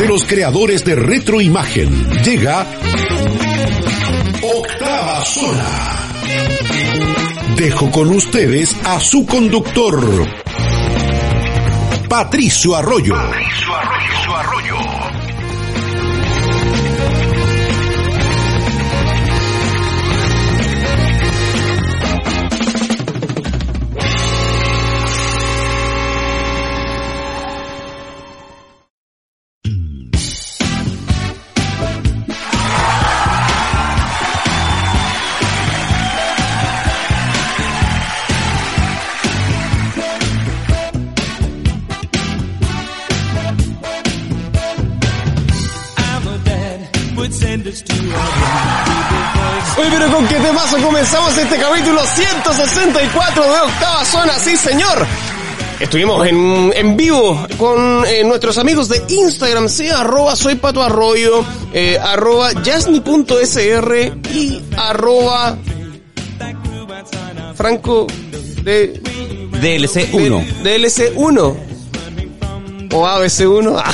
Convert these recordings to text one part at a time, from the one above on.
De los creadores de Retroimagen llega Octava Zona. Dejo con ustedes a su conductor, Patricio Arroyo. Patricio Arroyo. Temazo comenzamos este capítulo 164 de Octava Zona, sí señor. Estuvimos en, en vivo con eh, nuestros amigos de Instagram, sí, arroba soy pato arroyo, eh, arroba jasny.sr y arroba franco de DLC1. DLC1 o ABC1.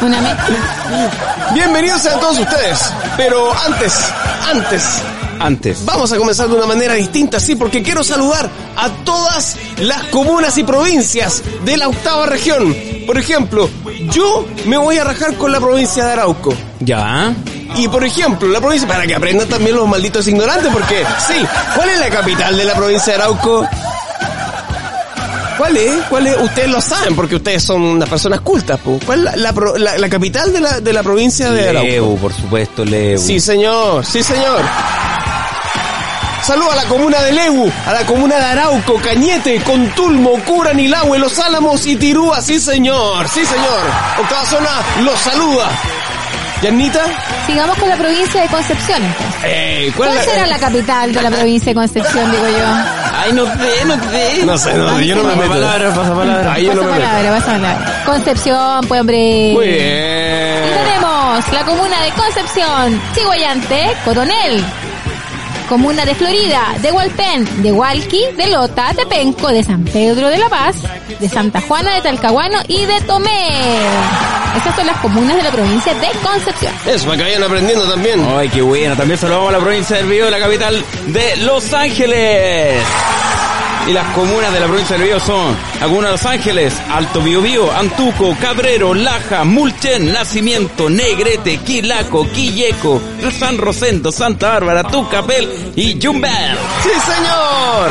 Una mezcla. Bienvenidos a todos ustedes. Pero antes, antes, Antes. vamos a comenzar de una manera distinta, sí, porque quiero saludar a todas las comunas y provincias de la octava región. Por ejemplo, yo me voy a rajar con la provincia de Arauco. Ya. Y por ejemplo, la provincia, para que aprendan también los malditos ignorantes, porque sí, ¿cuál es la capital de la provincia de Arauco? ¿Cuál es? ¿Cuál es? Ustedes lo saben porque ustedes son unas personas cultas. po. ¿Cuál es la, la la- la capital de la, de la provincia de Arauco? Leu, por supuesto, Leu. Sí, señor, sí, señor. Saludo a la comuna de Legu, a la comuna de Arauco, Cañete, Contulmo, Cura, Nilahue, Los Álamos y Tirúa, sí señor, sí señor. Octava zona los saluda. ¿Yanita? Sigamos con la provincia de Concepción. Eh, ¿Cuál es será la capital de la provincia de Concepción, digo yo? Ay, no sé, no sé. No sé, no, yo no me Pasa meto. palabra, pasa palabra. Ahí yo no Pasa meto. palabra, pasa palabra. Concepción, pues hombre. Muy Y bien. tenemos la comuna de Concepción, Chihuayante, Coronel. Comuna de Florida, de Hualpén, de Hualqui, de Lota, de Penco, de San Pedro de la Paz, de Santa Juana de Talcahuano y de Tomé. Esas son las comunas de la provincia de Concepción. Eso, para que vayan aprendiendo también. Ay, qué buena. También saludamos a la provincia del Bío, la capital de Los Ángeles. Y las comunas de la provincia del Bío son Laguna de Los Ángeles, Alto Biobío, Antuco, Cabrero, Laja, Mulchen, Nacimiento, Negrete, Quilaco, Quilleco, San Rosendo, Santa Bárbara, Tucapel y Jumbel. Sí, señor.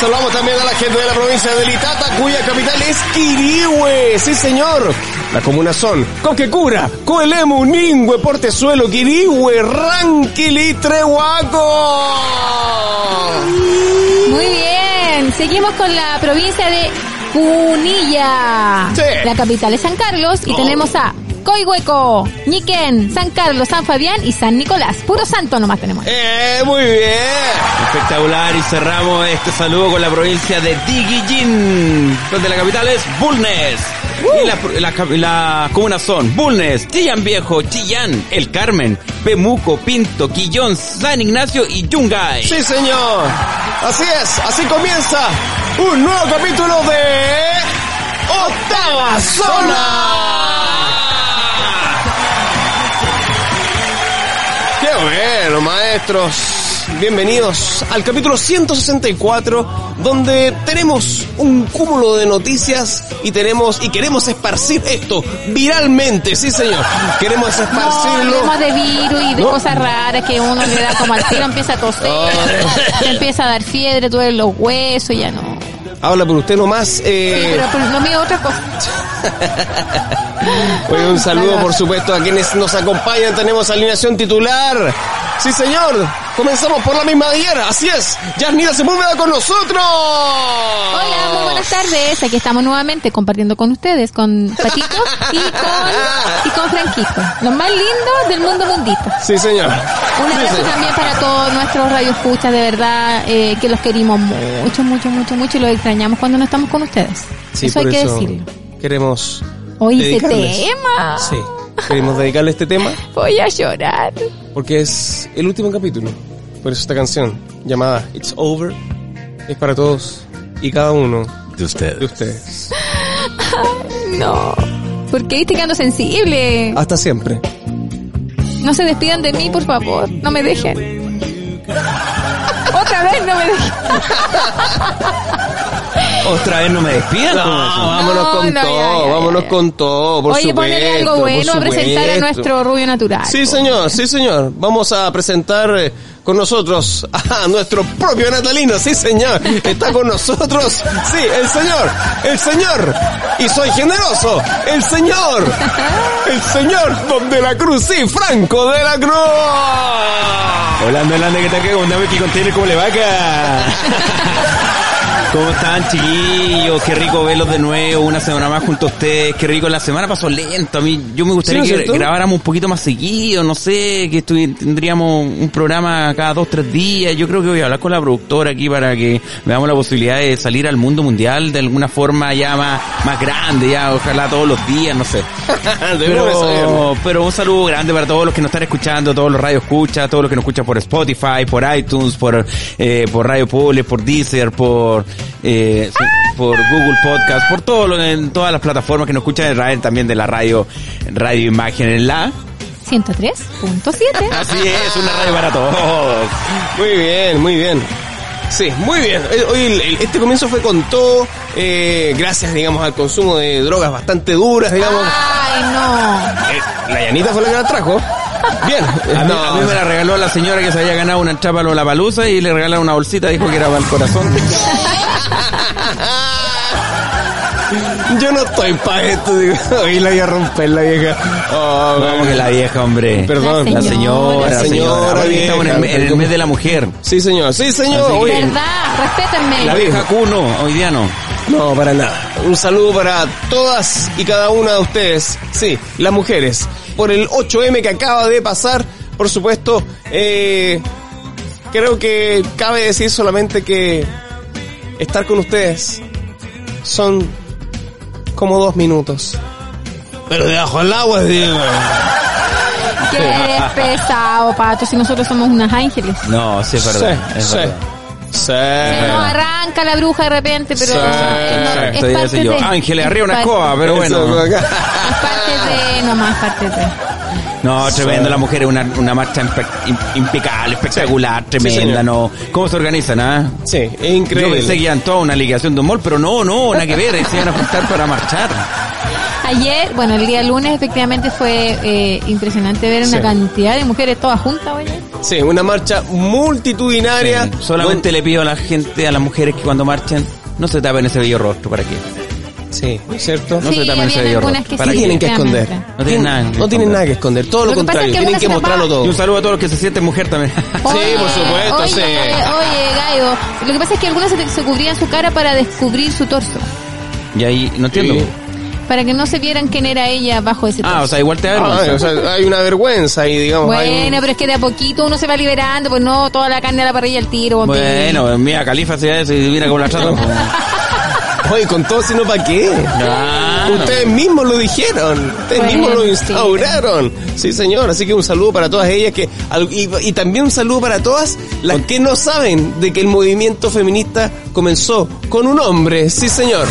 Saludamos también a la gente de la provincia de Litata, cuya capital es Quirihue. Sí, señor. Las comunas son Coquecura, Coelemu, Ningüe, Portezuelo, Quirihue, Ranquili y. Bien, seguimos con la provincia de Punilla. Sí. La capital es San Carlos y Oh. tenemos a Coihueco, Ñiquén, San Carlos, San Fabián y San Nicolás. Puro santo nomás tenemos. Eh, muy bien. Espectacular y cerramos este saludo con la provincia de Diguillín, donde la capital es Bulnes. Y las la, cap- las comunas son Bulnes, Chillán Viejo, Chillán, El Carmen, Pemuco, Pinto, Quillón, San Ignacio y Yungay. Sí, señor. Así es, así comienza un nuevo capítulo de Octava Zona. Qué bueno, maestros. Bienvenidos al capítulo 164, donde tenemos un cúmulo de noticias y tenemos y queremos esparcir esto viralmente, sí señor. Queremos No, esparcirlo. hablemos de virus y de No. cosas raras que uno le da como al tiro, empieza a toser, Oh. empieza a dar fiebre, duele los huesos, ya no. Habla por usted nomás. Sí, Eh, pero, pero lo mío es otra cosa. Oye, un saludo, por supuesto, a quienes nos acompañan. Tenemos alineación titular. Sí, señor. Comenzamos por la misma de ayer. Así es. Yasmina Sepúlveda con nosotros. Hola, muy buenas tardes. Aquí estamos nuevamente compartiendo con ustedes, con Patito y con, y con Franquito. Los más lindos del mundo mundito. Sí, señor. Un abrazo también para todos nuestros radioescuchas, de verdad, eh, que los querimos mucho, mucho, mucho, mucho y los extrañamos cuando no estamos con ustedes. Sí, eso hay que eso decirlo. Queremos Hoy ese tema. Sí. Queremos dedicarle este tema Voy a llorar. porque es el último capítulo. Por eso esta canción llamada It's Over es para todos y cada uno De de ustedes. ustedes. No. ¿Por qué estoy quedando sensible? Hasta siempre. No se despidan de mí, por favor. No me dejen. Otra vez no me dejen. Otra vez no me despidan. No, ¿cómo eso? vámonos No, con no, todo, ya, ya, ya. vámonos con todo, por Oye, supuesto. ponele algo bueno a presentar a nuestro rubio natural. Sí, señor, sí, señor. Vamos a presentar eh, con nosotros a nuestro propio Natalino, sí, señor. Está con nosotros, sí, el señor, el señor. Y soy generoso, el señor, el señor Don de la Cruz, sí, Franco de la Cruz. Holanda, Holanda, ¿qué tal? ¿Qué onda? ¿Qué contiene? ¿Cómo le va acá? ¿Cómo están, chiquillos? Qué rico verlos de nuevo, una semana más junto a ustedes. Qué rico, la semana pasó lento. A mí, yo me gustaría Sí, ¿no es que grabáramos un poquito más seguido, no sé, que tendríamos un programa cada dos, tres días. Yo creo que voy a hablar con la productora aquí para que veamos la posibilidad de salir al mundo mundial de alguna forma ya más, más grande, ya, ojalá todos los días, no sé. De saberlo. Pero, pero un saludo grande para todos los que nos están escuchando, todos los radios escucha, todos los que nos escuchan por Spotify, por iTunes, por eh, por Radio Public, por Deezer, por eh, por Google Podcast, por todo lo, en todas las plataformas que nos escuchan en radio, también de la radio Radio Imagen en la. 103.7. Así es, una radio para todos. Muy bien, muy bien. Sí, muy bien. Eh, Hoy el- el- este comienzo fue con todo, eh, gracias, digamos, al consumo de drogas bastante duras, digamos. Ay, no. Eh, la Yanita fue la que la trajo. Bien. A mí, a mí me la regaló la señora que se había ganado una chapa a la palusa y le regalaron una bolsita, dijo que era para el corazón. Yo no estoy para esto, digo. Hoy la voy a romper la vieja. Oh, Vamos que la vieja, hombre. Perdón. La señora, La la señora Estamos en el, vieja. en el mes de la mujer. Sí, señor. Sí, señor. Oye, ¿Verdad? Respétenme. La vieja Cuno, hoy día no. No, para nada. Un saludo para todas y cada una de ustedes. Sí, las mujeres. Por el 8M que acaba de pasar, por supuesto, eh, creo que cabe decir solamente que estar con ustedes son como dos minutos. Pero debajo del agua, digo. Que eres pesado, pato, si nosotros somos unas ángeles. No, sí es verdad. Sí, es sí. verdad. Sí. Se nos arranca la bruja de repente, pero Sí, es, no- es parte yo. de. Ángeles, es arriba una escoba, pero bueno. Es parte de, nomás parte de. No, tremendo, la mujer es una, una marcha impe- im- impecable, espectacular, tremenda. ¿no? ¿Cómo se organizan, ah? Sí, es Yo increíble. pensé que iban toda una ligación de un mall, pero no, no, nada que ver, se iban a juntar para marchar. Ayer, bueno, el día lunes efectivamente fue eh, impresionante ver una Sí. cantidad de mujeres todas juntas, oye. Sí, una marcha multitudinaria. Sí, Solamente le pido a la gente, a las mujeres que cuando marchen, no se tapen ese bello rostro, ¿para qué? Sí, ¿no es cierto? No sí, se algunas rostro. que ¿Para ¿Qué sí, qué? tienen que esconder? No tienen nada que No tienen esconder. nada que esconder, todo lo, Lo que pasa contrario, es que tienen que se mostrarlo todo. Y un saludo a todos los que se sienten mujer también. Oye, por supuesto, oye, sí. Oye, Gallo, lo que pasa es que algunas se, se cubrían su cara para descubrir su torso. y ahí, no entiendo. Sí. Para que no se vieran quién era ella bajo ese torso. Ah, o sea, igual te da Ah, o sea, hay una vergüenza ahí, digamos. hay un- Bueno, pero es que de a poquito uno se va liberando, pues no toda la carne a la parrilla al tiro. Bueno, mira, Califa y mira cómo la tratan. Oye, con todo, sino para qué. Claro. Ustedes mismos lo dijeron, ustedes mismos lo instauraron. Sí, señor. Así que un saludo para todas ellas que y, y también un saludo para todas las que no saben de que el movimiento feminista comenzó con un hombre. Sí, señor.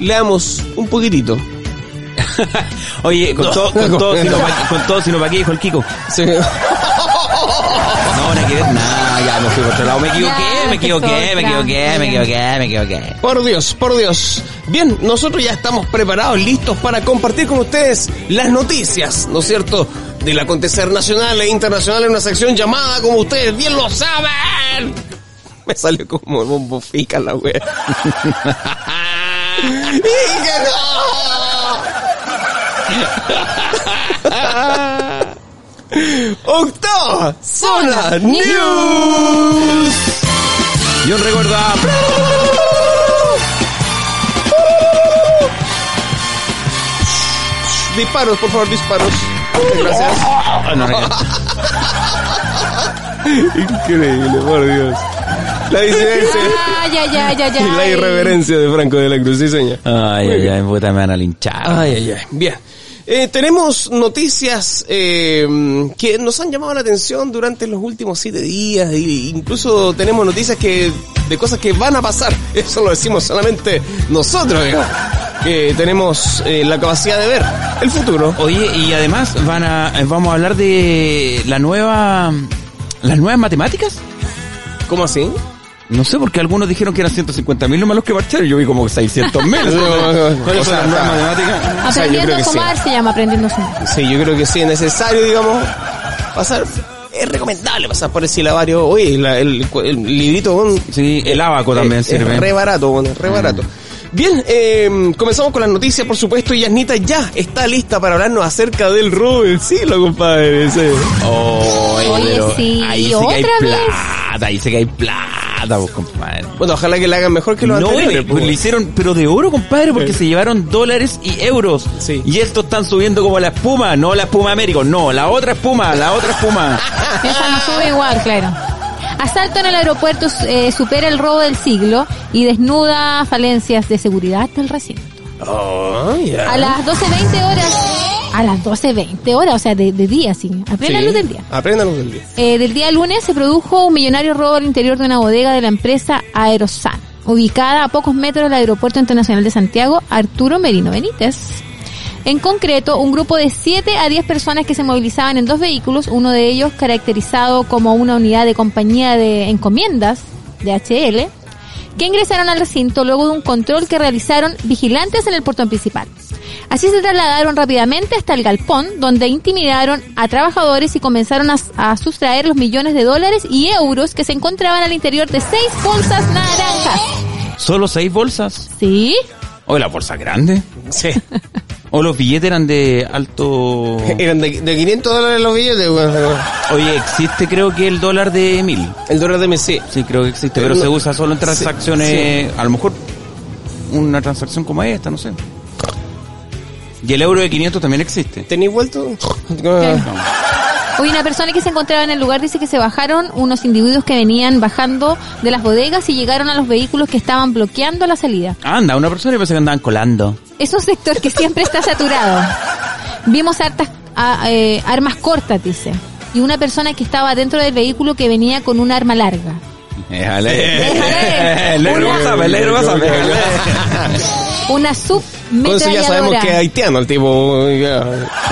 Leamos un poquitito. Oye, con, todo, con, todo, sino con todo, sino para qué dijo el Kiko. Sí. No, nada que ver, nada, ya me fui por otro lado. Me equivoqué, Ya, me equivoqué, me equivoqué, me equivoqué, me equivoqué. Por Dios, por Dios. Bien, nosotros ya estamos preparados, listos para compartir con ustedes las noticias, ¿no es cierto? Del acontecer nacional e internacional en una sección llamada, como ustedes bien lo saben. Me salió como bombo fica la wea. ¡Y que no! Octava Zona News. Y un recuerdo a... Disparos, por favor, disparos. Gracias. Ah, Increíble, por Dios. La disidencia Ay, ay, ay, ay, y la irreverencia de Franco de la Cruz, sí, señor. Ay, ay, ay, puta, me van a linchar. Ay, ay, ay. Bien. Eh, tenemos noticias eh, que nos han llamado la atención durante los últimos siete días e incluso tenemos noticias que de cosas que van a pasar. Eso lo decimos solamente nosotros, digamos, que tenemos eh, la capacidad de ver el futuro. Oye, y además van a, eh, vamos a hablar de la nueva, las nuevas matemáticas. ¿Cómo así? No sé, porque algunos dijeron que eran 150 mil nomás los que marcharon. Yo vi como 600 mil. ¿Cuáles O son sea, las nuevas está- matemáticas? O sea, yo Aprendiendo a sumar se llama aprendiendo a sumar. Sí, yo creo que sí es necesario, digamos, pasar. Es recomendable pasar por el silabario. Oye, la- el, el librito con Sí, el abaco también es, sirve. Es re barato, bueno, re barato. Bien, eh, comenzamos con las noticias, por supuesto, y Yasnita ya está lista para hablarnos acerca del robo del siglo, compadre. Sí. Oye, Oye, pero sí, ahí sí que hay ¿otra vez? plata, ahí sí que hay plata, compadre. Bueno, ojalá que la hagan mejor que los no, anteriores. y- pues, lo hicieron, pero de oro, compadre, porque Sí. se llevaron dólares y euros. Sí. Y estos están subiendo como la espuma, no la espuma Américo, no, la otra espuma, la otra espuma. Esa no sube igual, claro. Asalto en el aeropuerto eh, supera el robo del siglo y desnuda falencias de seguridad del recinto. Oh, ya. A las 12.20 horas, a las 12.20 horas, o sea, de, de día, sí, a plena Sí, luz del día. A plena luz del día. Eh, del día lunes se produjo un millonario robo al interior de una bodega de la empresa Aerosan, ubicada a pocos metros del Aeropuerto Internacional de Santiago, Arturo Merino Benítez. En concreto, un grupo de 7 a 10 personas que se movilizaban en dos vehículos, uno de ellos caracterizado como una unidad de compañía de encomiendas, de HL, que ingresaron al recinto luego de un control que realizaron vigilantes en el portón principal. Así se trasladaron rápidamente hasta el galpón, donde intimidaron a trabajadores y comenzaron a, a sustraer los millones de dólares y euros que se encontraban al interior de seis bolsas naranjas. Solo seis bolsas. ¿Sí? O la bolsa grande. Sí. O los billetes eran de alto... Eran de, de 500 dólares los billetes, weón. Oye, existe creo que el dólar de mil. El dólar de Messi. Sí, creo que existe, pero Eh, no- se usa solo en transacciones, a lo mejor una transacción como esta, no sé. Y el euro de 500 también existe. ¿Tenéis vuelto? Hoy una persona que se encontraba en el lugar dice que se bajaron unos individuos que venían bajando de las bodegas y llegaron a los vehículos que estaban bloqueando la salida. Anda, una persona y pensé que andaban colando. Es un sector que siempre está saturado. Vimos hartas a- eh, armas cortas, dice. Y una persona que estaba dentro del vehículo que venía con un arma larga. Déjale. Déjale. Una- WhatsApp, Con eso ya sabemos que es submetralladora. haitiano el tipo.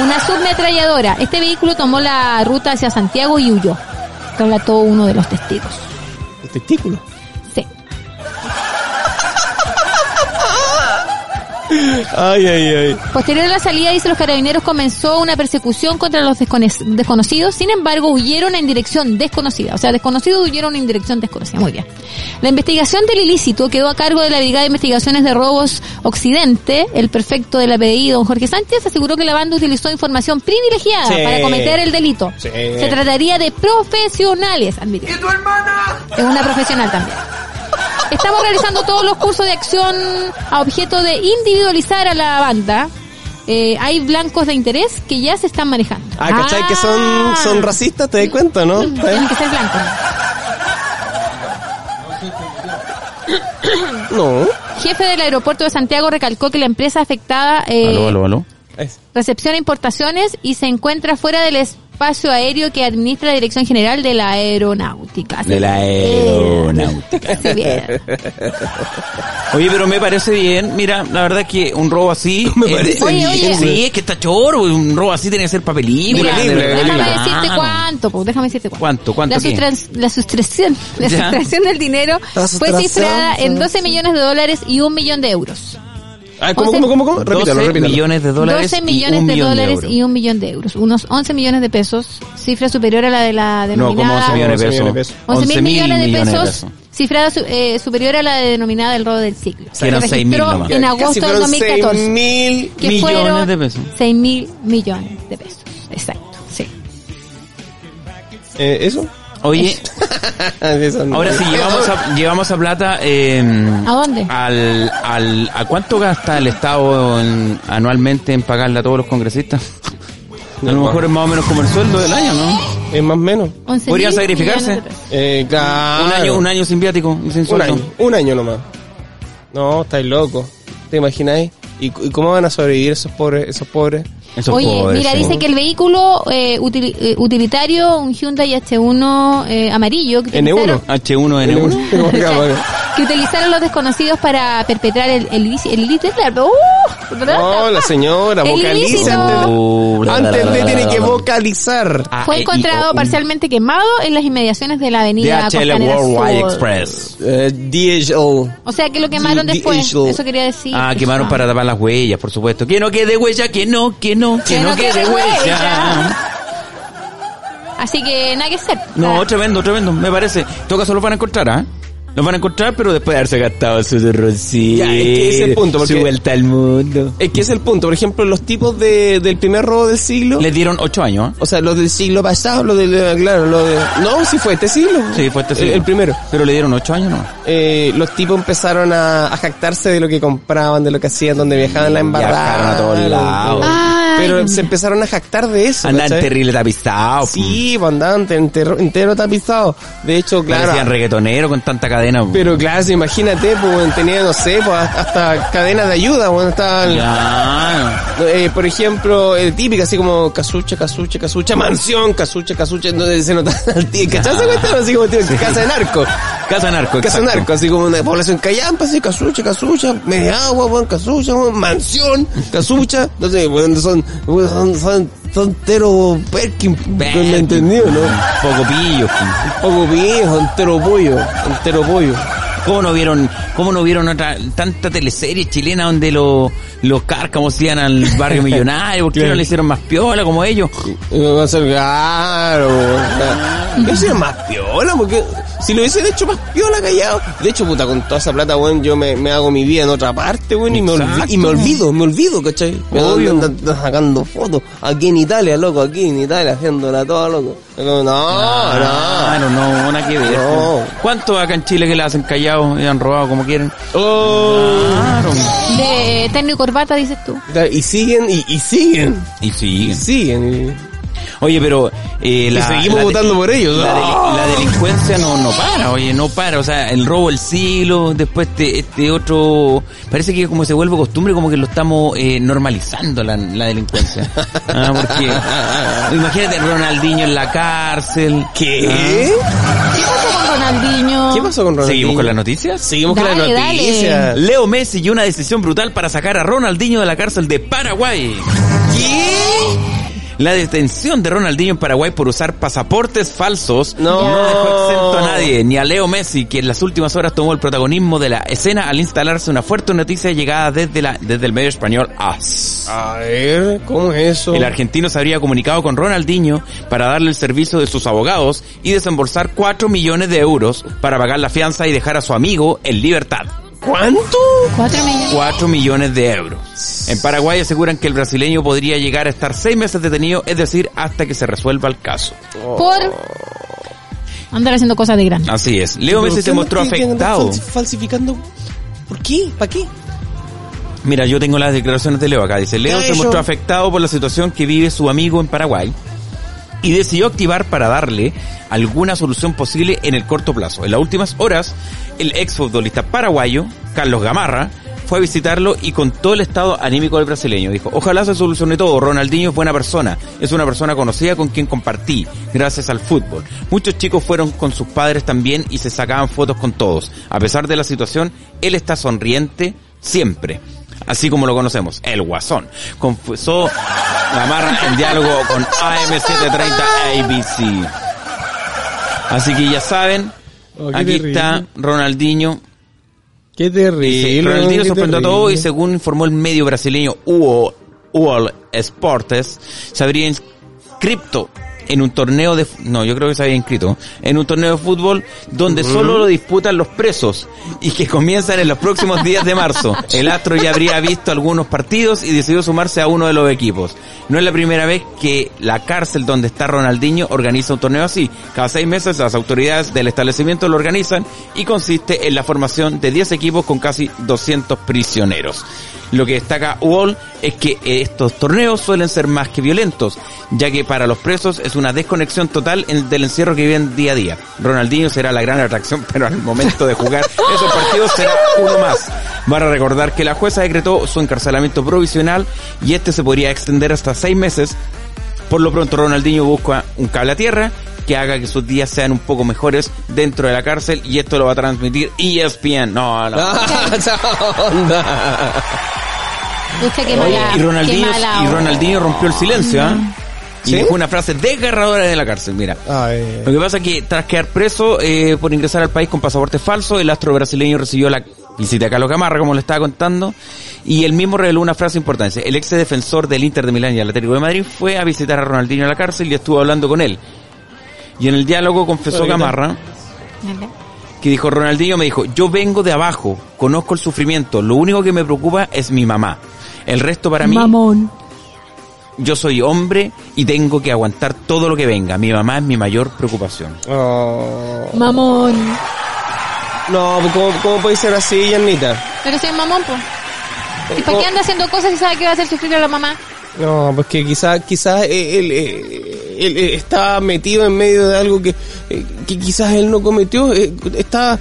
Una submetralladora. Este vehículo tomó la ruta hacia Santiago y huyó. Relató uno de los testigos. El testículo. Ay, ay, ay. Posterior a la salida, dice los carabineros, comenzó una persecución contra los descone- desconocidos. Sin embargo, huyeron en dirección desconocida. O sea, desconocidos huyeron en dirección desconocida. Muy bien. La investigación del ilícito quedó a cargo de la Brigada de Investigaciones de Robos Occidente. El prefecto de la PDI, don Jorge Sánchez, aseguró que la banda utilizó información privilegiada Sí. para cometer el delito. Sí. Se trataría de profesionales, admitió. ¿Y tu hermana? Es una profesional también. Estamos realizando todos los cursos de acción a objeto de individualizar a la banda. Eh, hay blancos de interés que ya se están manejando. Ah, ¿cachai? Que son, Ah. son racistas, ¿te das cuenta, no? Tienen que ser blancos. No. Jefe del aeropuerto de Santiago recalcó que la empresa afectada eh, Aló, aló, recepciona importaciones y se encuentra fuera del espacio aéreo que administra la Dirección General de la Aeronáutica. De la aeronáutica. Sí, bien. Oye, pero me parece bien. Mira, la verdad es que un robo así. Me es- parece Oye, oye. Sí, sí, es que está choro. Un robo así tiene que ser verdad. déjame decirte cuánto, pues, déjame decirte cuánto. ¿Cuánto? ¿Cuánto La, qué? sustras- la sustracción, la Ya. sustracción del dinero fue cifrada en sí. 12 millones de dólares y un millón de euros. Ah, ¿Cómo, Once- cómo, cómo, cómo? Repítalo, 12 repítalo. millones de dólares. 12 y millones un de millón dólares euros. y un millón de euros. Unos 11 millones de pesos, cifra superior a la de la No, como denominada... 11 millones de 11 pesos. millones de pesos. 11 mil millones de pesos, cifrada su- eh, superior a la denominada del robo del siglo. Que eran Se 6.000 registró nomás. en agosto del fueron 2014. 6 mil. que millones fueron de pesos. 6 mil millones de pesos. Exacto, sí. Eh, ¿Eso? Oye, ahora sí, llevamos a, llevamos a plata... Eh, ¿A dónde? Al, al, ¿A cuánto gasta el Estado en- anualmente en pagarle a todos los congresistas? A lo mejor es más o menos como el sueldo del año, ¿no? Es más o menos. 11 ¿Podría sacrificarse? Eh, claro. Un año, un año sin viático y sin Un año, un año nomás. No, estáis locos. ¿Te imagináis? ¿Y, y cómo van a sobrevivir esos pobres, esos pobres? Esos Oye, mira, dice que el vehículo eh, util- eh, utilitario, un Hyundai H1 eh, amarillo, que N1. utilizaron, H1N1. ¿Cómo se llama? que utilizaron los desconocidos para perpetrar el, el, el ilícito. ¡Uh! No, la señora, El vocaliza. Uh, Antes tiene que vocalizar. Ah, Fue eh, encontrado parcialmente quemado en las inmediaciones de la avenida DHL Worldwide. Express. Eh, DHL. O sea que lo quemaron después. Eso quería decir. Ah, quemaron para tapar las huellas, por supuesto. Que no quede huella, que no, que no, que, no, quede, huella. Así que nada que hacer. No, Ah, tremendo, tremendo, me parece. En todo caso los van a encontrar, ¿ah? Los van a encontrar, pero después de haberse gastado su derrocito. Ya, es que ese es el punto, porque- Su vuelta al mundo. Es que es el punto. Por ejemplo, los tipos de, del primer robo del siglo. Les dieron ocho años, ¿ah? O sea, los del siglo pasado, lo del, eh, claro, lo de... No, sí fue este siglo. Sí, fue este siglo. El, primero. Pero le dieron ocho años, ¿no? Eh, los tipos empezaron a, a jactarse de lo que compraban, de lo que hacían, donde viajaban la embarrada. Viajaron a todos lados. Ay. Pero se empezaron a jactar de eso. Andan ¿cachai? terrible tapizados. Sí, pues andaban entero, entero tapizado. De hecho, claro. Parecían reggaetoneros con tanta cadena. po. Pero claro, sí, imagínate, pues bueno, tenía, no sé, pues hasta cadenas de ayuda, bueno, estaban... Ya. Eh, por ejemplo, eh, típica, así como casucha, casucha, casucha, mansión, casucha, casucha, donde se nota al tío, cuestión? Así como tío, casa de narco, Casa narco, casa exacto. narco, así como una población callampa, así, casucha, casucha, media agua, weón, casucha, weón, mansión, casucha, no sé, weón, son, son, son, son tero Perkin, Perkin. ¿me entendió, no? Poco pillo. Un poco viejo, entero pollo, entero pollo. ¿Cómo no vieron, cómo no vieron otra, tanta teleserie chilena donde los, los cárcamos iban al barrio millonario? ¿Por qué no le hicieron más piola como ellos? Va a ser claro. Yo soy más piola, porque si lo hubiesen hecho más piola callado. De hecho, puta, con toda esa plata, weón, yo me, me hago mi vida en otra parte, weón, y me, y me olvido, me olvido, ¿cachai? Me Obvio. ando ando sacando fotos aquí en Italia, loco, aquí en Italia, haciéndola toda, loco. No, no, Claro, no, nada que ver. No. ¿Cuántos acá en Chile que le hacen callado y han robado como quieren? Oh. Claro. De terno y corbata, dices tú. Y siguen, y, y siguen, Y y siguen. Oye, pero... Eh, Y, la, seguimos la- votando por ellos. La, deli- ¡Ah! la delincuencia no, no para, oye, no para. O sea, el robo del siglo, después este, este otro... Parece que como se vuelve costumbre, como que lo estamos eh, normalizando la, la delincuencia. Ah, porque... Imagínate Ronaldinho en la cárcel. ¿Qué? ¿Qué pasó con Ronaldinho? ¿Qué pasó con Ronaldinho? ¿Seguimos con las noticias? Seguimos con las dale. noticias. Leo Messi y una decisión brutal para sacar a Ronaldinho de la cárcel de Paraguay. La detención de Ronaldinho en Paraguay por usar pasaportes falsos No. dejó exento a nadie, ni a Leo Messi, que en las últimas horas tomó el protagonismo de la escena al instalarse una fuerte noticia llegada desde, la, desde el medio español AS. A ver, ¿cómo es eso? El argentino se habría comunicado con Ronaldinho para darle el servicio de sus abogados y desembolsar 4 millones de euros para pagar la fianza y dejar a su amigo en libertad. ¿Cuánto? Cuatro millones. 4 millones de euros. En Paraguay aseguran que el brasileño podría llegar a estar seis meses detenido, es decir, hasta que se resuelva el caso. Por andar haciendo cosas de grande. Así es. Leo ¿Pero Messi qué se mostró afectado. falsi- falsificando? ¿Por qué? ¿Para qué? Mira, yo tengo las declaraciones de Leo acá. Dice, Leo ¿Qué ha se mostró afectado por la situación que vive su amigo en Paraguay y decidió activar para darle alguna solución posible en el corto plazo. En las últimas horas, el exfutbolista paraguayo, Carlos Gamarra, fue a visitarlo y contó el estado anímico del brasileño. Dijo, ojalá se solucione todo. Ronaldinho es buena persona. Es una persona conocida con quien compartí, gracias al fútbol. Muchos chicos fueron con sus padres también y se sacaban fotos con todos. A pesar de la situación, él está sonriente siempre. Así como lo conocemos, el guasón. Confesó Gamarra en diálogo con AM730 ABC. Así que ya saben, Oh, aquí terrible. está Ronaldinho. Qué terrible. Ronaldinho qué sorprendió a todos y según informó el medio brasileño UO, UOL Sportes, se habría inscripto en un torneo de, no, yo creo que se había inscrito, en un torneo de fútbol donde solo lo disputan los presos y que comienzan en los próximos días de marzo. El Astro ya habría visto algunos partidos y decidió sumarse a uno de los equipos. No es la primera vez que la cárcel donde está Ronaldinho organiza un torneo así. Cada seis meses las autoridades del establecimiento lo organizan y consiste en la formación de 10 equipos con casi 200 prisioneros. Lo que destaca Wall es que estos torneos suelen ser más que violentos, ya que para los presos es una desconexión total en- del encierro que viven día a día. Ronaldinho será la gran atracción, pero al momento de jugar esos partidos será uno más. Van a recordar que la jueza decretó su encarcelamiento provisional y este se podría extender hasta seis meses. Por lo pronto Ronaldinho busca un cable a tierra que haga que sus días sean un poco mejores dentro de la cárcel y esto lo va a transmitir ESPN. No, no. Ah. Pucha, qué Oye, mala. y Ronaldinho, qué mala y. Ronaldinho rompió el silencio, ¿ah? Y ¿Sí? dijo una frase desgarradora de la cárcel, mira. Ay. Lo que pasa es que tras quedar preso eh, por ingresar al país con pasaporte falso, el astro brasileño recibió la visita de Carlos Gamarra, como le estaba contando, y él mismo reveló una frase importante. El ex defensor del Inter de Milán y el Atlético de Madrid fue a visitar a Ronaldinho a la cárcel y estuvo hablando con él. Y en el diálogo confesó. Gamarra que dijo Ronaldinho me dijo, yo vengo de abajo, conozco el sufrimiento, lo único que me preocupa es mi mamá. El resto para mí, Mamón. Yo soy hombre y tengo que aguantar todo lo que venga. Mi mamá es mi mayor preocupación. Oh. Mamón. No, pues, ¿cómo, ¿cómo puede ser así, Yanita? Pero soy mamón, pues. ¿Y para qué anda haciendo cosas y sabe que va a hacer sufrir a la mamá? No, pues que quizás quizás él, eh, él, eh, está metido en medio de algo que, eh, que quizás él no cometió. eh, está...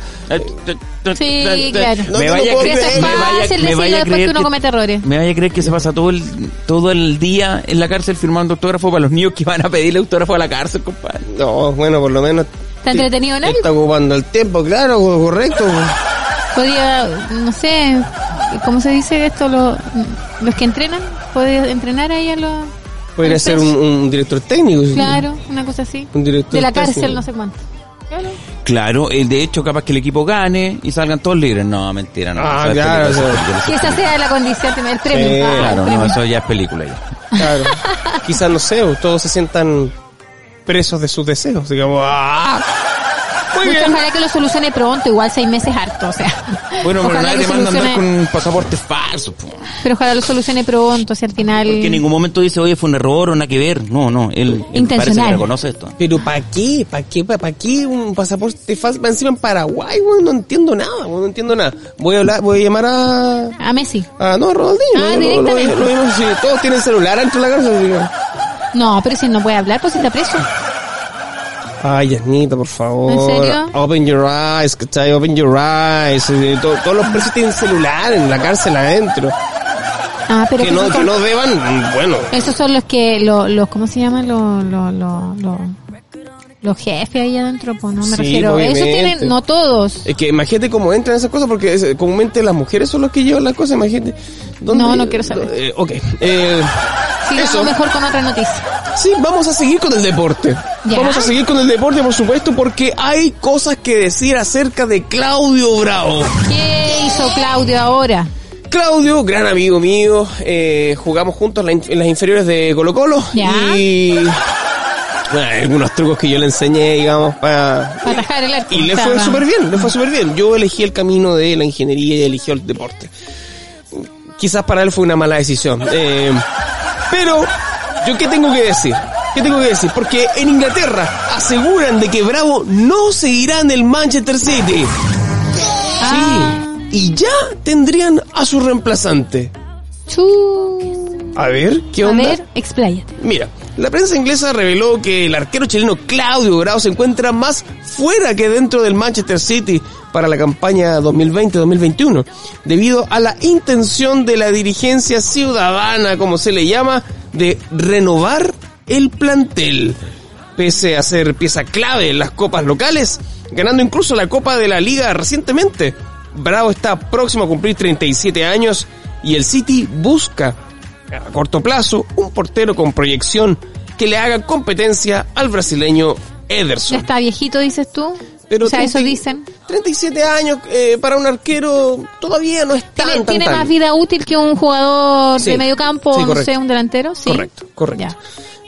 Sí, claro. No me vaya a creer, Eso es creer. me vaya, fácil me decirlo vaya a después creer que uno comete errores. me vaya a creer que se pasa todo el todo el día en la cárcel firmando autógrafo para los niños que van a pedirle autógrafo a la cárcel, compadre. No, bueno, por lo menos... ¿Está entretenido en algo? Está ocupando el tiempo, claro, correcto. Podría, no sé, ¿cómo se dice esto? Los, los que entrenan, podría entrenar ahí a los... Podría a los ser un, director técnico. sí. Claro, una cosa así. Un director De la técnico. cárcel, no sé cuánto. Claro. Claro, eh, de hecho capaz que el equipo gane y salgan todos libres. No, mentira, no. Ah, claro, es Que esa sea la condición, el premio. Sí, Ah, el Claro, no, premio. eso ya es película ya. Claro. Quizás, no sé, todos se sientan presos de sus deseos. Digamos, ¡ah! Muy bien. ojalá que lo solucione pronto, igual seis meses harto, o sea. Bueno, pero nadie lo te manda a andar solucione- con pasaporte falso. po. Pero ojalá lo solucione pronto, si al final... Que en ningún momento dice, oye, fue un error o nada que ver. No, no, él, él parece Intencional. que reconoce esto. Pero ¿para qué? ¿Para qué? ¿Para qué un pasaporte falso? Encima en Paraguay, weón, no entiendo nada, weón, no entiendo nada. Voy a hablar, voy a llamar a... A Messi. Ah, no, Ronaldinho. Ah, Lo- lo- directamente. lo- lo- sí, todos tienen celular dentro de la cárcel. No, pero si no puede hablar, pues está preso. Ay, Yasnita, por favor. ¿En serio? Open your eyes, ¿cachai? Open your eyes. To- todos los presos tienen celular en la cárcel adentro. Ah, pero Que que no, que no deban, bueno. Esos son los que, los, los ¿cómo se llaman? Los, los, los, los, jefes ahí adentro, pues no me Sí, refiero. Obviamente. tienen, no todos. Es que imagínate cómo entran esas cosas, porque es- comúnmente las mujeres son los que llevan las cosas, imagínate. ¿Dónde- No, no quiero saber. Eh, ok. Eh, Sigamos eso. mejor con otra noticia. Sí, vamos a seguir con el deporte. ¿Ya? Vamos a seguir con el deporte, por supuesto, porque hay cosas que decir acerca de Claudio Bravo. ¿Qué hizo Claudio ahora? Claudio, gran amigo mío, eh, jugamos juntos en las inferiores de Colo Colo Ya. y bueno, algunos trucos que yo le enseñé, digamos, para... Para atajar el arco. Y le fue súper bien, le fue súper bien. Yo elegí el camino de la ingeniería y eligió el deporte. Quizás para él fue una mala decisión. Eh, pero, ¿yo qué tengo que decir? ¿Qué tengo que decir? Porque en Inglaterra aseguran de que Bravo no seguirá en el Manchester City. Ah, Sí. Y ya tendrían a su reemplazante. Chu. A ver, ¿qué A onda? ver, expláyate. Mira, la prensa inglesa reveló que el arquero chileno Claudio Bravo se encuentra más fuera que dentro del Manchester City para la campaña 2020-2021, debido a la intención de la dirigencia ciudadana, como se le llama, de renovar el plantel. Pese a ser pieza clave en las copas locales, ganando incluso la Copa de la Liga recientemente, Bravo está próximo a cumplir 37 años y el City busca a corto plazo un portero con proyección que le haga competencia al brasileño Ya Ederson. está viejito, dices tú. Pero o sea, eso 30 dicen. 37 años eh, para un arquero todavía no es tan, ¿Tiene, tan, tiene tan. más vida útil que un jugador Sí. de medio campo, Sí, no sé, un delantero? Sí. Correcto, correcto. Ya.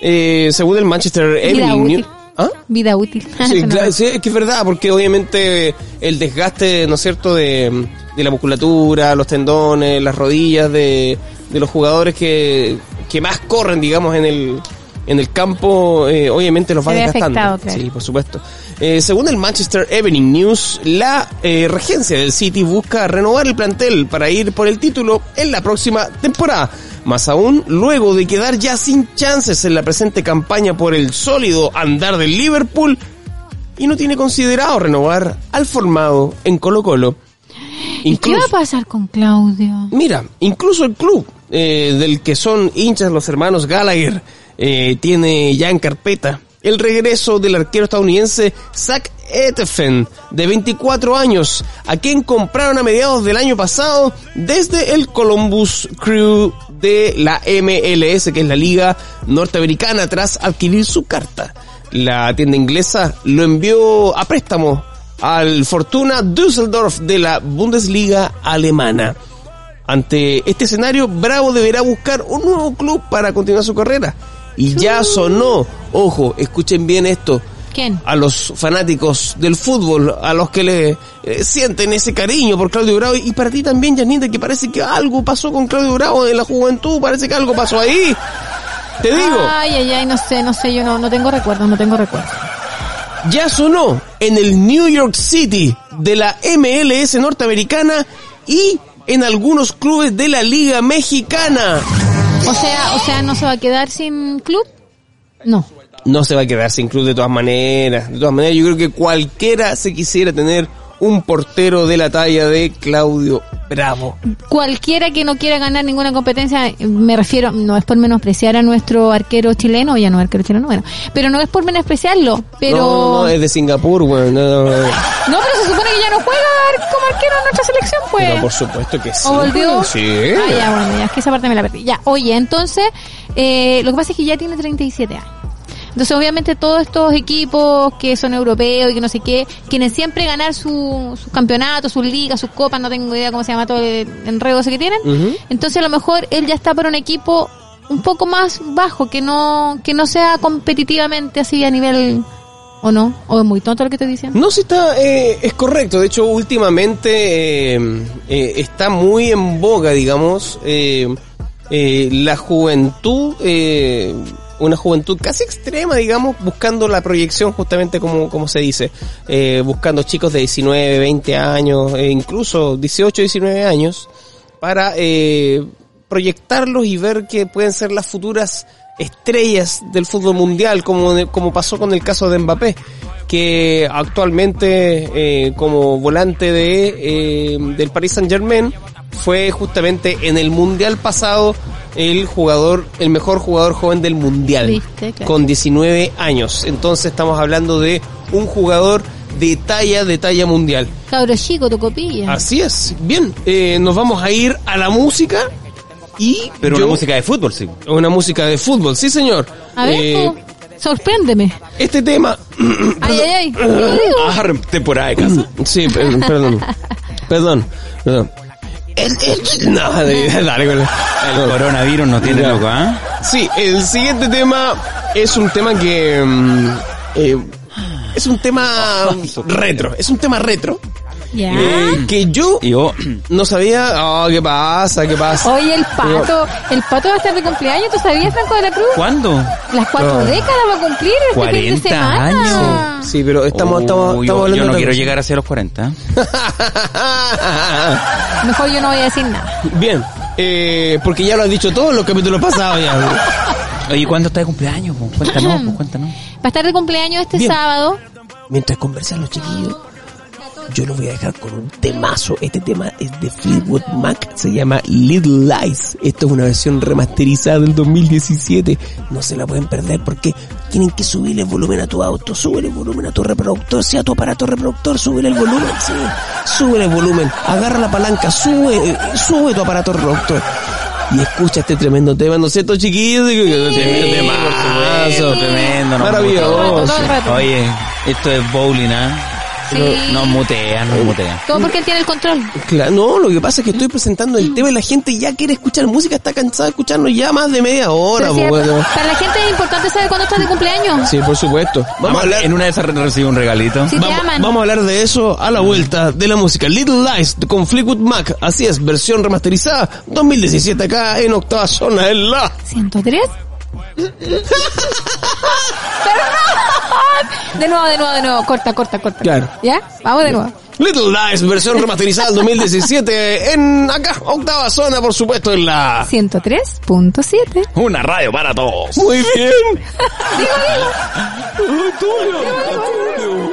eh, según el Manchester Evening. News. ¿Ah? Vida útil. Sí, claro, sí, es que es verdad, porque obviamente el desgaste, ¿no es cierto?, de, de la musculatura, los tendones, las rodillas de, de los jugadores que, que más corren, digamos, en el, en el campo, eh, obviamente los va desgastando. afectado, claro. Sí, por supuesto. Eh, según el Manchester Evening News, la eh, regencia del City busca renovar el plantel para ir por el título en la próxima temporada. Más aún, luego de quedar ya sin chances en la presente campaña por el sólido andar del Liverpool, y no tiene considerado renovar al formado en Colo Colo. ¿Y qué va a pasar con Claudio? Mira, incluso el club del que son hinchas los hermanos Gallagher eh, tiene ya en carpeta el regreso del arquero estadounidense Zach Etefen, de 24 años, a quien compraron a mediados del año pasado desde el Columbus Crew de la MLS, que es la liga norteamericana, tras adquirir su carta. La tienda inglesa lo envió a préstamo al Fortuna Düsseldorf de la Bundesliga alemana. Ante este escenario, Bravo deberá buscar un nuevo club para continuar su carrera. Y ya sonó, ojo, escuchen bien esto, ¿Quién? a los fanáticos del fútbol, a los que le eh, sienten ese cariño por Claudio Bravo. Y para ti también, Janita, que parece que algo pasó con Claudio Bravo en la juventud, parece que algo pasó ahí. Te digo, Ay, ay, ay, no sé, no sé, yo no, no tengo recuerdos, no tengo recuerdos. ya sonó en el New York City de la MLS norteamericana y en algunos clubes de la Liga Mexicana. O sea, o sea, ¿no se va a quedar sin club? No. No se va a quedar sin club de todas maneras. De todas maneras, yo creo que cualquiera se quisiera tener un portero de la talla de Claudio Bravo. Cualquiera que no quiera ganar ninguna competencia, me refiero, no es por menospreciar a nuestro arquero chileno, ya no arquero chileno, bueno, pero no es por menospreciarlo, pero... No, no, es de Singapur, weón. No, no, pero se supone que ya no juega como arquero en nuestra selección, pues. Pero por supuesto que sí. ¿O volvió? Sí. Ah, ya, bueno, ya es que esa parte me la perdí. Ya, oye, entonces, eh, lo que pasa es que ya tiene 37 años. Entonces, obviamente, todos estos equipos que son europeos y que no sé qué, quieren siempre ganar su- sus campeonatos, sus ligas, sus copas, no tengo idea cómo se llama todo el enredo ese que tienen. Entonces, a lo mejor él ya está para un equipo un poco más bajo, que no, que no sea competitivamente así a nivel, ¿o no? ¿O es muy tonto lo que estoy diciendo? No, sí está, eh, es correcto. De hecho, últimamente eh, eh, está muy en boga, digamos, eh, eh, la juventud, eh, una juventud casi extrema, digamos, buscando la proyección justamente como, como se dice, eh, buscando chicos de 19, 20 años, e incluso 18, 19 años, para eh, proyectarlos y ver que pueden ser las futuras estrellas del fútbol mundial, como, como pasó con el caso de Mbappé, que actualmente eh, como volante de eh, del Paris Saint Germain fue justamente en el mundial pasado el jugador, el mejor jugador joven del mundial, Viste, claro. con 19 años. Entonces estamos hablando de un jugador de talla, de talla mundial. Cabro chico, tu copilla. Así es. Bien, eh, nos vamos a ir a la música y Pero yo- una música de fútbol, sí. una música de fútbol, sí señor. A ver, Eh, sorpréndeme. este tema, Ay, ay, ay. Ah, temporada de casa. sí, per- perdón, perdón, perdón. El, el- no, dale, la- El coronavirus no tiene loco, ¿ah? Sí, el siguiente tema es un tema que mm, eh, es un tema retro, es un tema retro Ya. eh, que yo no sabía. Oh, ¿qué pasa? ¿Qué pasa? Oye, el pato, el pato va a estar de cumpleaños, ¿tú sabías, Franco de la Cruz? ¿cuándo? Las cuatro Oh. décadas va a cumplir este fin de 40 semana. años. Sí, pero estamos, estamos, Oh, estamos yo, hablando yo no de quiero llegar hacia los 40. cosa. Mejor yo no voy a decir nada. Bien, eh, porque ya lo has dicho todo en los capítulos pasados ya. Oye, ¿cuándo está de cumpleaños? po? Cuéntanos, po, cuéntanos. Va a estar de cumpleaños este Bien. sábado. Mientras conversan los chiquillos, yo los voy a dejar con un temazo. Este tema es de Fleetwood Mac, se llama Little Lies. Esto es una versión remasterizada del 2017. No se la pueden perder porque tienen que subirle el volumen a tu auto, súbele el volumen a tu reproductor, sea tu aparato reproductor, súbele el volumen, sí, súbele el volumen, agarra la palanca, sube, sube tu aparato reproductor. Y escucha este tremendo tema, ¿no es cierto, chiquillos? Tremendo temazo. Tremendo, Maravilloso. Oye, esto es bowling, ¿ah? Sí. Nos mutean, nos mutean. Todo porque él tiene el control. Claro, no, lo que pasa es que estoy presentando el tema y la gente ya quiere escuchar música, está cansada de escucharnos ya más de media hora. Sí, pues, bueno. para la gente es importante saber cuándo estás de cumpleaños. Sí, por supuesto. Vamos a hablar, En una de esas recibe un regalito. Si te vamos, aman. vamos a hablar de eso a la vuelta de la música. Little Lies con Fleetwood Mac, así es, versión remasterizada 2017 acá en octava zona en la... 103. Perdón. De nuevo, de nuevo, de nuevo. Corta, corta, corta. Claro. ¿Ya? Vamos de nuevo. Little Lies, versión remasterizada 2017 en acá, octava zona, por supuesto, en la... 103.7. Una radio para todos. Muy bien. If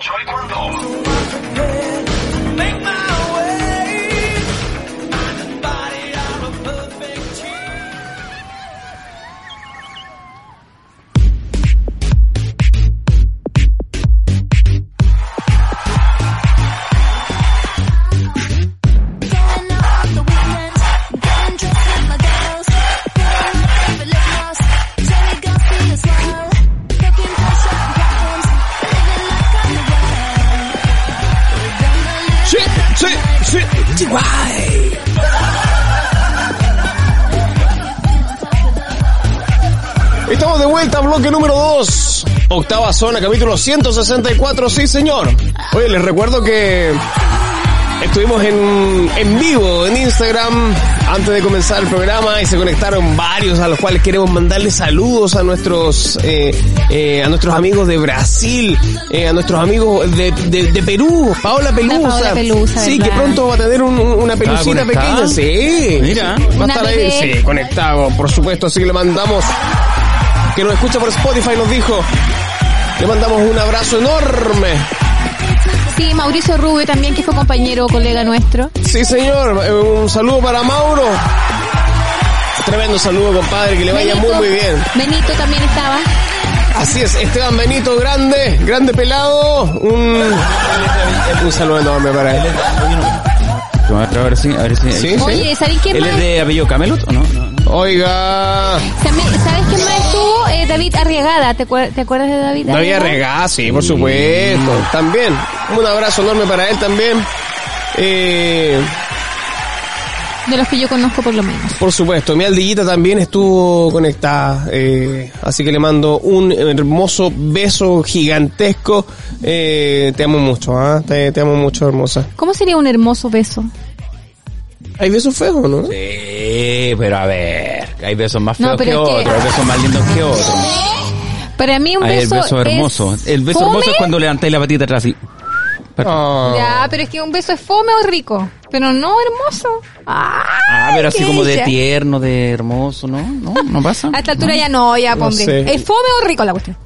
Charlie Cornville. Guay. Estamos de vuelta, bloque número 2. Octava zona, capítulo 164, sí señor. Oye, les recuerdo que estuvimos en, en vivo en Instagram antes de comenzar el programa y se conectaron varios a los cuales queremos mandarles saludos a nuestros eh, eh, a nuestros amigos de Brasil, eh, a nuestros amigos de, de, de Perú, Paola Pelusa. Paola Pelusa, sí, que pronto va a tener un- un- una conectada? pequeña, sí. Mira. Va a Una estar ahí, sí, conectado, por supuesto, así que le mandamos que nos escucha por Spotify nos dijo le mandamos un abrazo enorme. Sí, Mauricio Rubio también, que fue compañero, colega nuestro. Sí, señor, eh, un saludo para Mauro. Tremendo saludo, compadre, que le vaya muy muy bien. Benito también estaba. Así es, Esteban Benito, grande, grande pelado, un, un saludo enorme para él. A ver si, a ver si. Sí, sí. Oye, ¿sabes quién ¿Él más? es de apellido Camelot o no? Oiga, También- ¿Sabes quién más estuvo? Eh, David Arriagada. ¿Te, acuer- te acuerdas de David David Arriagada? Sí, por supuesto, también. Un abrazo enorme para él también. Eh, De los que yo conozco por lo menos. Por supuesto, mi aldillita también estuvo conectada, eh, así que le mando un hermoso beso gigantesco. Eh, te amo mucho, ¿ah? te, te amo mucho, hermosa. ¿Cómo sería un hermoso beso? Hay besos feos, ¿no? Sí, pero a ver, hay besos más feos que otros, hay besos más lindos que otros. Para mí un Hay el beso, beso hermoso. es El beso fome. hermoso es cuando levantáis la patita atrás y... Ah. Ya, pero es que un beso es fome o rico, pero no hermoso. Ay, Ah, pero así como de tierno, de hermoso, ¿no? ¿No? ¿No pasa? A esta altura ya no, ya, No hombre. ¿Es fome o rico la cuestión?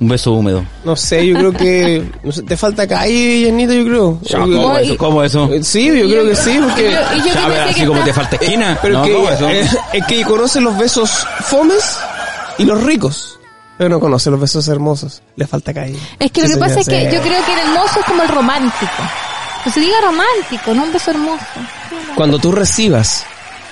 Un beso húmedo. No sé, yo creo que no sé, te falta calle, Janito, yo creo. ¿Cómo Eh, eso? ¿Cómo eso? eh, Sí, yo creo que sí, porque... Y yo Ya, así que como está- te falta esquina. Pero no, que, ¿cómo eso? eh, es que conoce los besos fomes y los ricos. Pero no conoce los besos hermosos. Le falta calle. Es que Sí, lo que pasa es que sí. yo creo que el hermoso es como el romántico. Que se diga romántico, no un beso hermoso. Cuando tú recibas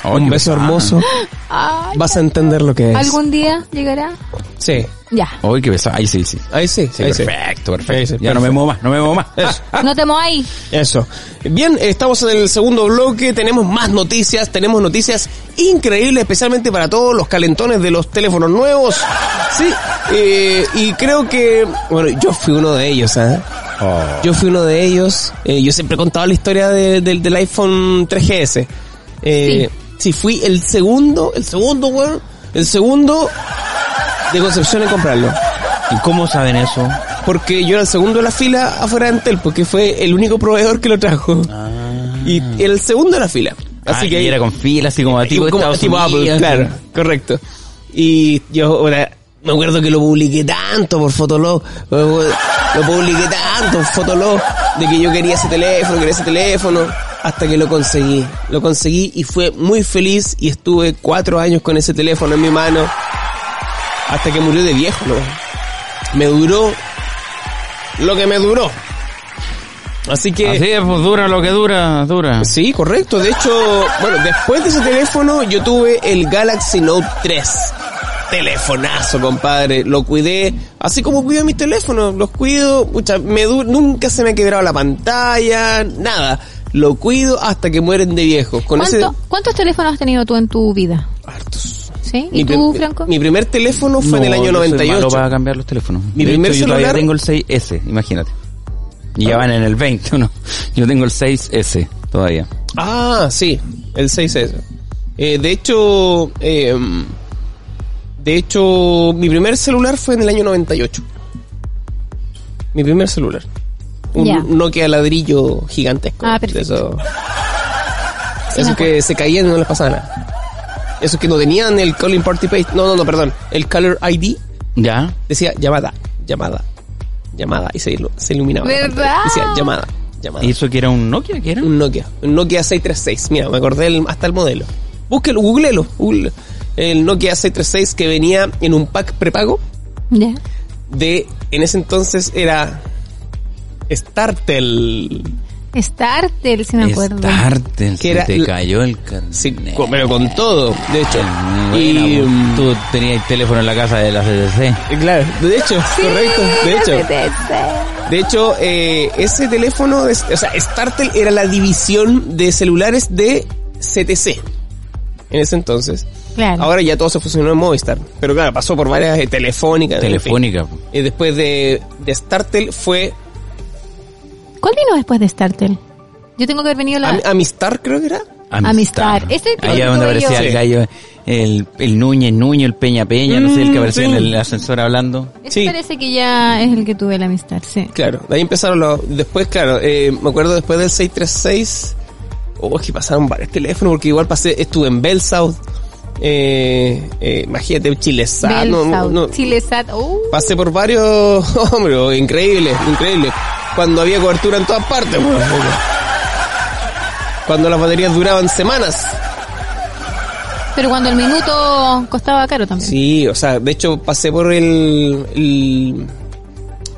Oh, un beso hermoso, Ay, vas a entender lo que es. ¿Algún día llegará? Sí. Ya. Uy, qué beso. Ahí sí, sí. Ahí sí, Sí, ahí sí. perfecto, perfecto. Ahí sí, ya no me muevo más, no me muevo más. Eso. No te ahí. Eso. Bien, estamos en el segundo bloque, tenemos más noticias, tenemos noticias increíbles, especialmente para todos los calentones de los teléfonos nuevos. Sí, eh, y creo que, bueno, yo fui uno de ellos, ¿eh? Oh. Yo fui uno de ellos. Eh, yo siempre he contado la historia de- del- del iPhone 3GS. Eh, sí. Fui el segundo, el segundo, weón, el segundo de Concepción en comprarlo. ¿Y cómo saben eso? Porque yo era el segundo de la fila afuera de Entel, porque fue el único proveedor que lo trajo. Y era el segundo de la fila. Así Ah, que y era con fila, así como tipo, como Estados tipo Apple, claro, correcto. Y yo, ahora, Me acuerdo que lo publiqué tanto por Fotolog, lo lo publiqué tanto por Fotolog, de que yo quería ese teléfono, quería ese teléfono, hasta que lo conseguí. Lo conseguí y fue muy feliz y estuve cuatro años con ese teléfono en mi mano, hasta que murió de viejo, ¿no? Me duró lo que me duró. Así que... Así es, pues dura lo que dura, dura. Sí, correcto. De hecho, bueno, después de ese teléfono yo tuve el Galaxy Note 3. Telefonazo, compadre. Lo cuidé, así como cuido mis teléfonos. Los cuido, pucha, me du- nunca se me ha quebrado la pantalla, nada. Lo cuido hasta que mueren de viejos. Con ese... ¿Cuánto- ¿Cuántos teléfonos has tenido tú en tu vida? Hartos. ¿Sí? ¿Y Mi tú, Franco? Mi primer teléfono fue en el No, año yo soy malo 98. para cambiar los teléfonos. Mi De primer hecho, yo todavía celular- tengo el 6S, imagínate. Y ya van en el 20, ¿no? Yo tengo el 6S todavía. Ah, sí, el 6S. Eh, de hecho, eh, de hecho, mi primer celular fue en el año 98. Mi primer celular. Un. Nokia ladrillo gigantesco. Ah, eso, Sí, me que se caían y no les pasaba nada. Esos que no tenían el calling party page. No, no, no, perdón. El color ID ¿Ya? decía llamada, llamada, llamada. Y se, ilu- se iluminaba. ¿Verdad? Decía llamada, llamada. ¿Y eso que era un Nokia? ¿Qué era? Un Nokia, un Nokia 636. Mira, me acordé el- hasta el modelo. Búsquelo, googlelo, google. El Nokia 636 que venía en un pack prepago Ya. de, en ese entonces era Startel. Startel, si me acuerdo. Startel, Que se era te cayó el carnet. Sí, pero con todo, de hecho. Buena, y, mm, tú tenías teléfono en la casa de la CDC. claro, de hecho, correcto, de hecho. De hecho, eh, ese teléfono, o sea, Startel era la división de celulares de CTC. En ese entonces. Claro. Ahora ya todo se fusionó en Movistar. Pero claro, pasó por varias eh, telefónicas. en fin. Telefónica. Y después de, de Startel fue ¿Cuál vino después de Startel? Yo tengo que haber venido la... Am- Amistar, creo que era. Amistad. Ese que Allá tuve donde yo. aparecía el gallo, el, el Núñez Núñez, el Peña Peña, no sé, el que Mm, aparecía sí. en el ascensor hablando. Ese Sí. parece que ya es el que tuve la amistad, sí. Claro, de ahí empezaron los... Después, claro, eh, me acuerdo después del 636... Oh, es que pasaron varios teléfonos, porque igual pasé, estuve en Bell South. Eh, eh, imagínate, Chilesat. No, no, no. Chilesat, uh, Pasé por varios... Hombre, oh, increíble, increíble. Cuando había cobertura en todas partes. Cuando las baterías duraban semanas. pero cuando el minuto costaba caro también. Sí, o sea, de hecho pasé por el el,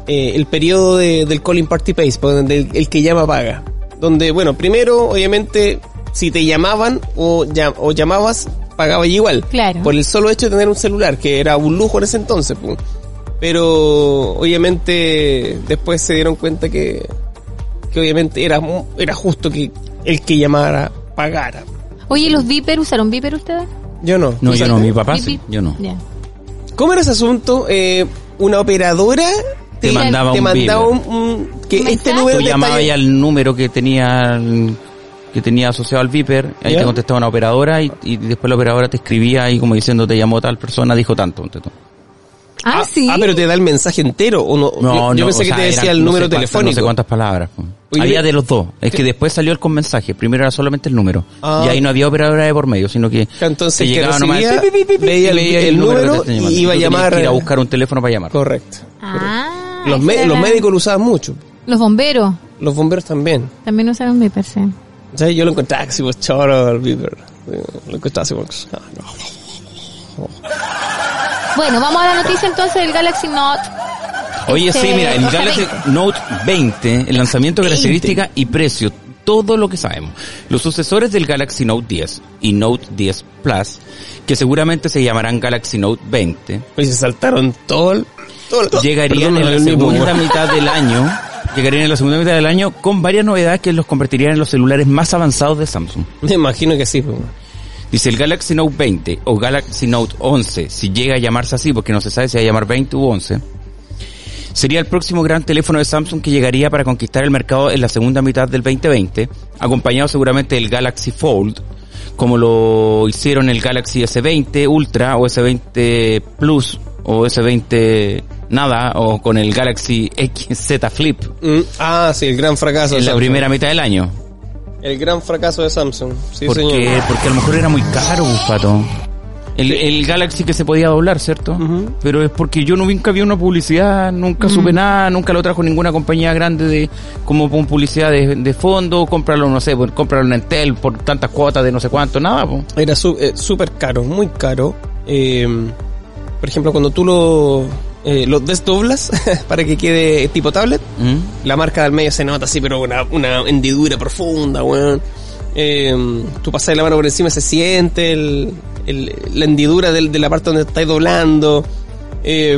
eh, el periodo de- del calling party pace, por donde el, el que llama paga. Donde, bueno, primero, obviamente, si te llamaban o, llam- o llamabas, pagaba igual. Claro. Por el solo hecho de tener un celular, que era un lujo en ese entonces. pues. Pero, obviamente, después se dieron cuenta que, que obviamente era, mu- era justo que el que llamara pagara. Oye, ¿y ¿los Viper usaron Viper ustedes? Yo no. No, ¿Tú yo no, mi papá sí, yo no. Ya. ¿Cómo era ese asunto? Eh, una operadora Te mandaba te un mandaba un, un- que ¿Un este número Tú te llamabas ya al número que tenía el- que tenía asociado al Viper, ahí Ya. te contestaba una operadora y, y después la operadora te escribía ahí como diciendo te llamó tal persona, dijo tanto. ponte tú. Ah, sí. Ah, pero te da el mensaje entero o no? yo, yo pensé que sea, te decía eran el no número sé cuántas- telefónico. No sé cuántas palabras. Oye, había de los dos. Es que después salió el con mensaje. Primero era solamente el número. Ah. Y ahí no había operadora de por medio, sino que Entonces, te que llegaba nomás recibía, pi, pi, pi, pi, veía el- el número llamando. y iba a llamar- que ir a buscar un teléfono para llamar. Correcto. Ah, Los, me- médicos lo usaban mucho. Los bomberos Los bomberos también. también usaron Viper, sí. O sea, yo lo encontraba así pues choro el Viper. Lo encontraba así pues, ah, no. Bueno, vamos a la noticia entonces del Galaxy Note. Oye, Este, sí, mira, el sea, Galaxy 20. Note 20, el lanzamiento, 20. característica y precio, todo lo que sabemos. Los sucesores del Galaxy Note 10 y Note 10 Plus, que seguramente se llamarán Galaxy Note 20, Pues se saltaron todo el... Todo el- llegarían Perdón, en la mismo, segunda güey. mitad del año, llegarían en la segunda mitad del año con varias novedades que los convertirían en los celulares más avanzados de Samsung. Me imagino que sí. Pues. Dice el Galaxy Note 20 o Galaxy Note 11, si llega a llamarse así, porque no se sabe si va a llamar 20 u 11, sería el próximo gran teléfono de Samsung que llegaría para conquistar el mercado en la segunda mitad del 2020, acompañado seguramente del Galaxy Fold, como lo hicieron el Galaxy S20 Ultra o S20 Plus o S20 nada o con el Galaxy XZ Flip Mm, ah, sí, el gran fracaso en la primera mitad del año. El gran fracaso de Samsung. Sí, porque, señor. porque a lo mejor era muy caro, Pato. El, el Galaxy que se podía doblar, ¿cierto? Pero es porque yo nunca vi una publicidad, nunca supe nada, nunca lo trajo ninguna compañía grande de como publicidad de, de fondo, cómpralo, no sé, por, cómpralo en Entel por tantas cuotas de no sé cuánto, nada, po. Era su- eh, súper caro, muy caro. Eh, por ejemplo, cuando tú lo, eh, lo desdoblas para que quede tipo tablet, ¿Mm? la marca del medio se nota así, pero una, una hendidura profunda, weón. Eh, tú pasas la mano por encima, se siente el, el- la hendidura del- de la parte donde estáis doblando. Eh,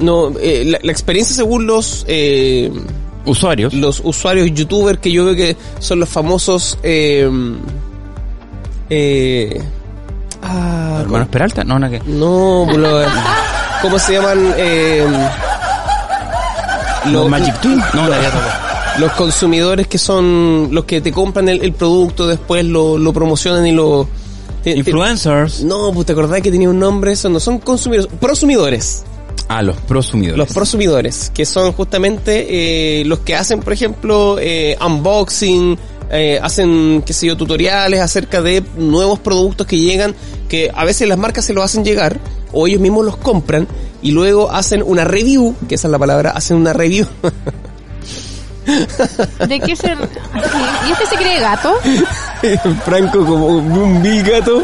no, eh, la, la experiencia según los eh, Usuarios. los usuarios youtubers que yo veo que son los famosos eh, eh, ah, Hermanos Peralta, no, nada que. no pues lo- ¿cómo se llaman eh, Los los, Magic Twin, no, que los consumidores que son los que te compran el, el producto después lo, lo promocionan y lo te- te- Influencers. no pues te acordás que tenía un nombre eso no son consumidores prosumidores Ah, los prosumidores. Los prosumidores, que son justamente eh, los que hacen, por ejemplo, eh, unboxing, eh, hacen, qué sé yo, tutoriales acerca de nuevos productos que llegan, que a veces las marcas se los hacen llegar, o ellos mismos los compran, y luego hacen una review, que esa es la palabra, hacen una review, ¿De qué se... ¿Y este se cree gato? Franco como un vil gato,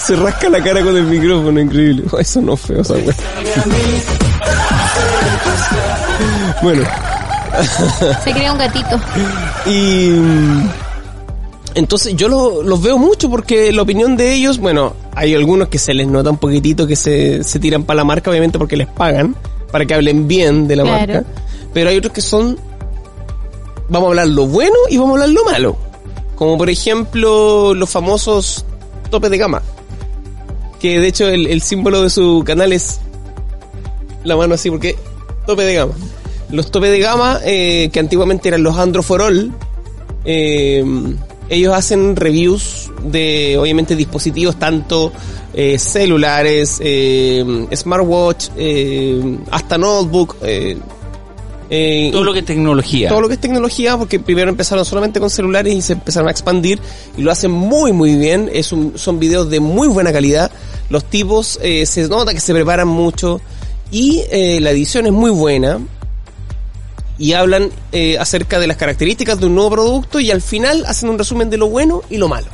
se rasca la cara con el micrófono, increíble. Oh, Eso no es feo, esa wea. Bueno, Se cree un gatito. Y mm, entonces yo lo- los veo mucho porque la opinión de ellos, bueno, hay algunos que se les nota un poquitito que se, se tiran para la marca, obviamente porque les pagan, para que hablen bien de la Claro. marca. Pero hay otros que son, vamos a hablar lo bueno y vamos a hablar lo malo. Como por ejemplo los famosos topes de gama. Que de hecho el, el símbolo de su canal es la mano así porque tope de gama. Los tope de gama, eh, que antiguamente eran los Andro for All, eh, ellos hacen reviews de, obviamente, dispositivos tanto eh, celulares, smartwatch, hasta notebook, eh, Todo lo que es tecnología. todo lo que es tecnología, porque primero empezaron solamente con celulares y se empezaron a expandir y lo hacen muy muy bien. Es un- son videos de muy buena calidad. Los tipos eh, se nota que se preparan mucho y eh, la edición es muy buena. Y hablan eh, acerca de las características de un nuevo producto y al final hacen un resumen de lo bueno y lo malo.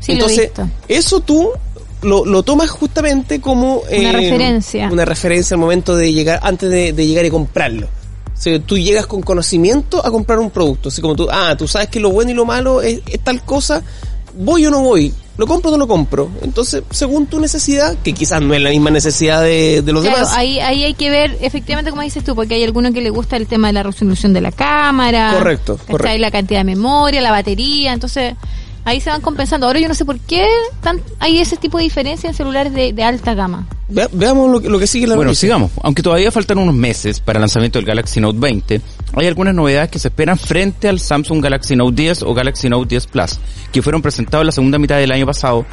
Sí, Entonces, eso tú lo, lo tomas justamente como... eh, Una referencia. Una referencia al momento de llegar, antes de, de llegar y comprarlo. O sea, tú llegas con conocimiento a comprar un producto. Así como tú, ah, tú sabes que lo bueno y lo malo es, es tal cosa, voy o no voy, lo compro o no lo compro. Entonces, según tu necesidad, que quizás no es la misma necesidad de, de los Claro, demás. ahí, ahí hay que ver, efectivamente, como dices tú, porque hay algunos que le gusta el tema de la resolución de la cámara. Correcto, ¿cachai? correcto. La cantidad de memoria, la batería, entonces ahí se van compensando. Ahora yo no sé por qué tan, hay ese tipo de diferencia en celulares de, de alta gama. Vea- veamos lo, que- lo que sigue la Bueno, noticia. sigamos. Aunque todavía faltan unos meses para el lanzamiento del Galaxy Note 20, hay algunas novedades que se esperan frente al Samsung Galaxy Note 10 o Galaxy Note 10 Plus, que fueron presentados en la segunda mitad del año pasado.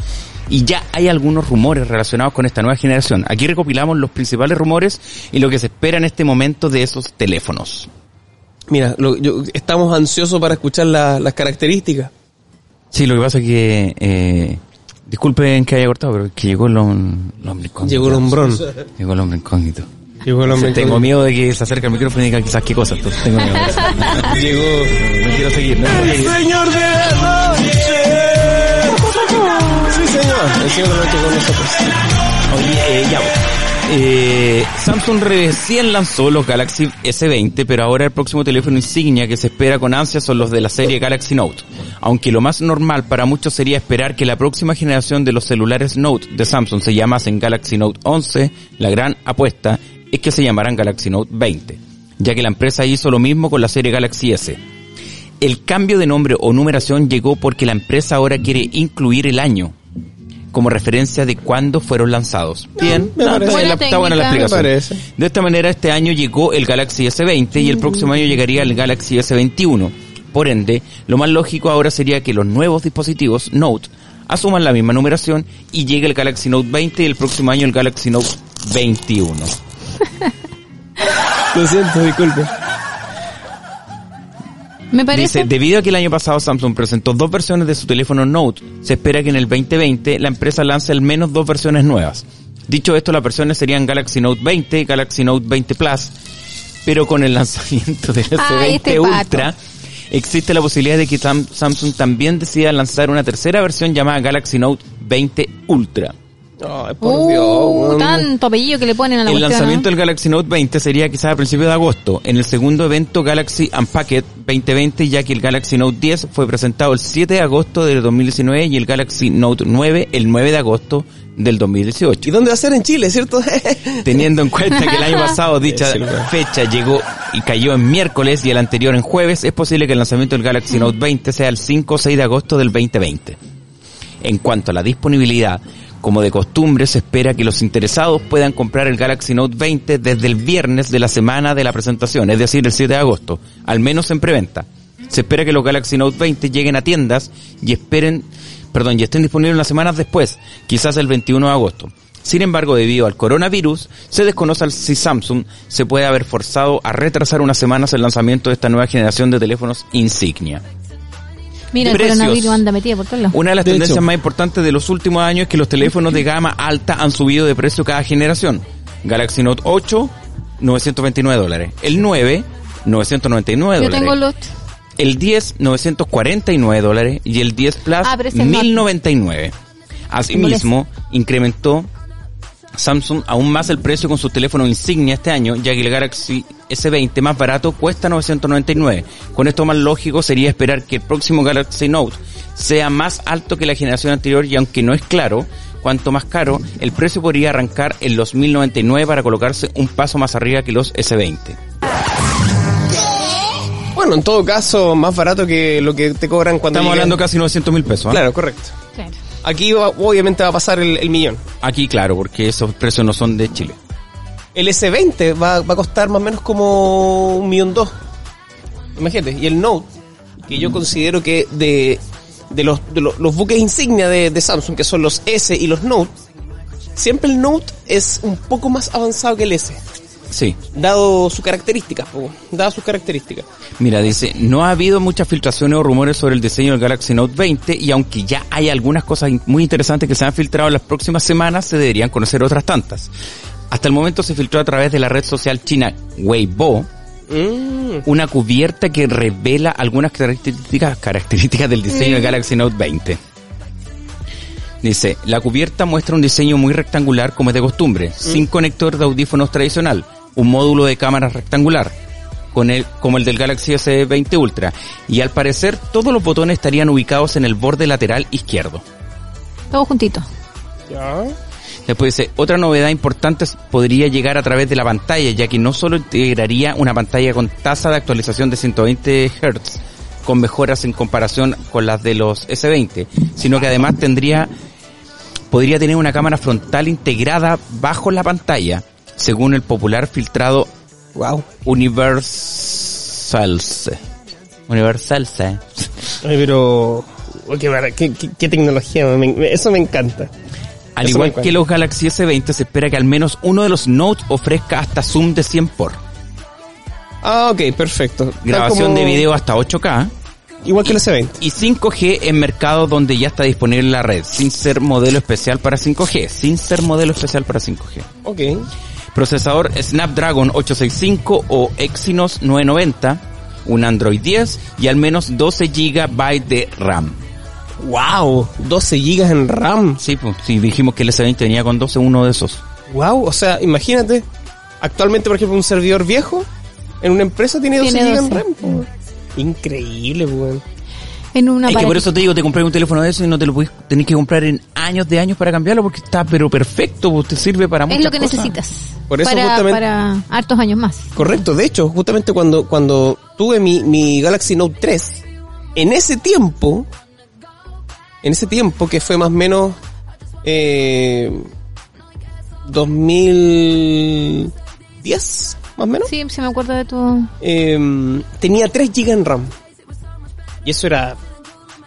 Y ya hay algunos rumores relacionados con esta nueva generación. Aquí recopilamos los principales rumores y lo que se espera en este momento de esos teléfonos. Mira, lo- yo- estamos ansiosos para escuchar la- las características. Sí, lo que pasa es que... Eh, disculpen que haya cortado, pero es que llegó el, hom- el hombre incógnito. Llegó el hombrón. Llegó el hombre incógnito. Llegó el hombre Tengo miedo de que se acerque al micrófono y diga quizás qué cosa, entonces tengo miedo. Llegó. No quiero seguir, no. Señor de la noche. Sí, señor. El señor de la noche con nosotros. Oye, eh, ya. Eh, Samsung recién lanzó los Galaxy S20, pero ahora el próximo teléfono insignia que se espera con ansia son los de la serie Galaxy Note. Aunque lo más normal para muchos sería esperar que la próxima generación de los celulares Note de Samsung se llamasen Galaxy Note 11, la gran apuesta es que se llamarán Galaxy Note 20, ya que la empresa hizo lo mismo con la serie Galaxy S. El cambio de nombre o numeración llegó porque la empresa ahora quiere incluir el año como referencia de cuándo fueron lanzados. Bien, me ah, parece. está, Buena la- está buena la técnica. explicación. Me. De esta manera este año llegó el Galaxy S20 y el próximo año llegaría el Galaxy S21. Por ende, lo más lógico ahora sería que los nuevos dispositivos Note asuman la misma numeración y llegue el Galaxy Note 20 y el próximo año el Galaxy Note 21. Lo siento, disculpe. Me parece. Dice, debido a que el año pasado Samsung presentó dos versiones de su teléfono Note, se espera que en el 2020 la empresa lance al menos dos versiones nuevas. Dicho esto, las versiones serían Galaxy Note 20 y Galaxy Note 20 Plus, pero con el lanzamiento del S20 Ay, este pato. Ultra, existe la posibilidad de que Sam- Samsung también decida lanzar una tercera versión llamada Galaxy Note 20 Ultra. Ay, por Uh, Dios. tanto apellido que le ponen a la El cuestión, lanzamiento ¿no? del Galaxy Note 20 sería quizás a principios de agosto, en el segundo evento Galaxy Unpacked 2020, ya que el Galaxy Note 10 fue presentado el 7 de agosto del 2019 y el Galaxy Note 9 el 9 de agosto del 2018. ¿Y dónde va a ser en Chile, cierto? Teniendo en cuenta que el año pasado dicha fecha llegó y cayó en miércoles y el anterior en jueves, es posible que el lanzamiento del Galaxy Note 20 sea el 5 o 6 de agosto del 2020. En cuanto a la disponibilidad, como de costumbre, se espera que los interesados puedan comprar el Galaxy Note 20 desde el viernes de la semana de la presentación, es decir, el 7 de agosto, al menos en preventa. Se espera que los Galaxy Note 20 lleguen a tiendas y esperen, perdón, y estén disponibles unas semanas después, quizás el 21 de agosto. Sin embargo, debido al coronavirus, se desconoce si Samsung se puede haber forzado a retrasar unas semanas el lanzamiento de esta nueva generación de teléfonos insignia. Mira, el Precios. coronavirus anda metido por todos lados. Una de las De tendencias hecho. más importantes de los últimos años es que los teléfonos de gama alta han subido de precio cada generación. Galaxy Note 8, 929 dólares. El 9, 999 Yo dólares. tengo los... El 10, 949 dólares. Y el 10 Plus, Ah, pero ese es Note. 1099. Asimismo, incrementó Samsung aún más el precio con su teléfono insignia este año, ya que el Galaxy S20 más barato cuesta 999. Con esto más lógico sería esperar que el próximo Galaxy Note sea más alto que la generación anterior y aunque no es claro cuanto más caro, el precio podría arrancar en los 1099 para colocarse un paso más arriba que los S20. bueno, en todo caso, más barato que lo que te cobran cuando Estamos llegan- hablando casi 900 mil pesos. ¿ah? Claro, correcto. Claro. Aquí obviamente va a pasar el, el millón. Aquí claro, porque esos precios no son de Chile. El S20 va, va a costar más o menos como un millón dos. Imagínate. Y el Note, que yo considero que de, de, los, de los, los buques insignia de, de Samsung, que son los S y los Note, siempre el Note es un poco más avanzado que el S. Sí. Dado sus características, dado sus características. Mira, dice, no ha habido muchas filtraciones o rumores sobre el diseño del Galaxy Note 20 y aunque ya hay algunas cosas muy interesantes que se han filtrado en las próximas semanas, se deberían conocer otras tantas. Hasta el momento se filtró a través de la red social china Weibo Mm, una cubierta que revela algunas características, características del diseño del Galaxy Note 20. Dice, la cubierta muestra un diseño muy rectangular como es de costumbre, sin conector de audífonos tradicional, un módulo de cámara rectangular, con el, como el del Galaxy S20 Ultra, y al parecer todos los botones estarían ubicados en el borde lateral izquierdo. Todos juntitos. ya. Después dice, otra novedad importante podría llegar a través de la pantalla, ya que no solo integraría una pantalla con tasa de actualización de 120 Hz, con mejoras en comparación con las de los S20, sino que además tendría, podría tener una cámara frontal integrada bajo la pantalla, según el popular filtrado Wow. Universalse. Universalse. Ay, pero... qué, qué- qué- tecnología, me- eso me encanta. Al Eso igual que los Galaxy S20, se espera que al menos uno de los Note ofrezca hasta zoom de 100 por. Ah, ok, perfecto. Grabación como- de video hasta 8K Igual que el S20. y 5G en mercados donde ya está disponible la red, sin ser modelo especial para 5G, sin ser modelo especial para 5G. Ok. Procesador Snapdragon 865 o Exynos 990, un Android 10 y al menos 12 GB de RAM. Wow, 12 gigas en RAM. Sí, pues, si dijimos que el S20 venía con 12, uno de esos. Wow, o sea, imagínate, actualmente, por ejemplo, un servidor viejo en una empresa tiene 12 Tiene gigas en 12. RAM. Increíble, weón. En una es que por eso te digo, te compré un teléfono de eso y no te lo puedes, tenés que comprar en años de años para cambiarlo porque está pero perfecto, pues, te sirve para muchas Es lo que cosas. necesitas. Por eso para, justamente- para hartos años más. Correcto, de hecho, justamente cuando, cuando tuve mi, mi Galaxy Note 3, en ese tiempo, en ese tiempo que fue más o menos eh, 2010, más o menos, Sí, sí me acuerdo de tu... eh, tenía 3 GB en RAM. Y eso era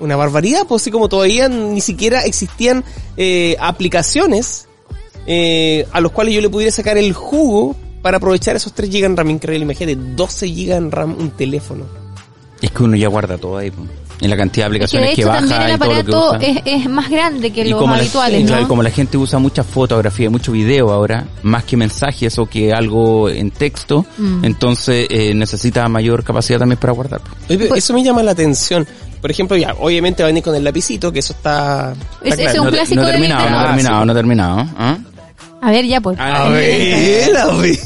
una barbaridad, pues así como todavía ni siquiera existían eh, aplicaciones eh, a los cuales yo le pudiera sacar el jugo para aprovechar esos 3 GB en RAM. Increíble, imagínate, 12 GB en RAM un teléfono. Es que uno ya guarda todo ahí, en la cantidad de Es que de aplicaciones que, también baja el y todo lo que aparato usa. es, es más grande que Y los como la- habituales, como la gente usa mucha fotografía, mucho video ahora, más que mensajes o que algo en texto, Mm. entonces eh, necesita mayor capacidad también para guardar. Oye, Pues- eso me llama la atención. Por ejemplo, ya, obviamente va a venir con el lapicito, que eso está... está ese claro. es un no, clásico no de terminado, no terminado, no terminado. ¿ah? A ver, ya pues. A ver, a ver.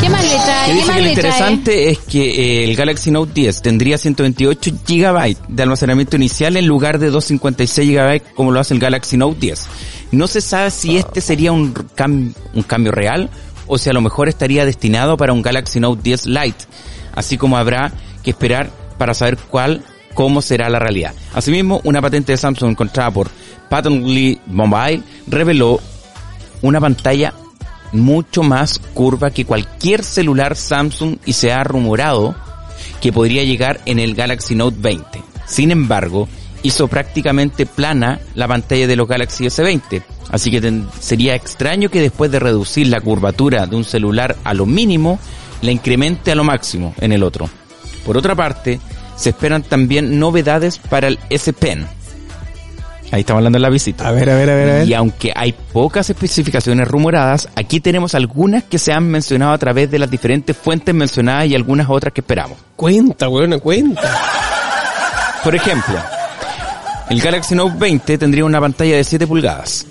¿Qué más le Que trae? ¿Qué dice más que lo le trae? interesante es que eh, el Galaxy Note 10 tendría 128 GB de almacenamiento inicial en lugar de 256 GB como lo hace el Galaxy Note 10. No se sabe si este sería un, cam- un cambio real o si a lo mejor estaría destinado para un Galaxy Note 10 Lite, así como habrá que esperar para saber cuál, cómo será la realidad. Asimismo, una patente de Samsung encontrada por Patently Mobile reveló una pantalla mucho más curva que cualquier celular Samsung y se ha rumorado que podría llegar en el Galaxy Note 20. Sin embargo, hizo prácticamente plana la pantalla de los Galaxy S20, así que sería extraño que después de reducir la curvatura de un celular a lo mínimo, la incremente a lo máximo en el otro. Por otra parte, se esperan también novedades para el S Pen. Ahí estamos hablando de la visita. A ver, a ver, a ver, a ver. Y aunque hay pocas especificaciones rumoradas, aquí tenemos algunas que se han mencionado a través de las diferentes fuentes mencionadas y algunas otras que esperamos. Cuenta, weón, cuenta. Por ejemplo, el Galaxy Note 20 tendría una pantalla de 7 pulgadas.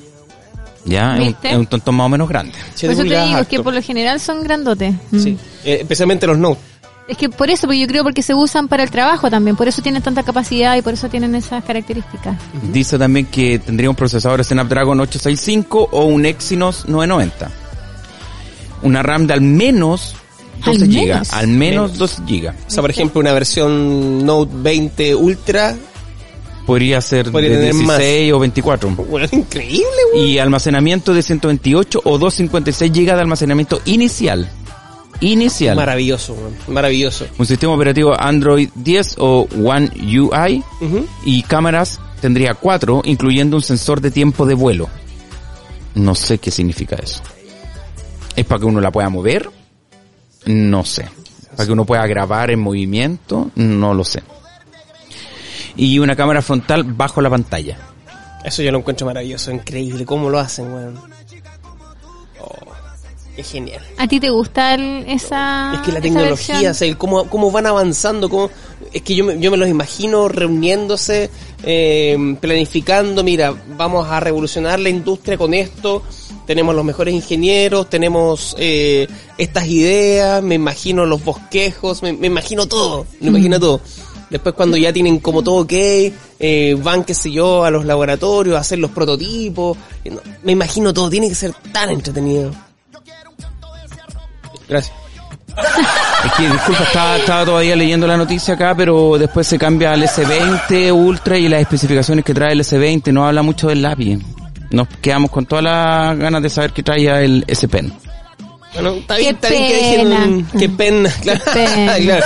Ya, es un, un tontón más o menos grande. Siete Por eso te pulgadas digo, es que harto. por lo general son grandotes. Mm. Sí, eh, especialmente los Note. Es que por eso, porque yo creo porque se usan para el trabajo también, por eso tienen tanta capacidad y por eso tienen esas características. Dice también que tendría un procesador Snapdragon 865 o un Exynos 990. Una RAM de al menos 12 Al GB. menos. Al menos 12 GB. O sea, por ejemplo, una versión Note 20 Ultra. Podría ser Podría de tener más. 16 o 24. Weón, increíble, weón. y almacenamiento de 128 o 256 GB de almacenamiento inicial. Inicial. Maravilloso. Maravilloso. Un sistema operativo Android 10 o One UI y cámaras tendría cuatro, incluyendo un sensor de tiempo de vuelo. No sé qué significa eso. ¿Es para que uno la pueda mover? No sé. ¿Para que uno pueda grabar en movimiento? No lo sé. Y una cámara frontal bajo la pantalla. Eso yo lo encuentro maravilloso, increíble. ¿Cómo lo hacen, weón? Es genial. ¿A ti te gusta el- esa Es que la tecnología, o sea, cómo, cómo van avanzando, cómo, es que yo me, yo me los imagino reuniéndose, eh, planificando, mira, vamos a revolucionar la industria con esto, tenemos los mejores ingenieros, tenemos eh, estas ideas, me imagino los bosquejos, me, me imagino todo, me imagino todo. Después cuando ya tienen como todo ok, eh, van, qué sé yo, a los laboratorios a hacer los prototipos, no, me imagino todo, tiene que ser tan entretenido. Gracias. Es que, disculpa, estaba, estaba todavía leyendo la noticia acá, pero después se cambia al S20 Ultra y las especificaciones que trae el S20 no habla mucho del lápiz. Nos quedamos con todas las ganas de saber qué traía el S Pen. Bueno, está Qué bien, está bien que pena. dejen... Qué pena, claro. pena. claro.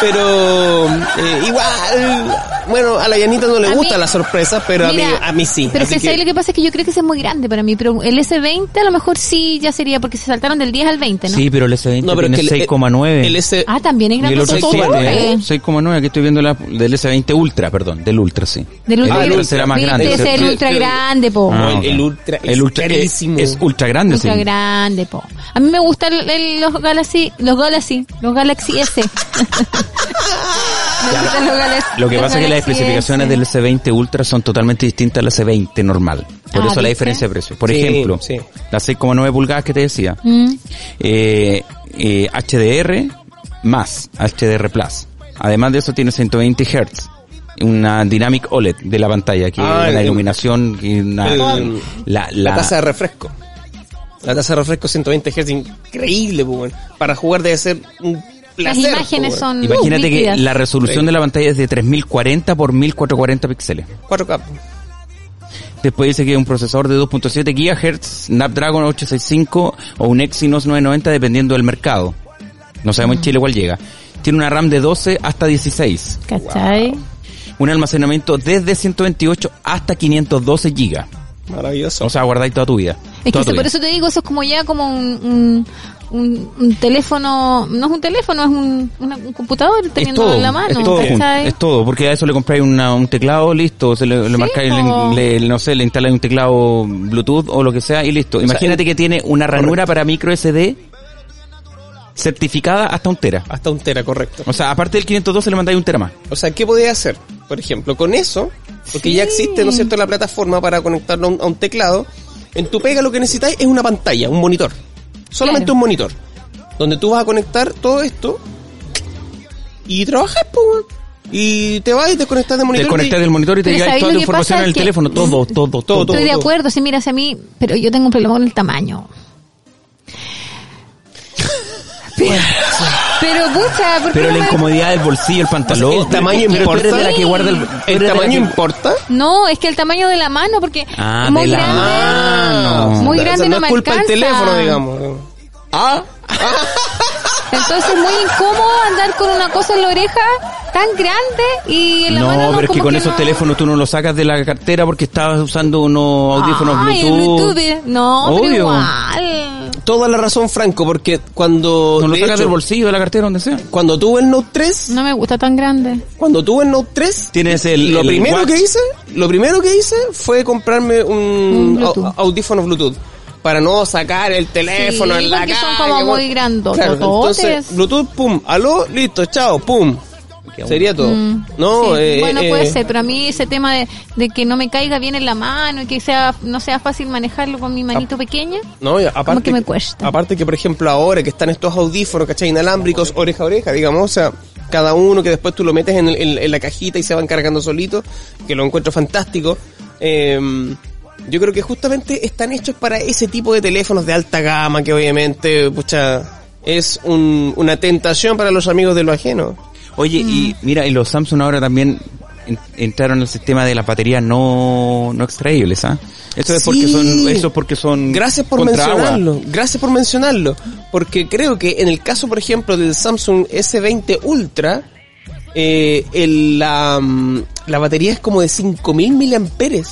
Pero eh, igual, bueno, a la Yanita no le A gusta mí- la sorpresa, pero a, mí, Mira, a mí sí. Pero Así que, ¿sabes lo que pasa es que yo creo que ese es muy grande para mí, pero el S20 a lo mejor sí ya sería porque se saltaron del 10 al 20, ¿no? Sí, pero el S20 No, pero es tiene que el- 6,9. El S, Ah, también es y el grande. otro es todo, 7, ¿eh? ¿eh? 6,9, aquí estoy viendo la, del S20 Ultra, perdón, del Ultra, sí. Del ultra, el Ultra será más grande. ese es el ultra grande, po. Ah, el- Ultra es el Ultra es, carísimo. es ultra grande, ultra sí. grande, po. A mí me gustan los Galaxy, los Galaxy, los Galaxy S. Lo que pasa es que las especificaciones S. del S20 Ultra son totalmente distintas al S20 normal. Por Ah, eso la diferencia de precio. Por Sí, ejemplo, sí. las 6,9 pulgadas que te decía, Mm. eh, eh, HDR más HDR Plus. Además de eso tiene 120 Hz. Una Dynamic OLED de la pantalla, que Ah, el- iluminación, y una, el- la, la la- tasa de refresco. La tasa de refresco 120 Hz, increíble, pues, bueno. Para jugar debe ser un Las imágenes son Imagínate uh, que la resolución Sí. de la pantalla es de 3040 por 1440 píxeles. bueno. 4K. Después dice que un procesador de 2.7 GHz, Snapdragon 865 o un Exynos 990 dependiendo del mercado. No sabemos en Chile cuál llega. Tiene una RAM de 12 hasta 16. ¿Cachai? Un almacenamiento desde 128 hasta 512 GB. Maravilloso. O sea, guardáis toda tu vida. Es que eso- por vida. eso te digo, eso es como ya como un, un, un, un teléfono, no es un teléfono, es un, una- un computador teniéndolo todo, en la mano. es todo, es todo, porque a eso le compráis una- un teclado, listo, se le, le Sí, marcáis, le, le- no sé, le instaláis un teclado Bluetooth o lo que sea y listo. Imagínate que tiene una ranura para micro SD certificada hasta un tera. Hasta un tera, correcto. O sea, aparte del 512 le mandáis un tera más. O sea, ¿qué podía hacer? Por ejemplo, con eso, porque Sí. ya existe, ¿no es cierto?, la plataforma para conectarlo a un, a un teclado. En tu pega lo que necesitáis es una pantalla, un monitor. Solamente Claro. un monitor. Donde tú vas a conectar todo esto y trabajas, pues. Y te vas y te conectas de Te monitor. conectas y- del monitor y te llega ¿sabéis toda la información en el teléfono, todo, todo, todo. Todo, Estoy de todo. acuerdo, si miras a mí, pero yo tengo un problema con el tamaño. Pero, pero pucha, ¿por qué Pero no la me- incomodidad del bolsillo, el pantalón. ¿El tamaño Pero importa? de la que guarda el, ¿El tamaño que- importa? No, es que el tamaño de la mano, porque Ah, muy de la grande. mano. Muy O sea, grande no, no me es culpa del alcanza. teléfono, digamos. Ah, Entonces es muy incómodo andar con una cosa en la oreja tan grande y en la mano no, no, pero es que con esos no. teléfonos tú no los sacas de la cartera porque estabas usando unos audífonos el Bluetooth. Bluetooth. No, pero Obvio. igual. Toda la razón, Franco, porque cuando... No lo de sacas hecho, del bolsillo, de la cartera, donde sea. Cuando tuve el Note 3, No me gusta tan grande. cuando tuve el Note 3, Tienes el, lo el primero watch. que hice, lo primero que hice fue comprarme un, Un Bluetooth. audífono Bluetooth para no sacar el teléfono Sí, en la porque son como muy weón. grandotototes. entonces Bluetooth, pum, aló, listo, chao, pum. Sería todo. Mm, No, sí. eh, bueno, eh, puede eh, ser, pero a mí ese tema de, de que no me caiga bien en la mano y que sea no sea fácil manejarlo con mi manito pequeña. No, y aparte, que me cuesta. Aparte que, por ejemplo, ahora que están estos audífonos, ¿cachai? Inalámbricos, oreja a oreja, digamos, o sea, cada uno que después tú lo metes en, el- en- en la cajita y se van cargando solitos, que lo encuentro fantástico. Eh, yo creo que justamente están hechos para ese tipo de teléfonos de alta gama, que obviamente, pucha, es un- una tentación para los amigos de lo ajeno. Oye, y Mm. mira, y los Samsung ahora también en- entraron al sistema de las baterías no, no extraíbles, ¿ah? Eso es porque son, eso es porque son Gracias por agua. mencionarlo. Gracias por mencionarlo. Porque creo que en el caso, por ejemplo, del Samsung S20 Ultra, eh, el, la, mm, la batería es como de 5000 miliamperes.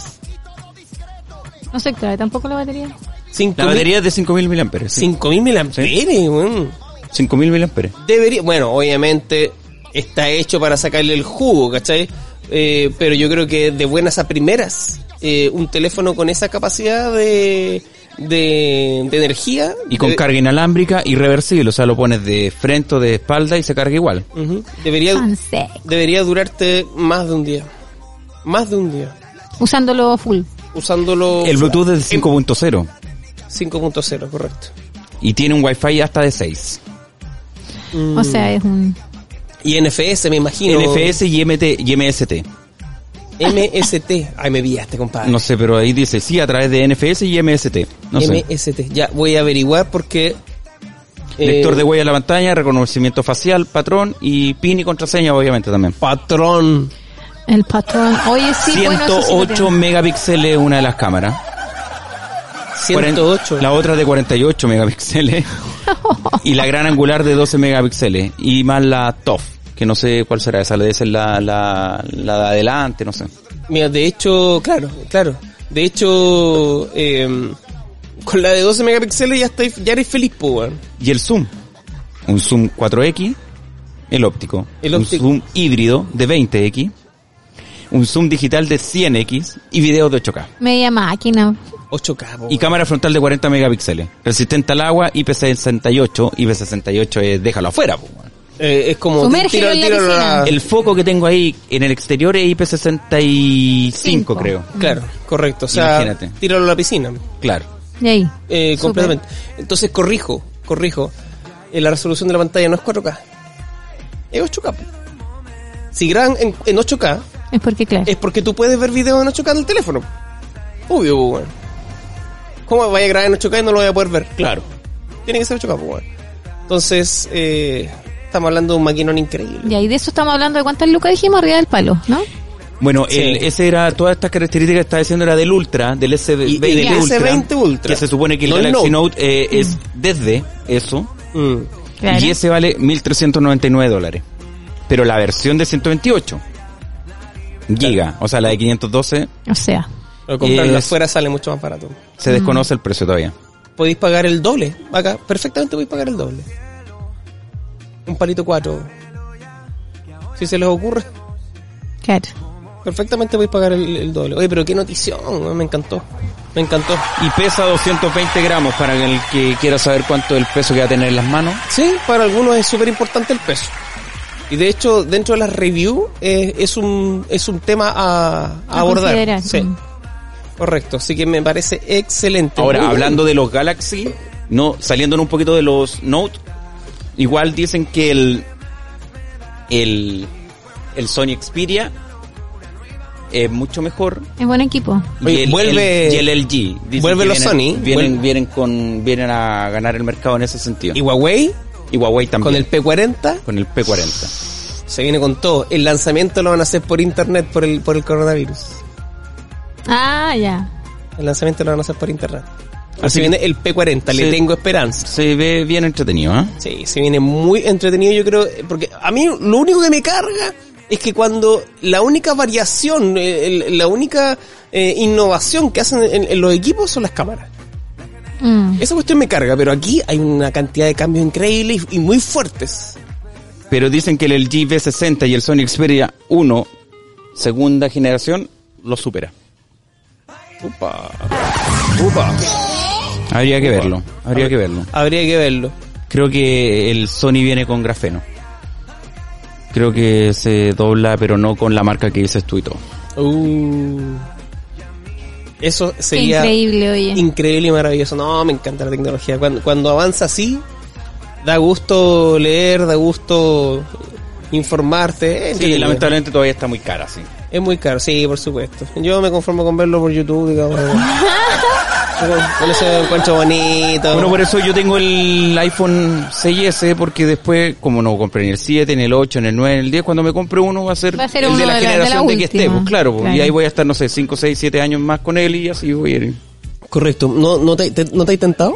No se extrae tampoco la batería. 5000 La batería es de 5000 miliamperes. sí. 5000 miliamperes, weón. 5000 miliamperes. Debería, bueno, obviamente está hecho para sacarle el jugo, ¿cachai? Eh, pero yo creo que de buenas a primeras, eh, un teléfono con esa capacidad de, de, de energía. Y con carga inalámbrica y reversible, o sea, lo pones de frente o de espalda y se carga igual. Debería, debería durarte más de un día. Más de un día. Usándolo full. Usándolo. El Bluetooth es en 5.0 5.0, correcto. y tiene un Wi-Fi hasta de 6. Mm. O sea, es un... Y NFS, me imagino. NFS y, MT, y MST. MST. Ay, me pillaste, compadre. No sé, pero ahí dice sí a través de NFS y MST. No sé. MST. Ya, voy a averiguar porque... eh, Lector de huella en la pantalla, reconocimiento facial, patrón y PIN y contraseña obviamente también. Patrón. El patrón. Oye, sí, bueno, eso sí 108 megapíxeles una de las cámaras. 108. La otra de 48 megapíxeles. y la gran angular de 12 megapíxeles. Y más la TOF, que no sé cuál será esa, debe ser la, la, la de adelante, no sé. Mira, de hecho, claro, claro. De hecho, eh, con la de 12 megapíxeles ya, estoy, ya eres feliz, weón. Y el zoom. Un zoom 4X, el óptico. El un óptico. zoom híbrido de 20X. Un zoom digital de 100X y video de 8K. Media máquina. 8K, po, Y cámara frontal de 40 megapíxeles. Resistente al agua, IP68. IP68 es déjalo afuera. Eh, es como... En la piscina. El foco que tengo ahí en el exterior es IP65, Cinco. creo. Claro, correcto. O sea, Imagínate. tíralo a la piscina. Claro. Y ahí. Eh, completamente. Entonces corrijo, corrijo. Eh, la resolución de la pantalla no es 4K. Es 8K. po. Si graban en, en 8K, Es porque, claro. es porque tú puedes ver videos en 8K en el teléfono. Obvio, weón. ¿Cómo vaya a grabar en 8K y no lo voy a poder ver? Claro. Tiene que ser 8K, po, weón. Entonces, eh, estamos hablando de un maquinón increíble. Y ahí de eso estamos hablando de cuántas lucas dijimos arriba del palo, ¿no? Bueno, Sí. el, ese era, todas estas características que estaba diciendo era del Ultra, del S20 Y- y del Ultra, S20 Ultra. que se supone que el No Galaxy Note. Note, eh, es desde eso, Mm. Claro. y ese vale 1.399 dólares. Pero la versión de 128 giga, o sea, la de 512, O sea. Pero comprarlo Es- afuera sale mucho más barato. se desconoce el precio todavía. podéis pagar el doble. Acá, perfectamente podéis pagar el doble. Un palito 4. Si se les ocurre, Claro. perfectamente podéis pagar el, el doble. Oye, pero qué notición, ¿no? me encantó. Me encantó. Y pesa 220 gramos para el que quiera saber cuánto es el peso que va a tener en las manos. Sí, para algunos es súper importante el peso. Y de hecho, dentro de las reviews eh, es un es un tema a, a A abordar. considerar. Sí, Mm. correcto. Así que me parece excelente. Muy Ahora, bien. hablando de los Galaxy, no, saliendo un poquito de los Note, igual dicen que el, el, el Sony Xperia es mucho mejor. Es buen equipo. Y el, vuelve- el- y el LG. Dicen vuelve los vienen, Sony, Vienen, vuelve- vienen con, vienen a ganar el mercado en ese sentido. Y Huawei, Y Huawei también. con el P40, con el P40. se viene con todo. El lanzamiento lo van a hacer por internet por el, por el coronavirus. Ah, ya. El lanzamiento lo van a hacer por internet. Así Así- viene el P40, le tengo esperanza. Se ve bien entretenido, ¿ah? Sí, se viene muy entretenido, yo creo, porque a mí lo único que me carga es que cuando la única variación, eh, el- la única eh, innovación que hacen en, en los equipos son las cámaras. Mm. Esa cuestión me carga, pero aquí hay una cantidad de cambios increíbles y, y muy fuertes. Pero dicen que el LG V60 y el Sony Xperia 1, segunda generación, lo supera. Upa. Upa. Habría que verlo, habría que verlo. Habría que verlo. Creo que el Sony viene con grafeno. Creo que se dobla, pero no con la marca que dices tú y todo. Uh. Eso Qué sería increíble, oye. increíble y maravilloso. No, me encanta la tecnología. Cuando, cuando avanza así, da gusto leer, da gusto informarte. Sí, lamentablemente todavía está muy cara, sí. Es muy caro, sí, por supuesto. Yo me conformo con verlo por YouTube, digamos. con, con ese encuentro bonito. Bueno, por eso yo tengo el iPhone 6S, porque después, como no compré ni el 7, ni el 8, ni el 9, ni el 10, cuando me compre uno va a ser, Va a ser el uno de la de la- de la generación de, que esté, pues claro, pues, Claro. y ahí voy a estar, no sé, 5, 6, 7 años más con él y así voy a ir. Correcto. ¿No, no, te, te- ¿No te has tentado?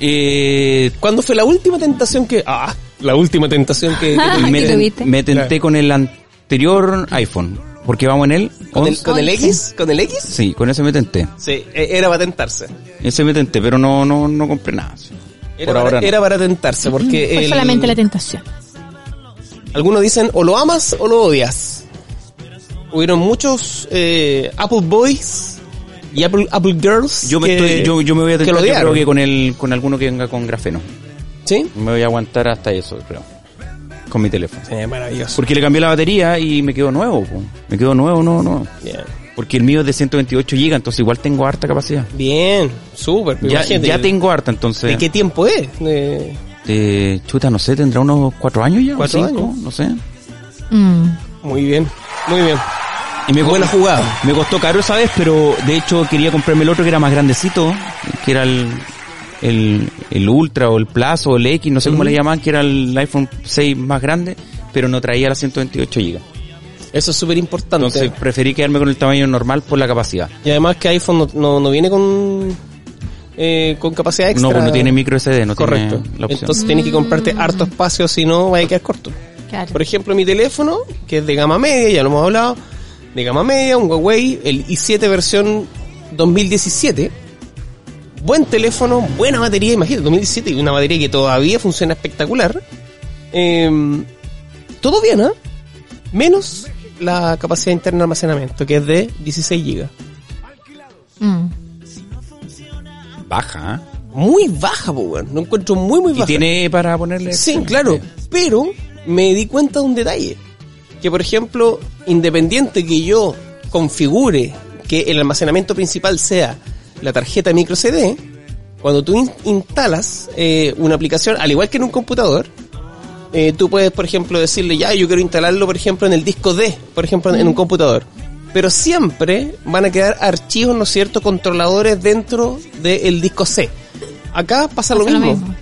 Eh, ¿Cuándo fue la última tentación que... Ah, la última tentación que... que me, me tenté Claro. con el anterior iPhone, porque vamos en el ¿Con el, 11. con el. X? ¿Con el X? Sí, con ese me tenté. Sí, e- era para tentarse. Ese me tenté, pero no, no, no compré nada. sí. Era, Por para, ahora no. era para tentarse, porque Fue el- solamente la tentación. algunos dicen o lo amas o lo odias. Hubieron muchos eh, Apple Boys y Apple, Apple Girls Yo me, que, estoy, yo, yo me voy a tentar, yo creo que con el, con alguno que venga con grafeno. ¿Sí? Me voy a aguantar hasta eso, creo. Con mi teléfono. Sí, maravilloso. Porque le cambié la batería y me quedó nuevo, po. Me quedó nuevo, no, no. Bien, Porque el mío es de 128 GB, entonces igual tengo harta capacidad. bien, súper. pero Ya, ya tengo harta, entonces. ¿De qué tiempo es? De- de- chuta, no sé, tendrá unos cuatro años ya. o ¿Cuatro cinco, años? No sé. Mm. Muy bien, muy bien. Y me Buena jugada. Me costó caro esa vez, pero de hecho quería comprarme el otro que era más grandecito, que era el, el, el Ultra o el Plus o el X, no sé cómo le llaman, que era el iPhone 6 más grande, pero no traía las 128 GB. Eso es súper importante. Entonces preferí quedarme con el tamaño normal por la capacidad. y además que iPhone no, no, no viene con eh, con capacidad extra. No, pues no tiene micro SD, no Correcto. tiene la opción. Entonces tienes que comprarte harto espacio, si no, vaya a quedar corto. Claro. Por ejemplo, mi teléfono, que es de gama media, ya lo hemos hablado, de gama media, un Huawei, el i7 versión 2017. Buen teléfono, buena batería, imagínate, 2017 y una batería que todavía funciona espectacular. Eh, todo bien, ¿ah? Menos la capacidad interna de almacenamiento, que es de 16 GB. Mm. Baja, ¿eh? Muy baja, pues. Lo encuentro muy, muy Y baja. tiene para ponerle... Sí, claro. Pero me di cuenta de un detalle. Que, por ejemplo, independiente que yo configure que el almacenamiento principal sea la tarjeta micro CD, cuando tú in- instalas eh, una aplicación, al igual que en un computador, eh, tú puedes, por ejemplo, decirle, ya, yo quiero instalarlo, por ejemplo, en el disco D, por ejemplo, en un computador. Pero siempre van a quedar archivos, ¿no es cierto?, controladores dentro del disco C. Acá pasa, lo, Pasa lo mismo. mismo.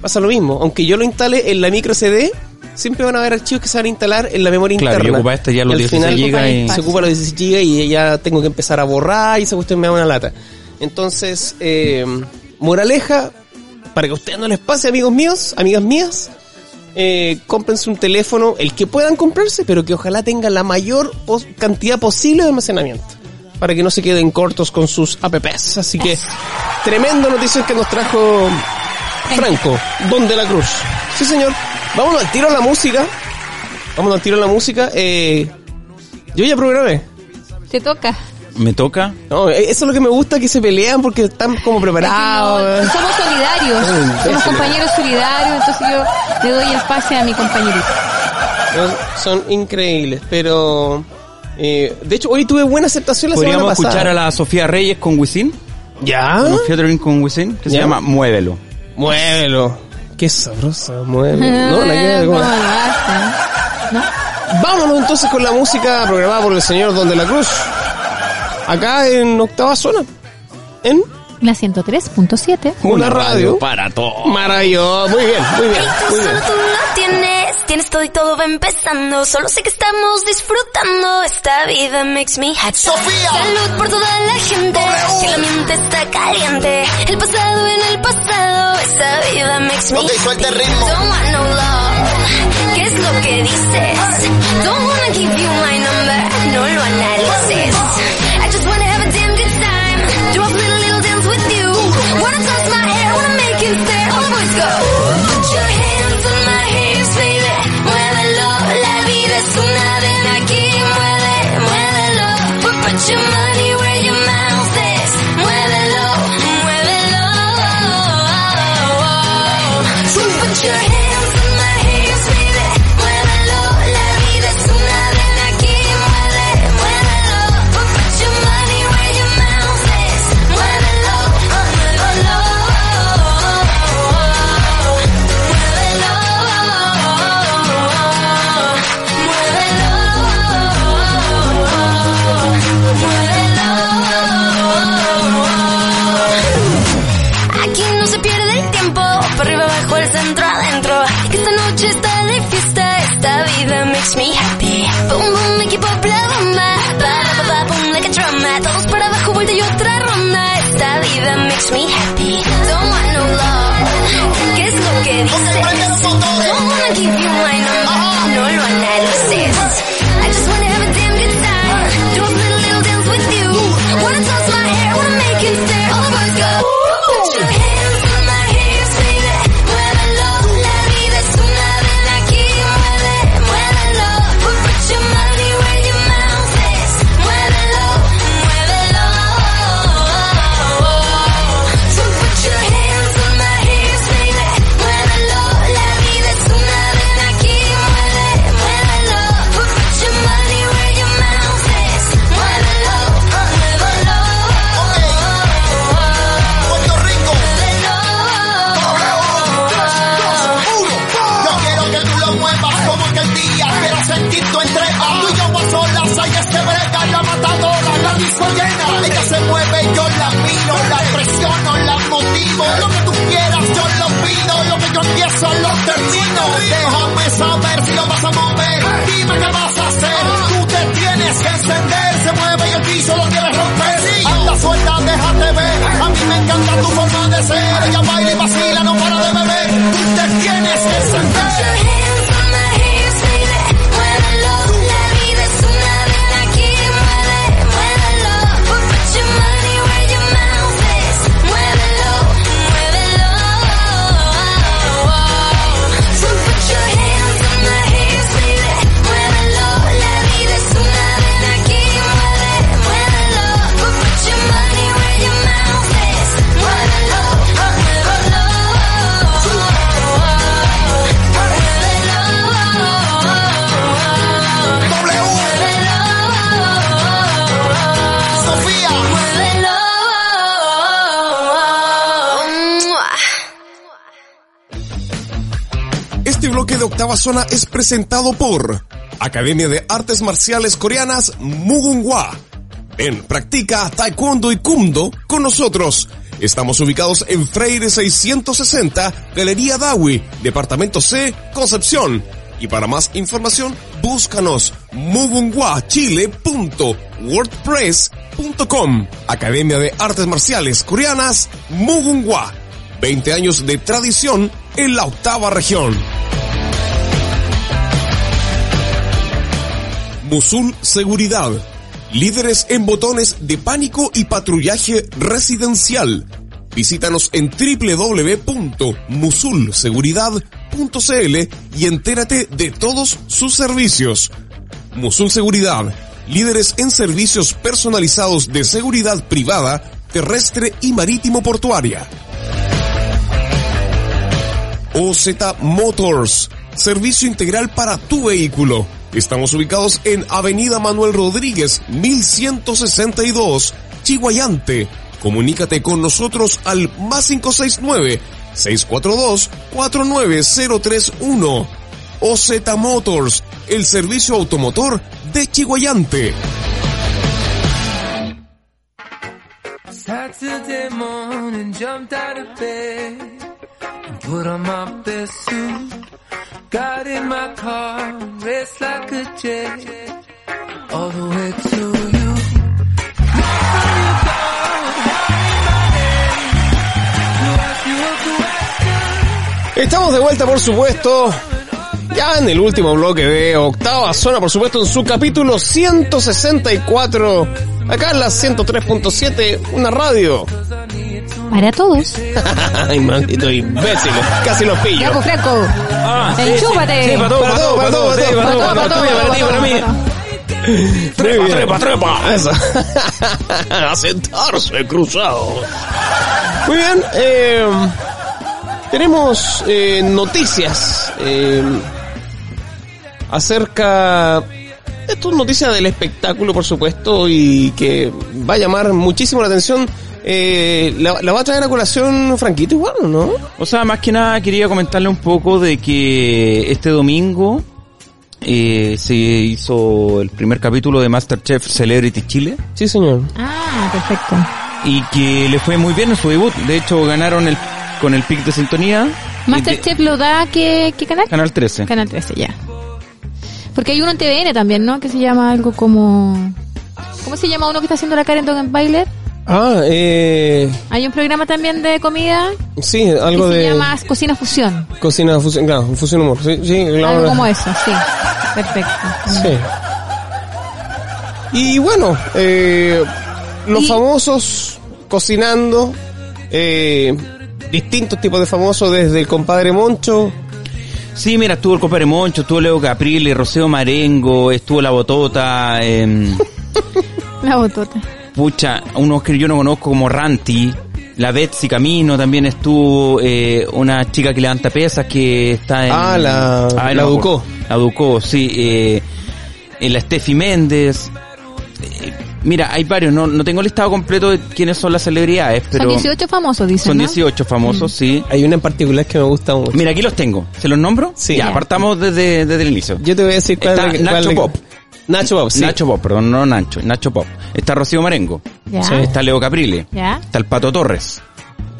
Pasa lo mismo. Aunque yo lo instale en la micro CD, siempre van a haber archivos que se van a instalar en la memoria Claro, interna. y ocupa este ya los al 16 final gigas y- se ocupa los 16 GB y ya tengo que empezar a borrar y esa cuestión me da una lata. Entonces, eh, moraleja, para que a ustedes no les pase, amigos míos, amigas mías, eh, cómprense un teléfono, el que puedan comprarse, pero que ojalá tenga la mayor cantidad posible de almacenamiento, para que no se queden cortos con sus apps. Así que, tremendo noticias que nos trajo Franco, Don de la Cruz. Sí, señor. Vámonos al tiro a la música. Vámonos al tiro a la música. Eh, yo ya programé. Te toca me toca. No, eh, eso es lo que me gusta, que se pelean porque están como preparados. Somos solidarios, somos compañeros solidarios, entonces yo le doy el pase a mi compañerito. Son increíbles, pero... Eh, de hecho, hoy tuve buena aceptación la semana pasada. ¿Podríamos escuchar a la Sofía Reyes con Wisin? ¿Ya? Un featuring con Wisin que se llama Muévelo. Muévelo. Qué sabroso muévelo. no, la queda ¿No? Vámonos entonces con la música programada por el señor Don de la Cruz. Acá en octava zona. En la 103.7. Una, Una radio, radio, para todo. Maravilloso. Muy bien, muy bien. Hey, tú solo tú lo tienes. Tienes todo y todo va empezando. Solo sé que estamos disfrutando. Esta vida makes me happy. Sofía. Salud por toda la gente. Que la mente está caliente. El pasado en el pasado. Esta vida makes me okay, happy. Ritmo. Don't want no love. ¿Qué es lo que dices? Don't want Babasona es presentado por Academia de Artes Marciales Coreanas Mugunghwa. Ven, practica Taekwondo y Kumdo con nosotros. Estamos ubicados en Freire 660, Galería Dawi, Departamento C, Concepción. Y para más información, búscanos mugunguachile.wordpress.com. Academia de Artes Marciales Coreanas Mugungwa. 20 años de tradición en la octava región. Musul Seguridad. Líderes en botones de pánico y patrullaje residencial. Visítanos en www.musulseguridad.cl y entérate de todos sus servicios. Musul Seguridad, líderes en servicios personalizados de seguridad privada, terrestre y marítimo portuaria. OZ Motors, servicio integral para tu vehículo Estamos ubicados en Avenida Manuel Rodríguez, 1162, Chihuayante. Comunícate con nosotros al más 569 642 49031. OZ Motors, el servicio automotor de Chihuayante. Of bed. Estamos de vuelta, por supuesto. Ya en el último bloque de Octava Zona, por supuesto, en su capítulo 164. Acá en la 103.7, una radio. Para todos. Ay, maldito imbécil. Casi los pillo. Yaco Franco. Ah, sí, sí. Enchúpate. Sí, para todo, para todo, para todo, para todo, para todo, para ti, para mí. Trepa, trepa, trepa. Eso. A sentarse cruzado. Muy bien. eh, tenemos eh, noticias eh, acerca... Esto es noticia del espectáculo, por supuesto, y que va a llamar muchísimo la atención. Eh, la, la va a traer a colación Franquito igual, ¿no? O sea, más que nada quería comentarle un poco de que este domingo eh, se hizo el primer capítulo de Masterchef Celebrity Chile Sí, señor. Ah, perfecto. y que le fue muy bien en su debut. De hecho, ganaron el con el pic de sintonía. Y de- Masterchef lo da, ¿qué, qué canal? Canal 13. Canal 13, ya. Porque hay uno en TVN también, ¿no? Que se llama algo como... ¿Cómo se llama uno que está haciendo la Karen Dogan Bailer? Ah, eh, Hay un programa también de comida sí, que algo se de llama Cocina Fusión. cocina fusión, claro, fusión humor. Sí, sí, claro. Algo como eso, sí. Perfecto. Sí. Y bueno, eh, los Y- famosos cocinando, eh, distintos tipos de famosos, desde el compadre Moncho, Sí, mira, estuvo el compadre Moncho, estuvo Leo Caprile, Rocío Marengo, estuvo La Botota, em, La botota. Pucha, unos que yo no conozco como Ranti, la Betsy Camino también estuvo, eh, una chica que levanta pesas que está en... Ah, la- Ay, la Ducó. acuerdo. La Ducó, sí, eh, eh, la Steffi Méndez. Eh, mira, hay varios, no, no tengo el listado completo de quiénes son las celebridades, pero Son 18 famosos, dicen, son ¿no? 18 famosos, sí. hay una en particular que me gusta mucho. Mira, aquí los tengo. ¿Se los nombro? Sí. Ya, partamos desde, desde el inicio. Yo te voy a decir cuál Está es la- cuál Nacho Pop. Nacho Pop, sí. Nacho Pop, perdón, no Nacho, Nacho Pop. Está Rocío Marengo. Ya. Sí. Está Leo Caprile. Ya. Está el Pato Torres.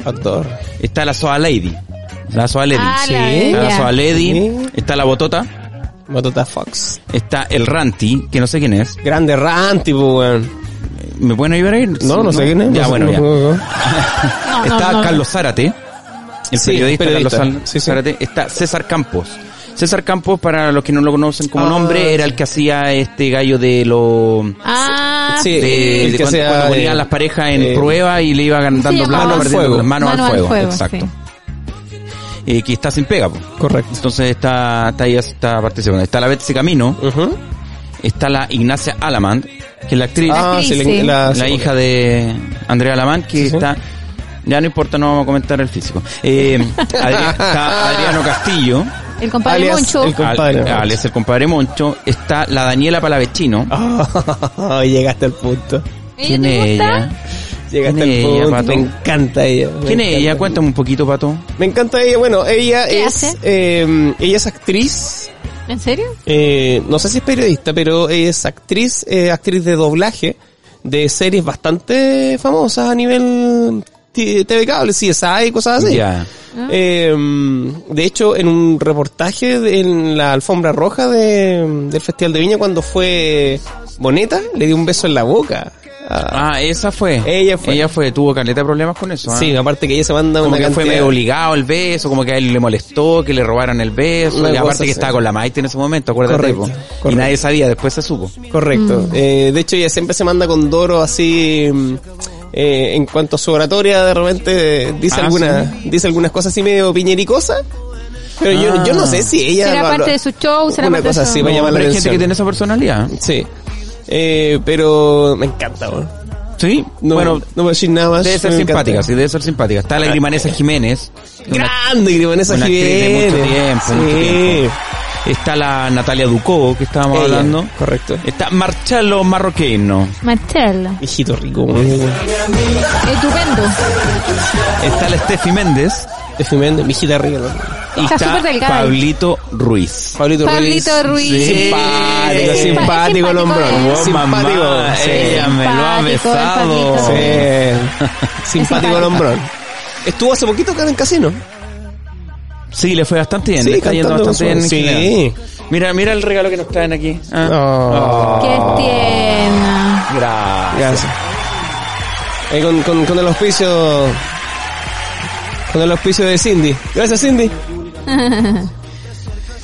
Actor. Está la Soa Lady. La Soa Lady. Ah, Sí. Está la. Soa Lady. Sí. Está la Botota. Batota Fox. Está el Ranti, que no sé quién es. Grande Ranti, pues, weón. ¿Me pueden ayudar ahí? No, no sé quién es. Ya, no bueno, ya. no- no- no. No, no, Está no. Carlos Zárate. El Sí, periodista, periodista. Carlos Zá- Sí, sí. Zárate. Está César Campos. César Campos, para los que no lo conocen como Ah, nombre, era el que hacía este gallo de los... Ah, Sí, de, el de que cuando, sea, cuando eh, ponían las parejas en eh, prueba y le iban dando llamaba? plata Mano al perdiendo fuego. las manos Mano al fuego, fuego, exacto sí. Eh, que está sin pega po. Correcto. entonces está está ahí está participando está la Betsy Camino está la Ignacia Alamand que es la actriz Ah, sí, la- sí. la, la hija de Andrea Alamand que Sí, sí. está ya no importa no vamos a comentar el físico eh, Adri- está Adriano Castillo el compadre alias Moncho. el compadre al- Moncho. alias el compadre Moncho está la Daniela Palavecino Ah, llegaste al punto. ¿Ella ¿quién es ella? Llegaste ¿Quién es al ella, punto. Pato? Me encanta ella. me ¿quién es ella? cuéntame un poquito Pato Me encanta ella. Bueno, ella ¿Qué es, hace? eh, ella es actriz. ¿En serio? eh, no sé si es periodista, pero es actriz, eh, actriz de doblaje de series bastante famosas a nivel TV cable, CSI y cosas así. ya Eh, de hecho, en un reportaje de- en la alfombra roja de, del Festival de Viña, cuando fue Boneta, le dio un beso en la boca. Ah, esa fue. Ella fue. Ella fue, tuvo caleta de problemas con eso. ¿ah? Sí, aparte que ella se manda como una que fue cantidad- medio obligado el beso, como que a él le molestó que le robaran el beso, Una y aparte que así. estaba con la Maite en ese momento, acuérdate. Correcto, po. Y correcto. nadie sabía, después se supo. Correcto. Eh, de hecho, ella siempre se manda con Doro así, mm, eh, en cuanto a su oratoria, de repente dice Ah, alguna, dice algunas cosas así medio piñericosas. Pero yo, yo no sé si ella... Será parte lo- de su show, será una parte de cosa su- así, No, va a llamar la hay gente que tiene esa personalidad. Sí. Eh, pero me encanta. Sí, No, bueno, no voy a decir nada más. debe ser simpática, encanta. sí, debe ser simpática. Está la Grimanesa Jiménez. Grande, Grimanesa Jiménez. mucho tiempo, Sí. mucho tiempo. Está la Natalia Ducó, que estábamos Ella, hablando. Correcto. Está Marcelo Marroquino. Marcella. Hijito rico. Estupendo. Está la Steffi Méndez. Steffi Méndez, mi hijita rica. Y Está está delgada. Pablito Ruiz. Pablito, Pablito Ruiz. Sí. Simpático, Sí. simpático el hombrón. Simpático, Oh, Simpático. mamá, sí. ella me lo ha Simpático, besado. Sí. Simpático el hombrón. Estuvo hace poquito acá en el casino. Sí, le fue bastante bien. Sí, le está yendo bastante bien. sí. Mira, mira el regalo que nos traen aquí. Ah. Oh. Qué tierna. Gracias. Con, con, con el auspicio. Con el auspicio de Cindy. Gracias, Cindy.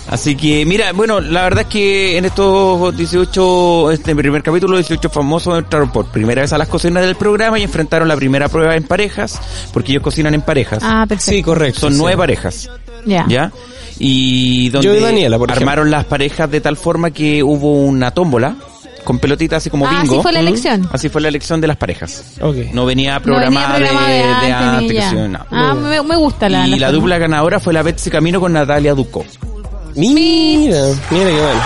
Así que, mira, bueno, la verdad es que en estos 18, este primer capítulo, 18 famosos entraron por primera vez a las cocinas del programa y enfrentaron la primera prueba en parejas, porque ellos cocinan en parejas. Ah, perfecto. Sí, correcto. Son sí. nueve parejas, Ya. ¿ya? Y donde Yo y Daniela, por armaron las parejas de tal forma que hubo una tómbola con pelotitas así como Ah, bingo. así fue la elección. Así fue la elección de las parejas. Ok. No venía No programada venía programa de, de antes, ya. se- no. Ah, me, me gusta la y la, forma. dupla ganadora fue la Betsy Camino con Natalia Ducó. Mira, mira qué bueno.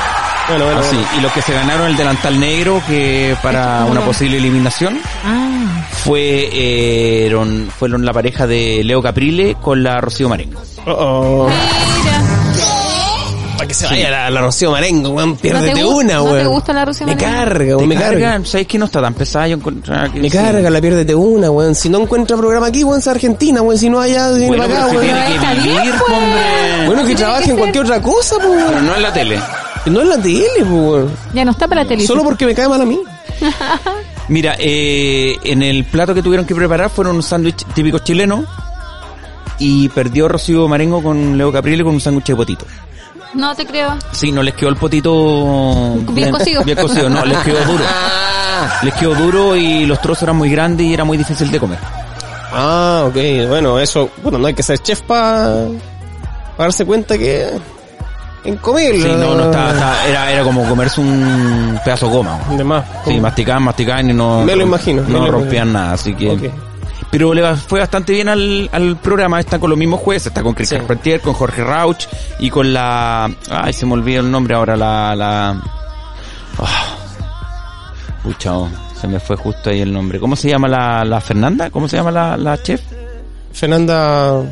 Bueno, bueno. Así, bueno. y los que se ganaron el delantal negro que para una posible eliminación Ah, fue eh, eron- fueron la pareja de Leo Caprile con la Rocío Marengo. Oh, oh. mira. Para que se vaya la, la Rocío Marengo, weón. Piérdete ¿No una, no weón. te gusta la Rocío Me Marengo? carga, weón. Me carga. ¿Sabes que no está tan pesada? Yo encontraba que Me sí. carga, la piérdete una, weón. Si no encuentra programa aquí, weón, es Argentina, weón. Si no allá, viene Bueno, para acá, pero si weón. tiene que Está bien, vivir, pues. hombre. Bueno, que Tiene trabaje que en ser. cualquier otra cosa, pues, Pero weón. no en la tele. No en la tele, pues, weón. Ya no está para la tele. Solo porque me cae mal a mí. Mira, eh, en el plato que tuvieron que preparar fueron un sándwich típico chileno y perdió Rocío Marengo con Leo Caprile con un sándwich de potito. No te creo. Sí, no les quedó el potito Bien cocido. Bien cocido, no, les quedó duro. Les quedó duro y los trozos eran muy grandes y era muy difícil de comer. Ah, ok. Bueno, eso, bueno, no hay que ser chef para darse cuenta que en comer. Sí, no, no estaba, estaba- era, era como comerse un pedazo de goma. De más. Sí, masticaban, masticaban y no, Me lo imagino, no lo rompían imagino. nada, así que... Pero le fue bastante bien al, al programa, está con los mismos jueces, está con Cristian Sí. Carpentier, con Jorge Rauch y con la... Ay, se me olvidó el nombre ahora, la... la Ah. Pucha, oh, se me fue justo ahí el nombre. ¿Cómo se llama la, la Fernanda? ¿Cómo se llama la, la chef? Fernanda,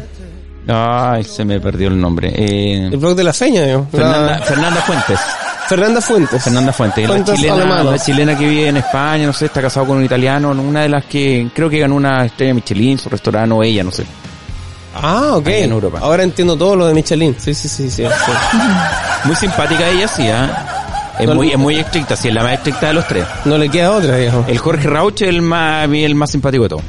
Ay, se me perdió el nombre. Eh, el blog de la feña, digo. Fernanda, La- Fernanda Fuentes. Fernanda Fuentes. Fernanda Fuentes, la chilena, la chilena que vive en España, no sé, está casado con un italiano, una de las que creo que ganó una estrella Michelin, su restaurante o ella, no sé. Ah, ok. En Europa. Ahora entiendo todo lo de Michelin. Sí, sí, sí, sí. sí. Muy simpática ella, sí, ¿ah? Es No, muy, es muy estricta, sí, es la más estricta de los tres. No le queda otra, viejo. El Jorge Rauch es el más, el más simpático de todos.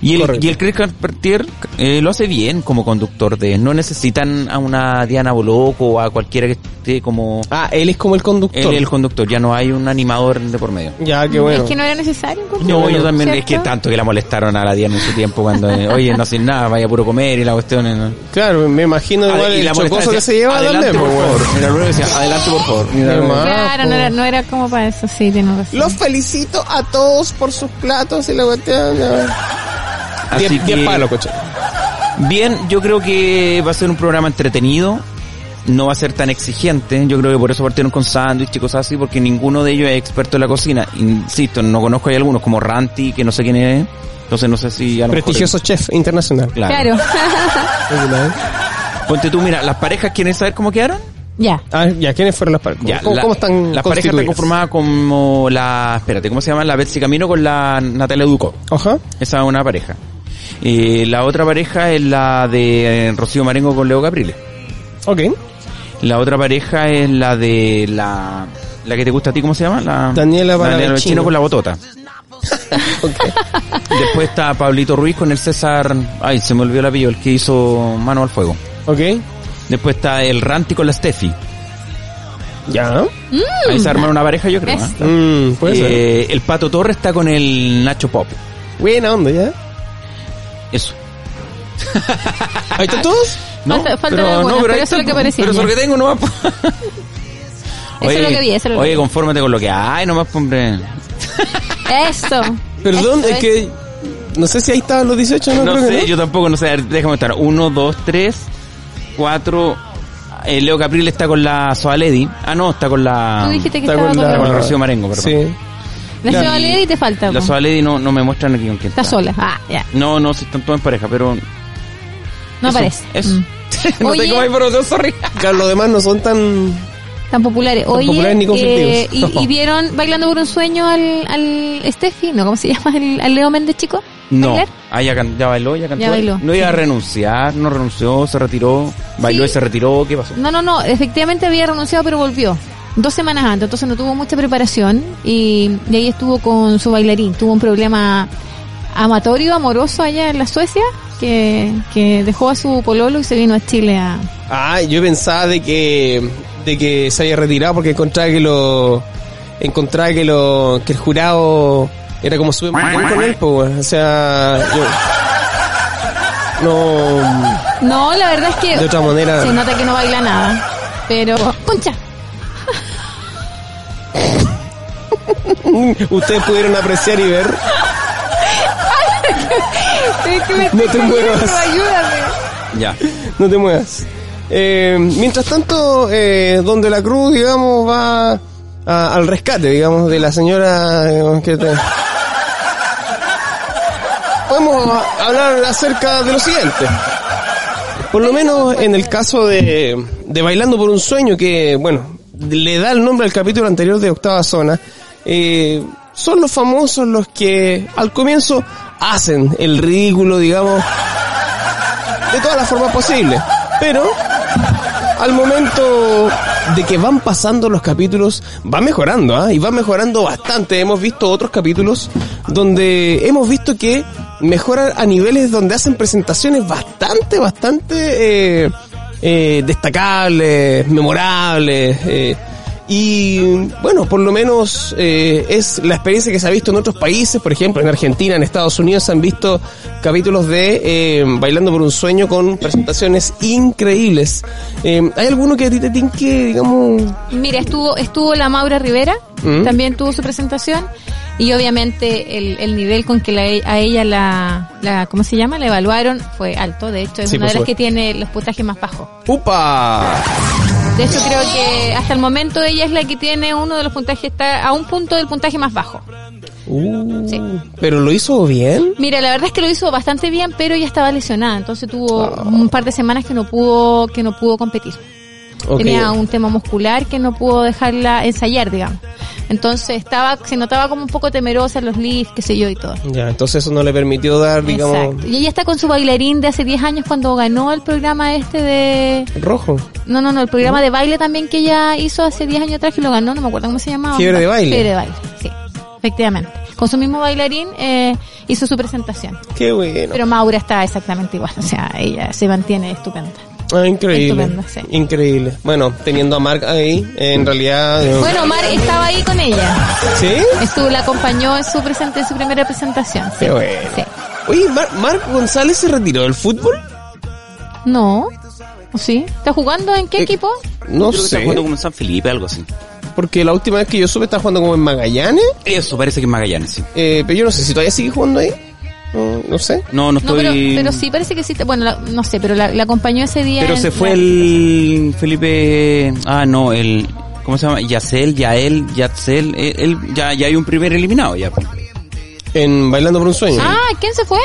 Y el, Correcto. y el Chris Carpentier eh, lo hace bien como conductor de... No necesitan a una Diana Boloco o a cualquiera que esté como... Ah, él es como el conductor. Él es el conductor, ya no hay un animador de por medio. Ya, qué bueno. Es que no era necesario. pues. No, bueno, yo también, es que tanto que la molestaron a la Diana en su tiempo cuando, eh, oye, no hacen nada, vaya puro comer y la cuestión. eh, ¿no? Claro, me imagino igual y el la chocoso que se lleva adelante, por pues, favor. weón. Mira, luego decía, adelante, por favor. Mira. Claro, no era, no era como para eso, sí, tienes razón. Los felicito a todos por sus platos y la cuestión. Así Diez, que- diez palos, coche. Bien, yo creo que va a ser un programa entretenido. No va a ser tan exigente. Yo creo que por eso partieron con sándwich y cosas así, porque ninguno de ellos es experto en la cocina. Insisto, no conozco, hay algunos como Ranti, que no sé quién es. Entonces no sé si a lo mejor- Prestigioso chef internacional. Claro. Claro. Ponte tú, mira, las parejas quieren saber cómo quedaron. ya. Ah, ya, ¿quiénes fueron las parejas? Ya, ¿Cómo, la- cómo están Las parejas están conformadas como la... Espérate, ¿cómo se llama? La Betsy Camino con la Natalia Duco. Ajá. Esa es una pareja. Eh, la otra pareja es la de eh, Rocío Marengo con Leo Caprile. Ok. La otra pareja es la de la... La que te gusta a ti, ¿cómo se llama? La, Daniela. Chino con la botota. Después está Pablito Ruiz con el César... Ay, se me olvidó el apellido, el que hizo Mano al Fuego. Ok. Después está el Ranti con la Steffi. Ya. Ahí se armaron una pareja, yo creo. ¿eh? Mm, puede ser. Eh, el Pato Torres está con el Nacho Pop. Buena onda, ¿ya? Eso. ¿Ahí están todos? Falta- faltan algunas, pero ahí eso es lo que parecía, Pero eso es lo que tengo nomás. po. Eso es lo que vi, eso es lo que oye, vi. confórmate con lo que hay nomás, hombre. Eso. Perdón, Eso es que... No sé si ahí estaban los 18, no, No, creo que sé, no. yo tampoco, no sé. A ver, Déjame estar. Uno, dos, tres, cuatro. Eh, Leo Caprile está con la Soaledi. Ah, no, está con la. Tú dijiste que Está estaba con con la- con la... Rocío Marengo, perdón. Sí. La Ya. lleva Lady y te falta. La po. Soaledi no, no me muestran aquí con quién Está sola. Ah, ya. No, no, si están todos en pareja, pero. No eso, aparece. Eso. Mm. no Oye. tengo más información, sorry. Claro, los demás no son tan... Tan populares. Tan Oye, populares ni eh, conflictivos. y, y vieron Bailando por un Sueño al, al Steffi, ¿no? ¿Cómo se llama? El, al Leo Méndez, chico. No. ¿Bailar? Ah, ya, can- ya bailó, ya cantó. Ya bailó, No iba a sí. renunciar, no renunció, se retiró. Bailó y Sí. se retiró, ¿qué pasó? No, no, no. Efectivamente había renunciado, pero volvió. Dos semanas antes, entonces no tuvo mucha preparación y, y ahí estuvo con su bailarín. Tuvo un problema amatorio, amoroso allá en la Suecia, que, que dejó a su pololo y se vino a Chile a... Ah, yo pensaba de que de que se había retirado porque encontraba que lo encontraba que lo que el jurado era como súper mal con él, pues, o sea, yo no No, la verdad es que de otra manera se nota que no baila nada, pero... ¡Puncha! ustedes pudieron apreciar y ver. Es que me No te muevas. ayúdame. Ya. No te muevas. Eh, mientras tanto, eh, donde la cruz, digamos, va a- al rescate, digamos, de la señora digamos, que te... Podemos hablar acerca de lo siguiente. Por lo menos en el caso de, de Bailando por un Sueño, que, bueno, le da el nombre al capítulo anterior de Octava Zona, eh, son los famosos los que al comienzo hacen el ridículo, digamos, de todas las formas posibles. Pero al momento de que van pasando los capítulos, va mejorando, ¿ah? Y va mejorando bastante. Hemos visto otros capítulos donde hemos visto que mejoran a niveles donde hacen presentaciones bastante, bastante eh, eh, destacables, memorables. Y bueno, por lo menos eh, es la experiencia que se ha visto en otros países, por ejemplo en Argentina, en Estados Unidos se han visto capítulos de eh, Bailando por un Sueño con presentaciones increíbles. Eh, ¿Hay alguno que a ti te tinque, digamos... Mira, estuvo, estuvo la Maura Rivera, Mm. también tuvo su presentación, y obviamente el, el nivel con que la- a ella la, la, ¿cómo se llama? La evaluaron fue alto, de hecho es Sí, una de las que tiene los puntajes más bajos. ¡Upa! De hecho creo que hasta el momento ella es la que tiene uno de los puntajes, está a un punto del puntaje más bajo. Uh, Sí. ¿Pero lo hizo bien? Mira, la verdad es que lo hizo bastante bien, pero ella estaba lesionada, entonces tuvo Ah. un par de semanas que no pudo, que no pudo competir. Tenía un tema muscular que no pudo dejarla ensayar, digamos. Entonces estaba, se notaba como un poco temerosa en los lifts, qué sé yo y todo. Ya, entonces eso no le permitió dar, digamos, Exacto. Y ella está con su bailarín de hace 10 años cuando ganó el programa este de... rojo. No, no, no, el programa de baile también que ella hizo hace 10 años atrás que lo ganó, no me acuerdo cómo se llamaba. Fiebre de baile. Fiebre de baile, sí, efectivamente. Con su mismo bailarín eh, hizo su presentación. Qué bueno. Pero Maura está exactamente igual, o sea, ella se mantiene estupenda. Ah, increíble. Estupendo, sí. Increíble. Bueno, teniendo a Mark ahí, en realidad... eh, Bueno, Mar estaba ahí con ella. ¿Sí? Estuvo, la acompañó en su, presente, en su primera presentación. sí. Qué bueno. Sí. Oye, Mar- Marc González se retiró del fútbol? No. ¿O sí? ¿Está jugando en qué Eh, equipo? No Creo que está sé. jugando como en San Felipe, algo así. Porque la última vez que yo supe está jugando como en Magallanes. Eso, parece que es Magallanes, sí. Eh, pero yo no sé si todavía sigue jugando ahí. No, no sé. No, no No, estoy... pero, pero sí, parece que sí. Bueno, la- no sé, pero la, la acompañó ese día. Pero en se fue el Felipe... Ah, no, el... ¿Cómo se llama? Yacel, Yael, Yatzel. Él, él- ya, ya hay un primer eliminado ya. En Bailando por un Sueño. Ah, ¿quién se fue?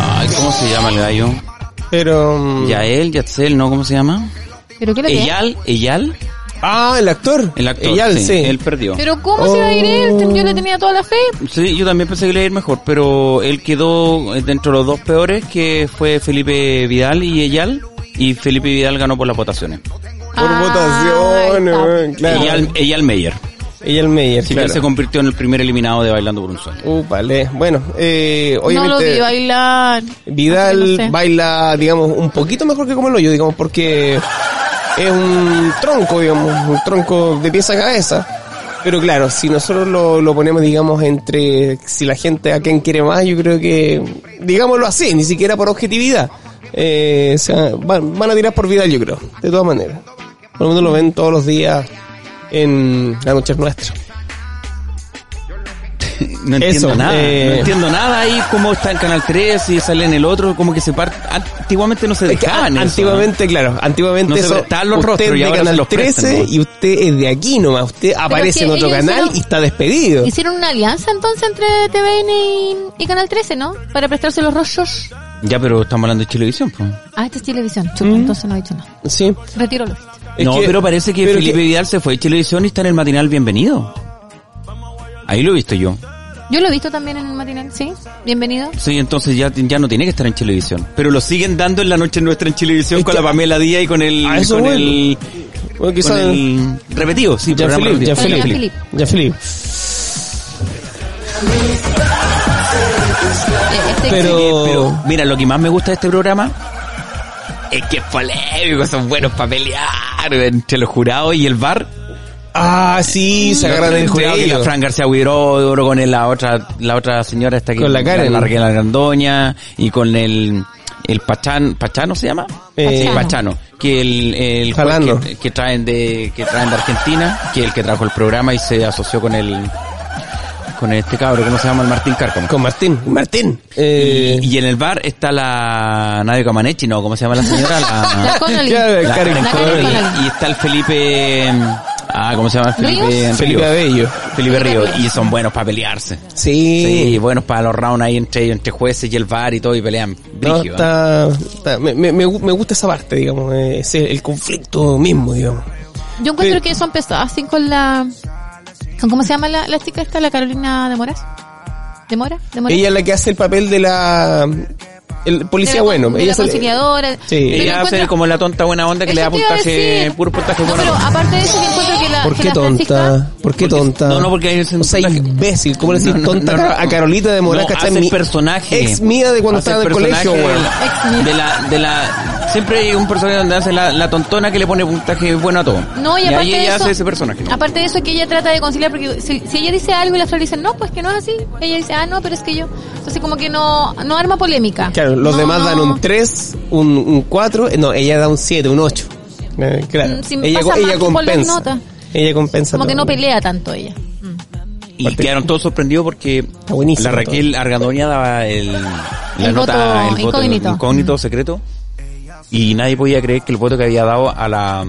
Ay, ¿cómo se llama el gallo? Pero... mm, Yael, Yatzel, ¿no? ¿Cómo se llama? ¿Pero qué le tiene? Eyal, Eyal. Ah, el actor. El actor, Eyal, sí, sí. Él perdió. ¿Pero cómo se va a ir él? Yo le tenía toda la fe. Sí, yo también pensé que le iba a ir mejor, pero él quedó dentro de los dos peores, que fue Felipe Vidal y Eyal, y Felipe Vidal ganó por las votaciones. Por Ah, votaciones, claro. Eyal, Eyal Meyer. Eyal Meyer, Sí, que claro. él se convirtió en el primer eliminado de Bailando por un Sueño. Uh, vale. Bueno, eh, No lo obviamente... vi bailar. Vidal no sé. baila, digamos, un poquito mejor que como el hoyo, digamos, porque es un tronco, digamos, un tronco de pieza a cabeza. Pero claro, si nosotros lo, lo ponemos, digamos, entre si la gente a quien quiere más, yo creo que, digámoslo así, ni siquiera por objetividad. Eh, o sea, van, van a tirar por vida, yo creo, de todas maneras. Todo el mundo lo ven todos los días en La Noche es Nuestra. No entiendo Eso, nada. eh, No entiendo nada ahí cómo está en Canal 3 y sale en el otro, como que se parte. Antiguamente no se Es que dejaban eso, antiguamente, claro, antiguamente No se eso, prestaban los usted rostros y es de ahora se Canal los 13 prestan, ¿no? y usted es de aquí nomás, usted aparece en otro canal hicieron- y está despedido. Hicieron una alianza entonces entre TVN y, y Canal 13, ¿no? Para prestarse los rostros. Ya, pero estamos hablando de televisión, pues. Ah, esta es televisión. Chuta, Mm. entonces no he dicho nada. Sí. Retiro lo visto. Es no, que- pero parece que pero Felipe que- Vidal se fue de televisión y está en el matinal Bienvenido. Ahí lo he visto yo. Yo lo he visto también en el matinal, ¿sí? Bienvenido. Sí, entonces ya, ya no tiene que estar en televisión. Pero lo siguen dando en la noche nuestra en televisión con la Pamela Díaz y con el, Ah, eso con bueno. el, Bueno, con quizás el repetido, sí, Ya programa Felipe, ya. Con Jean ya Felipe. Pero, Pero, mira, lo que más me gusta de este programa es que es polémico, son buenos para pelear entre los jurados y el bar. Ah, sí, se agarran el jurado que la. Fran García Huidobro con el- la otra, la otra señora esta que Con la Karen. la Raquel Argandoña y con el, el Pachán, ¿Pachano se llama? Eh, Sí, Pachano, que el, el juez que, que traen de, que traen de Argentina, que el que trajo el programa y se asoció con el, con este cabro, ¿cómo se llama? El Martín Cárcamo. Con Martín, Martín. Eh, Y en el bar está la Nadia Comaneci, ¿no? ¿Cómo se llama la señora? La La, Connolly. La Karen La Connolly. Karen Connolly. Y está el Felipe... Ah, ¿cómo se llama? el Felipe ¿Ríos? Felipe Ríos. Abello. Felipe Ríos. Y son buenos para pelearse. Sí. Sí, buenos para los rounds ahí entre ellos, entre jueces y el bar y todo, y pelean. No, brígido, ¿eh? está, está- me, me, me gu- me gusta esa parte, digamos, eh, ese, el conflicto mismo, digamos. Yo encuentro Pero- que eso empezó así con la... Con, ¿Cómo se llama la, la chica esta? La Carolina de Moras. ¿De Mora? ¿De Mora? Ella es la que hace el papel de la el policía bueno. ella la se- conciliadora. Sí. Ella hace encuentro- como la tonta buena onda que le da puntaje, puro puntaje No, bueno. pero aparte de eso, yo encuentro que la, ¿Por qué tonta? Francisca- ¿Por qué Porque- tonta? no, no, porque hay un O sea, imbécil. ¿Cómo le decís No, no, tonta no, no. a Carolita de Morán, No, ¿cachai? hace personaje. Ex mía de cuando estaba en el colegio, personaje weón. Ex mía. De la, de la, siempre hay un personaje donde hace la, la tontona que le pone puntaje bueno a todo. No, y y aparte ahí de ella eso, hace ese personaje. aparte de eso que ella trata de conciliar, porque si, si ella dice algo y la Flor dice, no, pues que no es así, ella dice, ah, no, pero es que yo, entonces como que no, no arma polémica. Claro, los No, demás no. dan un 3, un, un 4, no, ella da un 7, un 8. Eh, claro. Mm, ella pasa ella las compensa. notas. Ella compensa. Como que no pelea tanto ella. Y quedaron todos sorprendidos porque la Raquel Argandoña daba el, la El nota, voto el voto incógnito. incógnito, Mm. secreto. Y nadie podía creer que el voto que había dado a la,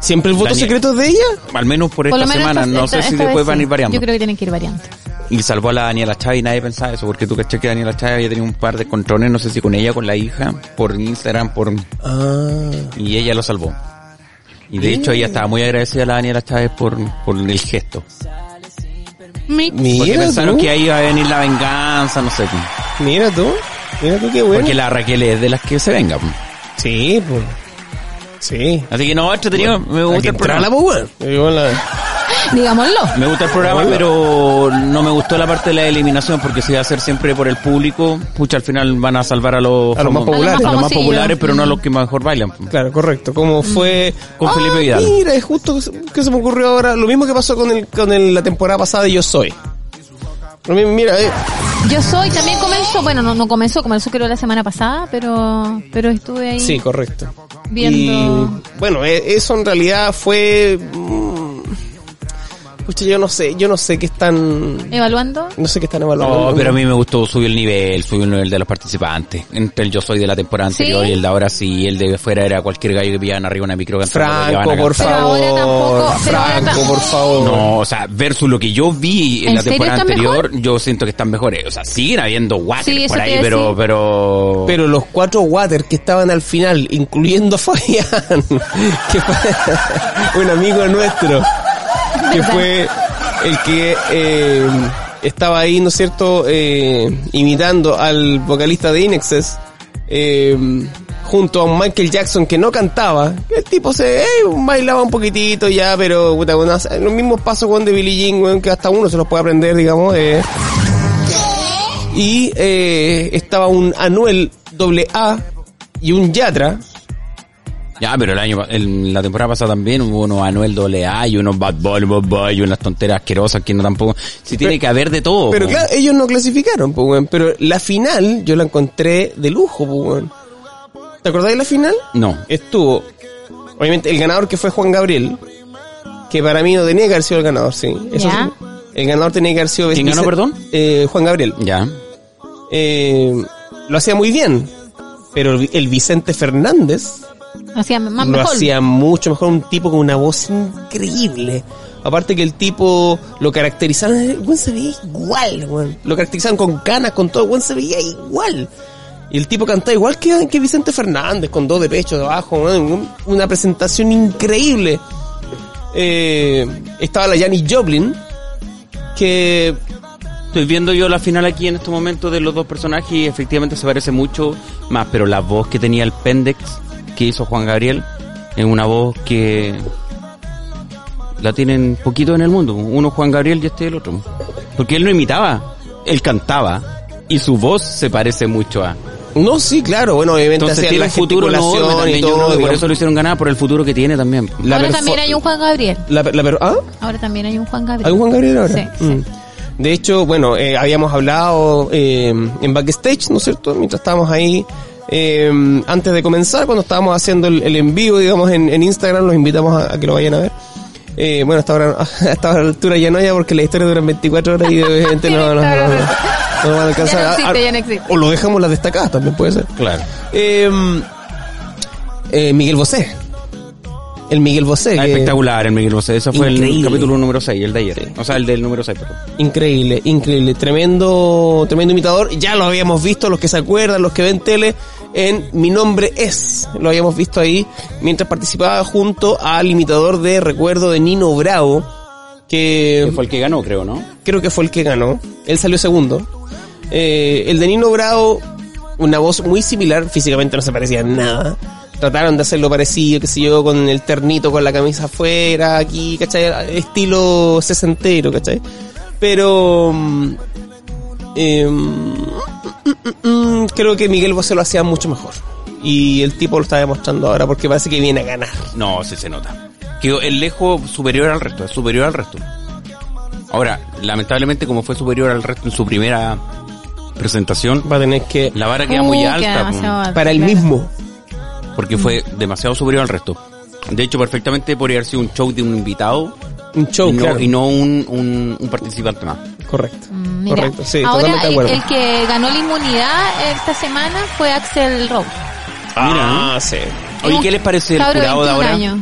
¿Siempre el voto Daniel- secreto es de ella? al menos por esta Por lo menos semana, esta- no esta- sé si después van a ir variando. Yo creo que tienen que ir variando. Y salvó a la Daniela Chávez y nadie pensaba eso, porque tú caché que Daniela Chávez había tenido un par de controles, no sé si con ella, con la hija, por Instagram, por Ah. y ella lo salvó. Y de hecho ella estaba muy agradecida a la Daniela Chávez por, por el gesto. Porque Mira pensaron tú. que ahí iba a venir la venganza, no sé. Mira tú. Mira tú qué bueno. Porque la Raquel es de las que se venga. Sí, pues. Sí. Así que no, entretenido, me Hay gusta el programa. pues, Digámoslo. Me gusta el programa, pero no me gustó la parte de la eliminación porque si va a ser siempre por el público, pucha, al final van a salvar a los, A los más populares. a los más populares, pero no a Mm. los que mejor bailan. Claro, correcto. Como fue Con Ah, Felipe Vidal. Mira, es justo que se- se me ocurrió ahora. Lo mismo que pasó con el con el, la temporada pasada de Yo Soy. Mira, eh, Yo soy, también comenzó, bueno, no, no comenzó, comenzó creo la semana pasada, pero, pero estuve ahí. sí, correcto. Viendo- Y, bueno, eh, eso en realidad fue... pucha, yo no sé, yo no sé qué están... Evaluando. No sé qué están evaluando. No, pero a mí me gustó subir el nivel, subir el nivel de los participantes. Entre el yo soy de la temporada ¿Sí? anterior y el de ahora sí, el de fuera era cualquier gallo que pillaban arriba una micro Franco, por cantar. Pero ahora favor. tampoco- Franco, por favor. No, o sea, versus lo que yo vi en, ¿En la temporada anterior, yo siento que están mejores. O sea, siguen habiendo water Sí, por ahí, pero, decir. pero, Pero los cuatro water que estaban al final, incluyendo a Fabián, que fue un amigo nuestro, que fue el que eh, estaba ahí, ¿no es cierto?, eh, imitando al vocalista de Inexes, eh, junto a un Michael Jackson que no cantaba. El tipo se eh, bailaba un poquitito ya, pero puta, bueno, los mismos pasos con de Billie Jean, weón, que hasta uno se los puede aprender, digamos. Eh. Y eh, estaba un Anuel AA y un Yatra Ya, pero el año, el- la temporada pasada también hubo unos Anuel AA y unos Bad Boy, Bad Boy y unas tonteras asquerosas que no tampoco. Si tiene que haber de todo. Pero po. claro, ellos no clasificaron, pues, weón. Pero la final yo la encontré de lujo, pues, weón. ¿Te acordás de la final? No. Estuvo, obviamente, el ganador que fue Juan Gabriel, que para mí no tenía que haber sido el ganador, sí. Eso sí. El ganador tenía que haber sido... ¿Quién ganó, perdón? Eh, Juan Gabriel. Ya. Eh, lo hacía muy bien, pero el Vicente Fernández Más lo mejor. hacía mucho mejor, un tipo con una voz increíble. Aparte que el tipo lo caracterizaban, el se veía igual, weón. Lo caracterizaban con canas, con todo, el se veía igual. Y el tipo cantaba igual que, que Vicente Fernández, con dos de pecho debajo, una presentación increíble. Eh, estaba la Janis Joplin, que Estoy viendo yo la final aquí en este momento de los dos personajes y efectivamente se parece mucho más, pero la voz que tenía el Pendex que hizo Juan Gabriel es una voz que la tienen poquito en el mundo. Uno Juan Gabriel y este el otro. Porque él no imitaba, él cantaba y su voz se parece mucho a. no, sí, claro, bueno, obviamente Entonces tiene la futuro gesticulación también. y todo. por eso lo hicieron ganar por el futuro que tiene también. La Ahora también hay un Juan Gabriel. la, la per- ¿ah? Ahora también hay un Juan Gabriel. ¿Hay un Juan Gabriel ahora? Sí, sí. Mm. De hecho, bueno, eh, habíamos hablado eh, en backstage, ¿no es cierto? Mientras estábamos ahí, eh, antes de comenzar, cuando estábamos haciendo el, el en vivo, digamos, en, en Instagram, los invitamos a, a que lo vayan a ver. Eh, bueno, hasta ahora, a esta altura ya no ya porque la historia dura 24 horas y obviamente no, no, no, no, no van a alcanzar. Ya existe, ya no existe. O lo dejamos las destacadas también puede ser. Claro. Eh, eh, Miguel Bosé. El Miguel Bosé. Ah, que- espectacular el Miguel Bosé. Ese fue el capítulo número 6, el de ayer. O sea, el del número 6, perdón. Increíble, increíble, tremendo, tremendo imitador. Ya lo habíamos visto, los que se acuerdan, los que ven tele, en Mi Nombre Es. Lo habíamos visto ahí mientras participaba junto al imitador de recuerdo de Nino Bravo, que Que fue el que ganó, creo, ¿no? creo que fue el que ganó. Él salió segundo. Eh, el de Nino Bravo, una voz muy similar, físicamente no se parecía en nada. Trataron de hacerlo parecido, qué sé yo, con el ternito, con la camisa afuera, aquí, ¿cachai? Estilo sesentero, ¿cachai? Pero... mm, em, mm, mm, creo que Miguel Bosé lo hacía mucho mejor. Y el tipo lo está demostrando ahora porque parece que viene a ganar. No, sí se nota. Quedó el lejos superior al resto, es superior al resto. Ahora, lamentablemente como fue superior al resto en su primera presentación, Va a tener que... la vara queda Uh, muy queda alta, Para el claro. mismo. Porque fue demasiado superior al resto. De hecho, perfectamente podría haber sido un show de un invitado Un show, y no, claro. y no un, un, un participante más. Correcto. Mm, Mira, Correcto, sí, ahora totalmente de el, acuerdo. el que ganó la inmunidad esta semana fue Axel Rose. Ah, sí. Oye, ¿qué les parece el jurado de 21 ahora? años.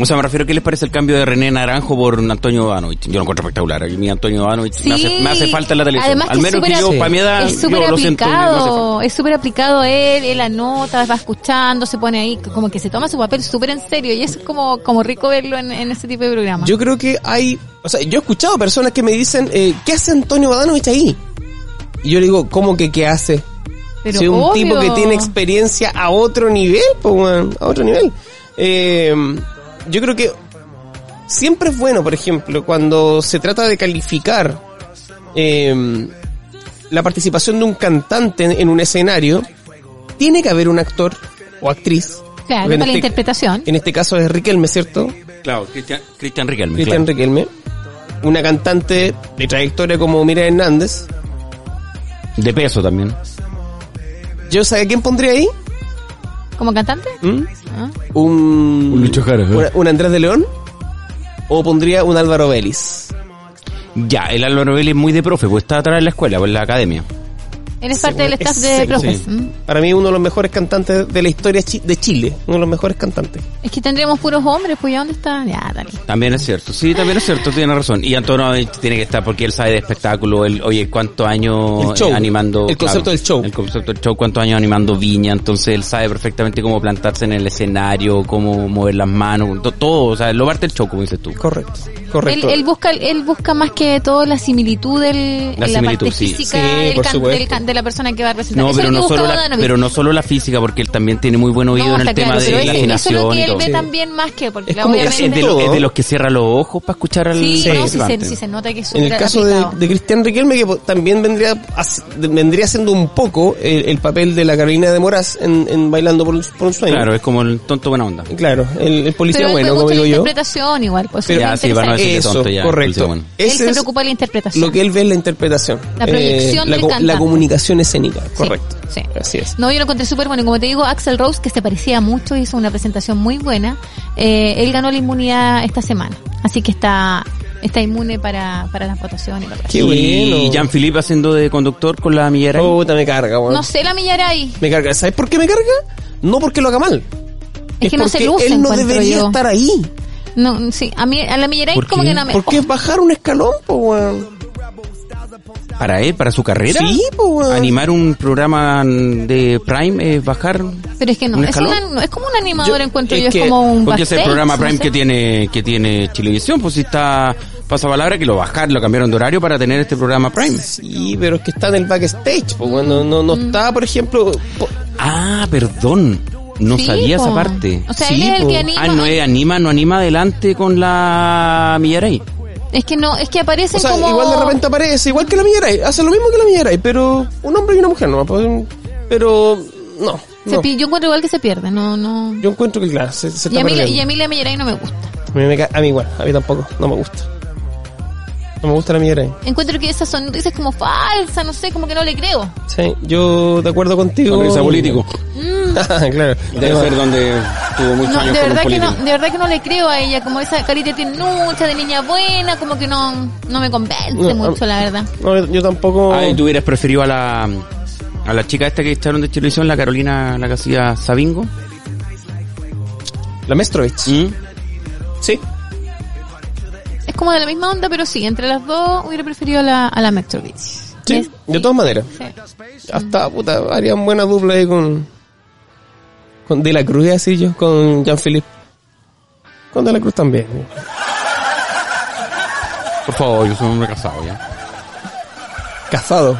O sea, me refiero, ¿qué les parece el cambio de René Naranjo por Antonio Ivanovich? Yo lo encuentro espectacular. A mí Antonio Ivanovich me, hace, me hace falta en la televisión. Además Al que menos es que yo, para mi edad, es súper aplicado, es súper aplicado él, él anota, va escuchando, se pone ahí, como que se toma su papel súper en serio y eso es como, como rico verlo en, en ese tipo de programa. Yo creo que hay, o sea, yo he escuchado personas que me dicen, eh, ¿qué hace Antonio Badanovich ahí? Y yo le digo, ¿cómo que qué hace? Pero si es un obvio. tipo que tiene experiencia a otro nivel, pues, a otro nivel. Eh, yo creo que siempre es bueno, por ejemplo, cuando se trata de calificar eh, la participación de un cantante en, en un escenario, tiene que haber un actor o actriz. Claro, para la este- interpretación. En este caso es Riquelme, ¿cierto? Claro, Cristian, Cristian Riquelme. Cristian claro. Riquelme. Una cantante de trayectoria como Mira Hernández. De peso también. ¿Yo sabía quién pondría ahí? ¿Como cantante? ¿Mm? Ah. Un... Un Lucho Jara, ¿eh? una- ¿Un Andrés de León? ¿O pondría un Álvaro Vélez? Ya, el Álvaro Vélez es muy de profe, pues está atrás de la escuela, pues en la academia. Él es Sí, parte del staff de profes. sí. ¿Mm? Para mí uno de los mejores cantantes de la historia chi- de Chile. Uno de los mejores cantantes. Es que tendríamos puros hombres, pues ¿ya dónde está? Ya, dale. También es cierto, sí, también es cierto, tiene razón. Y Antonio tiene que estar porque él sabe de espectáculo, él, oye, cuántos años El show, eh, animando... el concepto del show. El concepto del show, cuántos años animando viña, entonces él sabe perfectamente cómo plantarse en el escenario, cómo mover las manos, to- todo, o sea, lo parte el show, como dices tú. Correcto. Correcto. él busca él busca más que todo la similitud del La la similitud, parte sí. física Sí, del, por can- supuesto. del can- de la persona que va a representar. No, Eso pero es no, solo la, pero no solo la física, porque él también tiene muy buen oído No, en el tema de la eso, eso es lo que él ve Sí. también más que, porque Es la como- Es, obviamente... es de, lo- todo. es de los que cierra los ojos para escuchar al Sí, no, sí, se, sí se nota que es En el caso de, de Cristian Riquelme, que también vendría vendría siendo un poco el, el papel de la Carolina de Moraz en, en Bailando por un, por un sueño. Claro, es como el tonto buena onda. Claro, el, el policía Pero bueno, como digo la yo. interpretación igual, pues Pero- eso es Ya, sí, van a decir que Eso, tonto ya. correcto. Él se es preocupa de la interpretación. lo que él ve en la interpretación. Eh, La proyección la, del co- la cantante. Escénica, correcto. sí. Así es. No, yo lo encontré súper bueno. Y como te digo, Axel Rose, que se parecía mucho, hizo una presentación muy buena. Eh, él ganó la inmunidad esta semana. Así que está está inmune para, para las votaciones. y la Qué y bueno. Jean-Philippe haciendo de conductor con la millera. Puta, me carga, weón. No sé la Millaray. Me carga. ¿Sabes por qué me carga? No porque lo haga mal. Es que no se luce, él no debería yo. estar ahí. No, sí, a mí, a la Millaray ¿Por como qué? que no me... Porque es bajar un escalón, po, weón. Para él, para su carrera. Sí. Animar un programa de Prime es bajar. Pero es que no, ¿Un es, escalón? una- no, es como un animador, Yo- encuentro es yo, es que- como un Porque es el programa no Prime sé. que tiene que tiene Chilevisión, pues si está pasa palabra que lo bajaron, lo cambiaron de horario para tener este programa Prime. Sí, pero es que está en el backstage, po, weón. No, no, no Mm. está, por ejemplo... po- Ah, perdón. No Sí, sabía po. esa parte. O sea, Sí, él es el po. que anima. Ah, no anima, no anima adelante con la Millaray. Es que no, es que aparecen O sea, como... igual de repente aparece, igual que la Millaray, hace lo mismo que la Millaray, pero un hombre y una mujer, ¿no? Pues, Pero, no, se no. yo encuentro igual que se pierde, no, no... Yo encuentro que, claro, se, se Y está a, mí, y a mí la Millaray no me gusta. A mí, me a mí igual, a mí tampoco, no me gusta. No me gusta la Millaray. Encuentro que esa sonrisa es como falsa, no sé, como que no le creo. Sí, yo de acuerdo contigo. Sonrisa político. claro. Debe ser donde tuvo muchos No, años de verdad que no, de verdad que no le creo a ella, como esa carita tiernucha de niña buena, como que no, no me convence No, mucho, a- la verdad. No, yo tampoco. Ah, ¿y tú hubieras preferido a la a la chica esta que echaron de televisión, la Carolina, la que hacía Sabingo? La Mestrovich. ¿Mm? Sí. Como de la misma onda, pero sí, entre las dos hubiera preferido a la, a la Metrovich. Sí, ¿Ves? de todas maneras. Sí. Hasta, puta, harían buena dupla ahí con. Con De la Cruz, y así yo, con Jean-Philippe. Con De la Cruz también. Por favor, yo soy un hombre casado ya. Casado.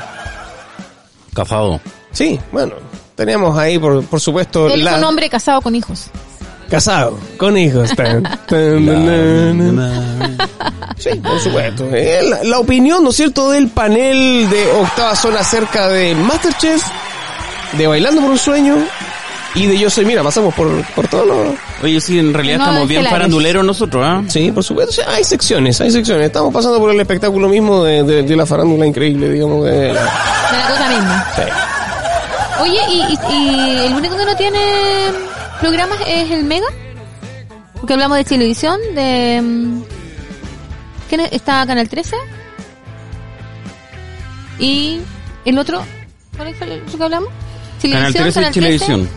Casado. Sí, bueno. Teníamos ahí, por, por supuesto, Él la. es un hombre casado con hijos. Casado, con hijos. Tan, tan, na, na, na. Sí, por supuesto. Eh, La, la opinión, ¿no es cierto?, del panel de octava zona acerca de Masterchef, de Bailando por un Sueño y de Yo Soy Mira. Pasamos por, por todos los... Oye, sí, en realidad No, estamos bien faranduleros nosotros, ¿ah? Sí, por supuesto. Hay secciones, hay secciones. Estamos pasando por el espectáculo mismo de, de- de la farándula increíble, digamos. De, De la cosa misma. sí. Oye, y, y, y el único que no tiene programas es el Mega. Porque hablamos de televisión, de... mm, ¿Quién es? está Canal 13? Y el otro, ¿cuál fue el otro que hablamos? Canal 13 y Televisión.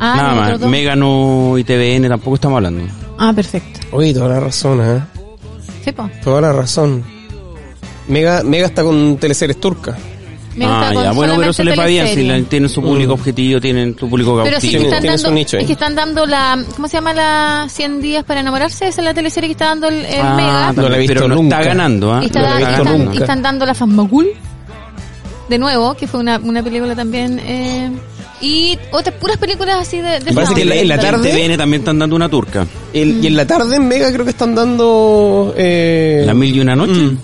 Ah, Nada más. dos. Mega no y TVN tampoco estamos hablando. Ah, perfecto. Oye, toda la razón, ¿eh? Sí, po. Toda la razón. Mega, Mega está con teleseries turcas. Me ah, gusta con ya. Bueno, pero se le va bien. Si tienen su público Mm. objetivo, tienen su público Pero sí cautivo. que están dando, nicho ahí. es que están dando la, ¿cómo se llama la 100 días para enamorarse? Esa es la teleserie que está dando el, el Ah, Mega. No la he visto pero no nunca. está ganando, ¿ah? Y, está- No la he y visto están, nunca. y están dando la Fasmagul de nuevo, que fue una, una película también. Eh, y otras puras películas así de, de parece que en la- en la En tarde- TVN también están dando una turca. El- Y en la tarde en Mega creo que están dando... Eh, La mil y una noche. Mm.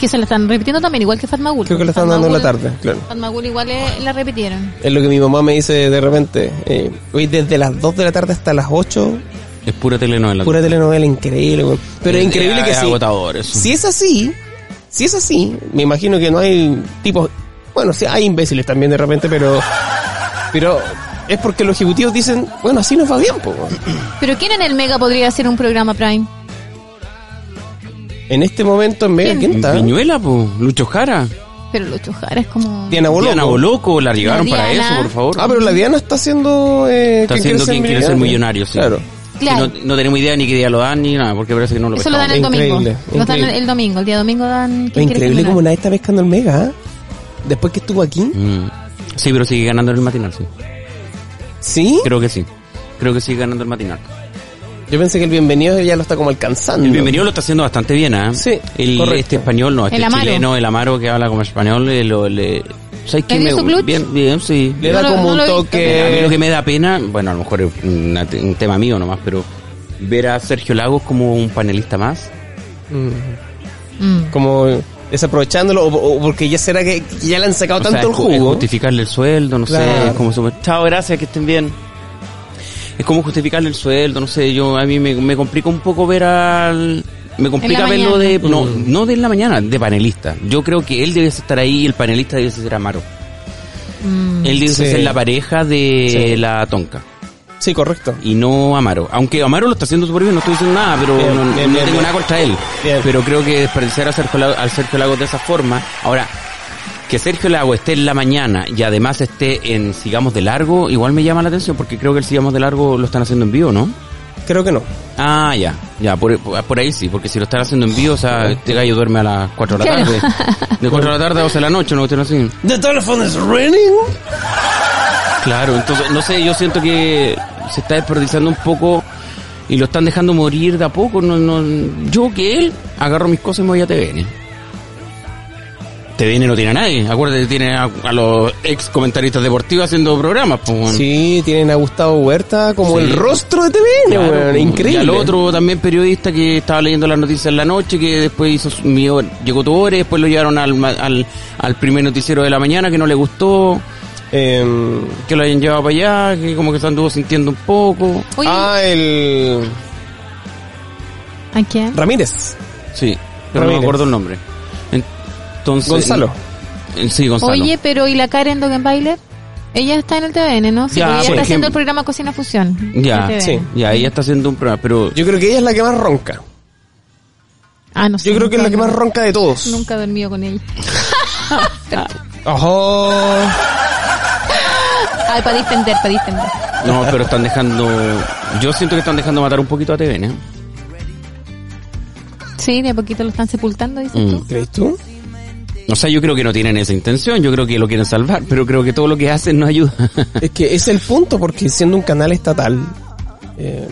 Que se la están repitiendo también, igual que Fatmagul. Creo que la están dando en la tarde, claro. Fatmagul igual eh, la repitieron. Es lo que mi mamá me dice de repente. Eh, hoy desde las 2 de la tarde hasta las 8, Es pura telenovela. pura telenovela increíble. güey. Pero es increíble que es sí. agotador eso. Si es así, si es así, me imagino que no hay tipos... Bueno, sí, hay imbéciles también de repente, pero... Pero es porque los ejecutivos dicen, bueno, así nos va bien, po. Pero ¿quién en el Mega podría hacer un programa Prime? En este momento en Mega, ¿Quién? ¿quién está? Viñuela, pues. Lucho Jara. Pero Lucho Jara es como... Diana Boloco. Diana Boloco, la llegaron La para eso, por favor. Ah, pero la Diana está haciendo... Eh, Está ¿Quién haciendo quien quiere ser millonario, sí. Claro. No, no tenemos idea ni qué día lo dan ni nada, porque parece que no lo Eso lo dan el domingo. Increíble, Lo dan increíble. el domingo. El día domingo dan... ¿quién Es quiere ser increíble como nadie está pescando el Mega, ¿ah? Después que estuvo aquí. Mm. Sí, pero sigue ganando el matinal, sí. ¿Sí? Creo que sí. Creo que sigue ganando el matinal. Yo pensé que el bienvenido ya lo está como alcanzando. El bienvenido lo está haciendo bastante bien, ¿ah? Sí, el, correcto. este español, no, este El chileno, el Amaro que habla como español, eh, lo- le, ¿Sabes qué? ¿Le dio Me- clutch? Bien, bien, sí. Le da como no un toque. A mí lo que me da pena, bueno, a lo mejor es una- un tema mío nomás, pero ver a Sergio Lagos como un panelista más. Mm. como desaprovechándolo o, o porque ya será que ya le han sacado O sea, tanto el jugo. justificarle el sueldo, no sé, Claro. como super, chao, gracias, que estén bien. Es como justificarle el sueldo, no sé, yo a mí me, me complica un poco ver al... Me complica verlo mañana. de... No, Mm. no de en la mañana, de panelista. Yo creo que él debe estar ahí y el panelista debe ser Amaro. Mm. Él debe Sí. ser la pareja de Sí. la Tonka. Sí, correcto. y no Amaro. Aunque Amaro lo está haciendo súper bien, no estoy diciendo nada, pero Bien, no, bien, no bien, tengo bien. nada contra él. Bien. Pero creo que desperdiciar a Sergio, Lago- al Sergio Lagos de esa forma. Ahora, que Sergio Lago esté en la mañana y además esté en Sigamos de Largo, igual me llama la atención porque creo que el Sigamos de Largo lo están haciendo en vivo, ¿no? Creo que no. Ah, ya, ya, por, por ahí sí, porque si lo están haciendo en vivo, o sea, este gallo duerme a las 4 de la tarde. De 4 de la tarde a 12 de la noche, ¿no? Así. The telephone is ringing. Claro, entonces, no sé, yo siento que se está desperdiciando un poco y lo están dejando morir de a poco. No, no, yo que él agarro mis cosas y me voy a TVN. TVN no tiene a nadie, acuérdate, tiene a, a los ex comentaristas deportivos haciendo programas. Pues, bueno. Sí, tienen a Gustavo Huerta como Sí. el rostro de TVN, Claro, pues, Increíble. Y al otro también periodista que estaba leyendo las noticias en la noche, que después hizo su- mi llegó tu hora, y después lo llevaron al, ma- al, al primer noticiero de la mañana que no le gustó, Em, que lo hayan llevado para allá, que como que se anduvo sintiendo un poco. Oye, ah, el ¿a quién? Ramírez. Sí, pero no me acuerdo el nombre. Entonces, Gonzalo. Eh, Sí, Gonzalo. Oye, pero ¿y la Karen Dogenbailer? Ella está en el TVN, ¿no? Sí, Ya, ella está haciendo el programa Cocina Fusión. Ya, sí. ya, ella está haciendo un programa, pero Yo creo que ella es la que más ronca. Ah, no sé. Yo creo que es la que más ronca de todos. Nunca he dormido con ella. Ojo. Ay, para dispender, para dispender. no, pero están dejando, yo siento que están dejando matar un poquito a TVN. ¿eh? Sí, de a poquito lo están sepultando, dices Mm. tú. ¿Crees tú? O sea, yo creo que no tienen esa intención, yo creo que lo quieren salvar, pero creo que todo lo que hacen no ayuda. Es que es el punto, porque siendo un canal estatal, eh,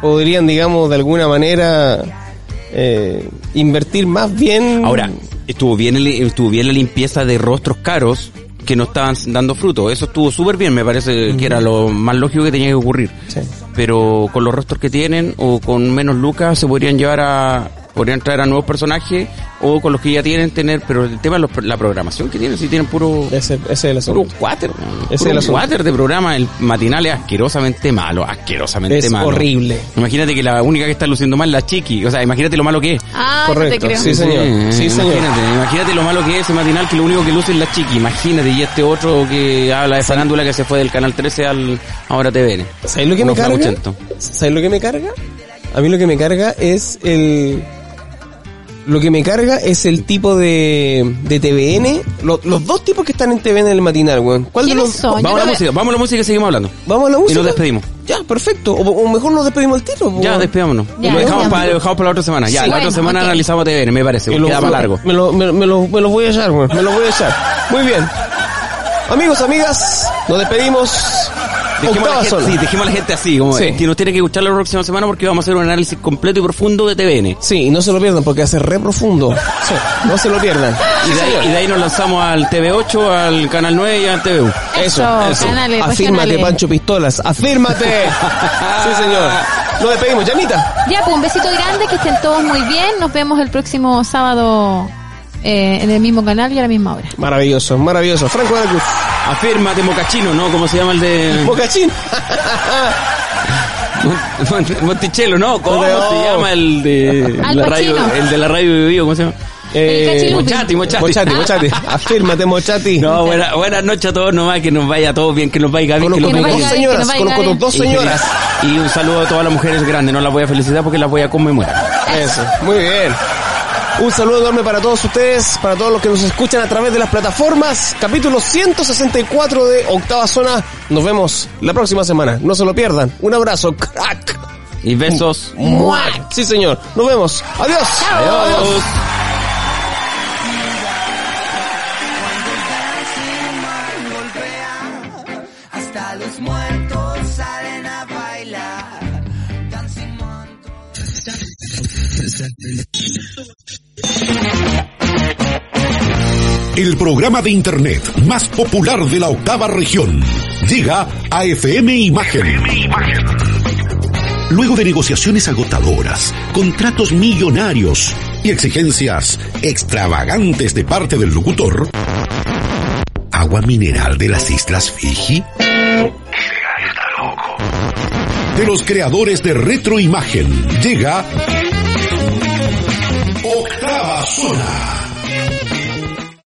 podrían, digamos, de alguna manera eh, invertir más bien. Ahora, estuvo bien, el- estuvo bien la limpieza de rostros caros que no estaban dando fruto. Eso estuvo súper bien, me parece que era lo más lógico que tenía que ocurrir. Sí. pero con los rostros que tienen o con menos lucas se podrían llevar a podrían traer a nuevos personajes o con los que ya tienen tener pero el tema es los- la programación que tienen si tienen puro Ese, ese es el puro asunto. water Ese es puro el asunto. water de programa el matinal es asquerosamente malo asquerosamente Es malo horrible. imagínate que la única que está luciendo mal es la chiqui o sea imagínate lo malo que es Ah, te Correcto, creo. sí, señor. Sí, señor. Imagínate, imagínate lo malo que es ese matinal que lo único que luce es la chiqui. Imagínate, y este otro que habla de farándula que se fue del canal 13 al ahora TVN. ¿Sabes lo que Uno me carga? ¿Sabes lo que me carga? A mí lo que me carga es el... Lo que me carga es el tipo de, de TVN, lo- los dos tipos que están en TVN en el matinal, weón. ¿Cuál de ¿Quiénes los son? Vamos a la no- música, vamos a la música y seguimos hablando. Vamos a la música. nos despedimos. Ya, perfecto. O, o mejor nos despedimos al tiro. po, Ya, weón. despidámonos. Ya, lo, dejamos ya. para, lo dejamos para la otra semana. Ya, Sí, la otra semana ok. analizamos TVN, me parece, Me porque lo, queda más largo. Me lo, me, me lo, me lo voy a echar, weón. Me lo voy a echar. Muy bien. Amigos, amigas, nos despedimos. Dejemos a, la gente, zona. sí, dejemos a la gente así, como Sí. que nos tiene que escuchar la próxima semana porque vamos a hacer un análisis completo y profundo de TVN. Sí, y no se lo pierdan porque hace re profundo. Sí, no se lo pierdan. Y de, ahí, y de ahí nos lanzamos al TV8, al Canal 9 y al TVU. Eso, Eso, canales Afírmate. Pancho Pistolas. Afírmate. sí, señor. Nos despedimos. Llamita. Ya, pues un besito grande, que estén todos muy bien. Nos vemos el próximo sábado eh, en el mismo canal y a la misma hora. Maravilloso, maravilloso. Franco de la Cruz. Afírmate, Mocachino, ¿no? ¿Cómo se llama el de Bocachín. Mont- Monticello, ¿no? ¿Cómo No. se llama el de Al la radio? El de la radio de Vivo, ¿cómo se llama? Eh. Mochati, Mochati. Mochati, Mochati. Afírmate, Mochati. No, buena- buenas noches a todos nomás, que nos vaya todo bien, que nos vaya bien, que Conozco dos señoras. Conozco dos Y señoras. Y un saludo a todas las mujeres grandes, no las voy a felicitar porque las voy a conmemorar. Eso, muy bien. Un saludo enorme para todos ustedes, para todos los que nos escuchan a través de las plataformas. Capítulo 164 de Octava Zona. Nos vemos la próxima semana. No se lo pierdan. Un abrazo, crack. Y besos. ¡Mua! Sí, señor. Nos vemos. Adiós. Adiós. Muertos el programa de Internet más popular de la octava región. Llega a FM Imagen. Luego de negociaciones agotadoras, contratos millonarios y exigencias extravagantes de parte del locutor, agua mineral de las Islas Fiji. De los creadores de Retroimagen, llega Zona.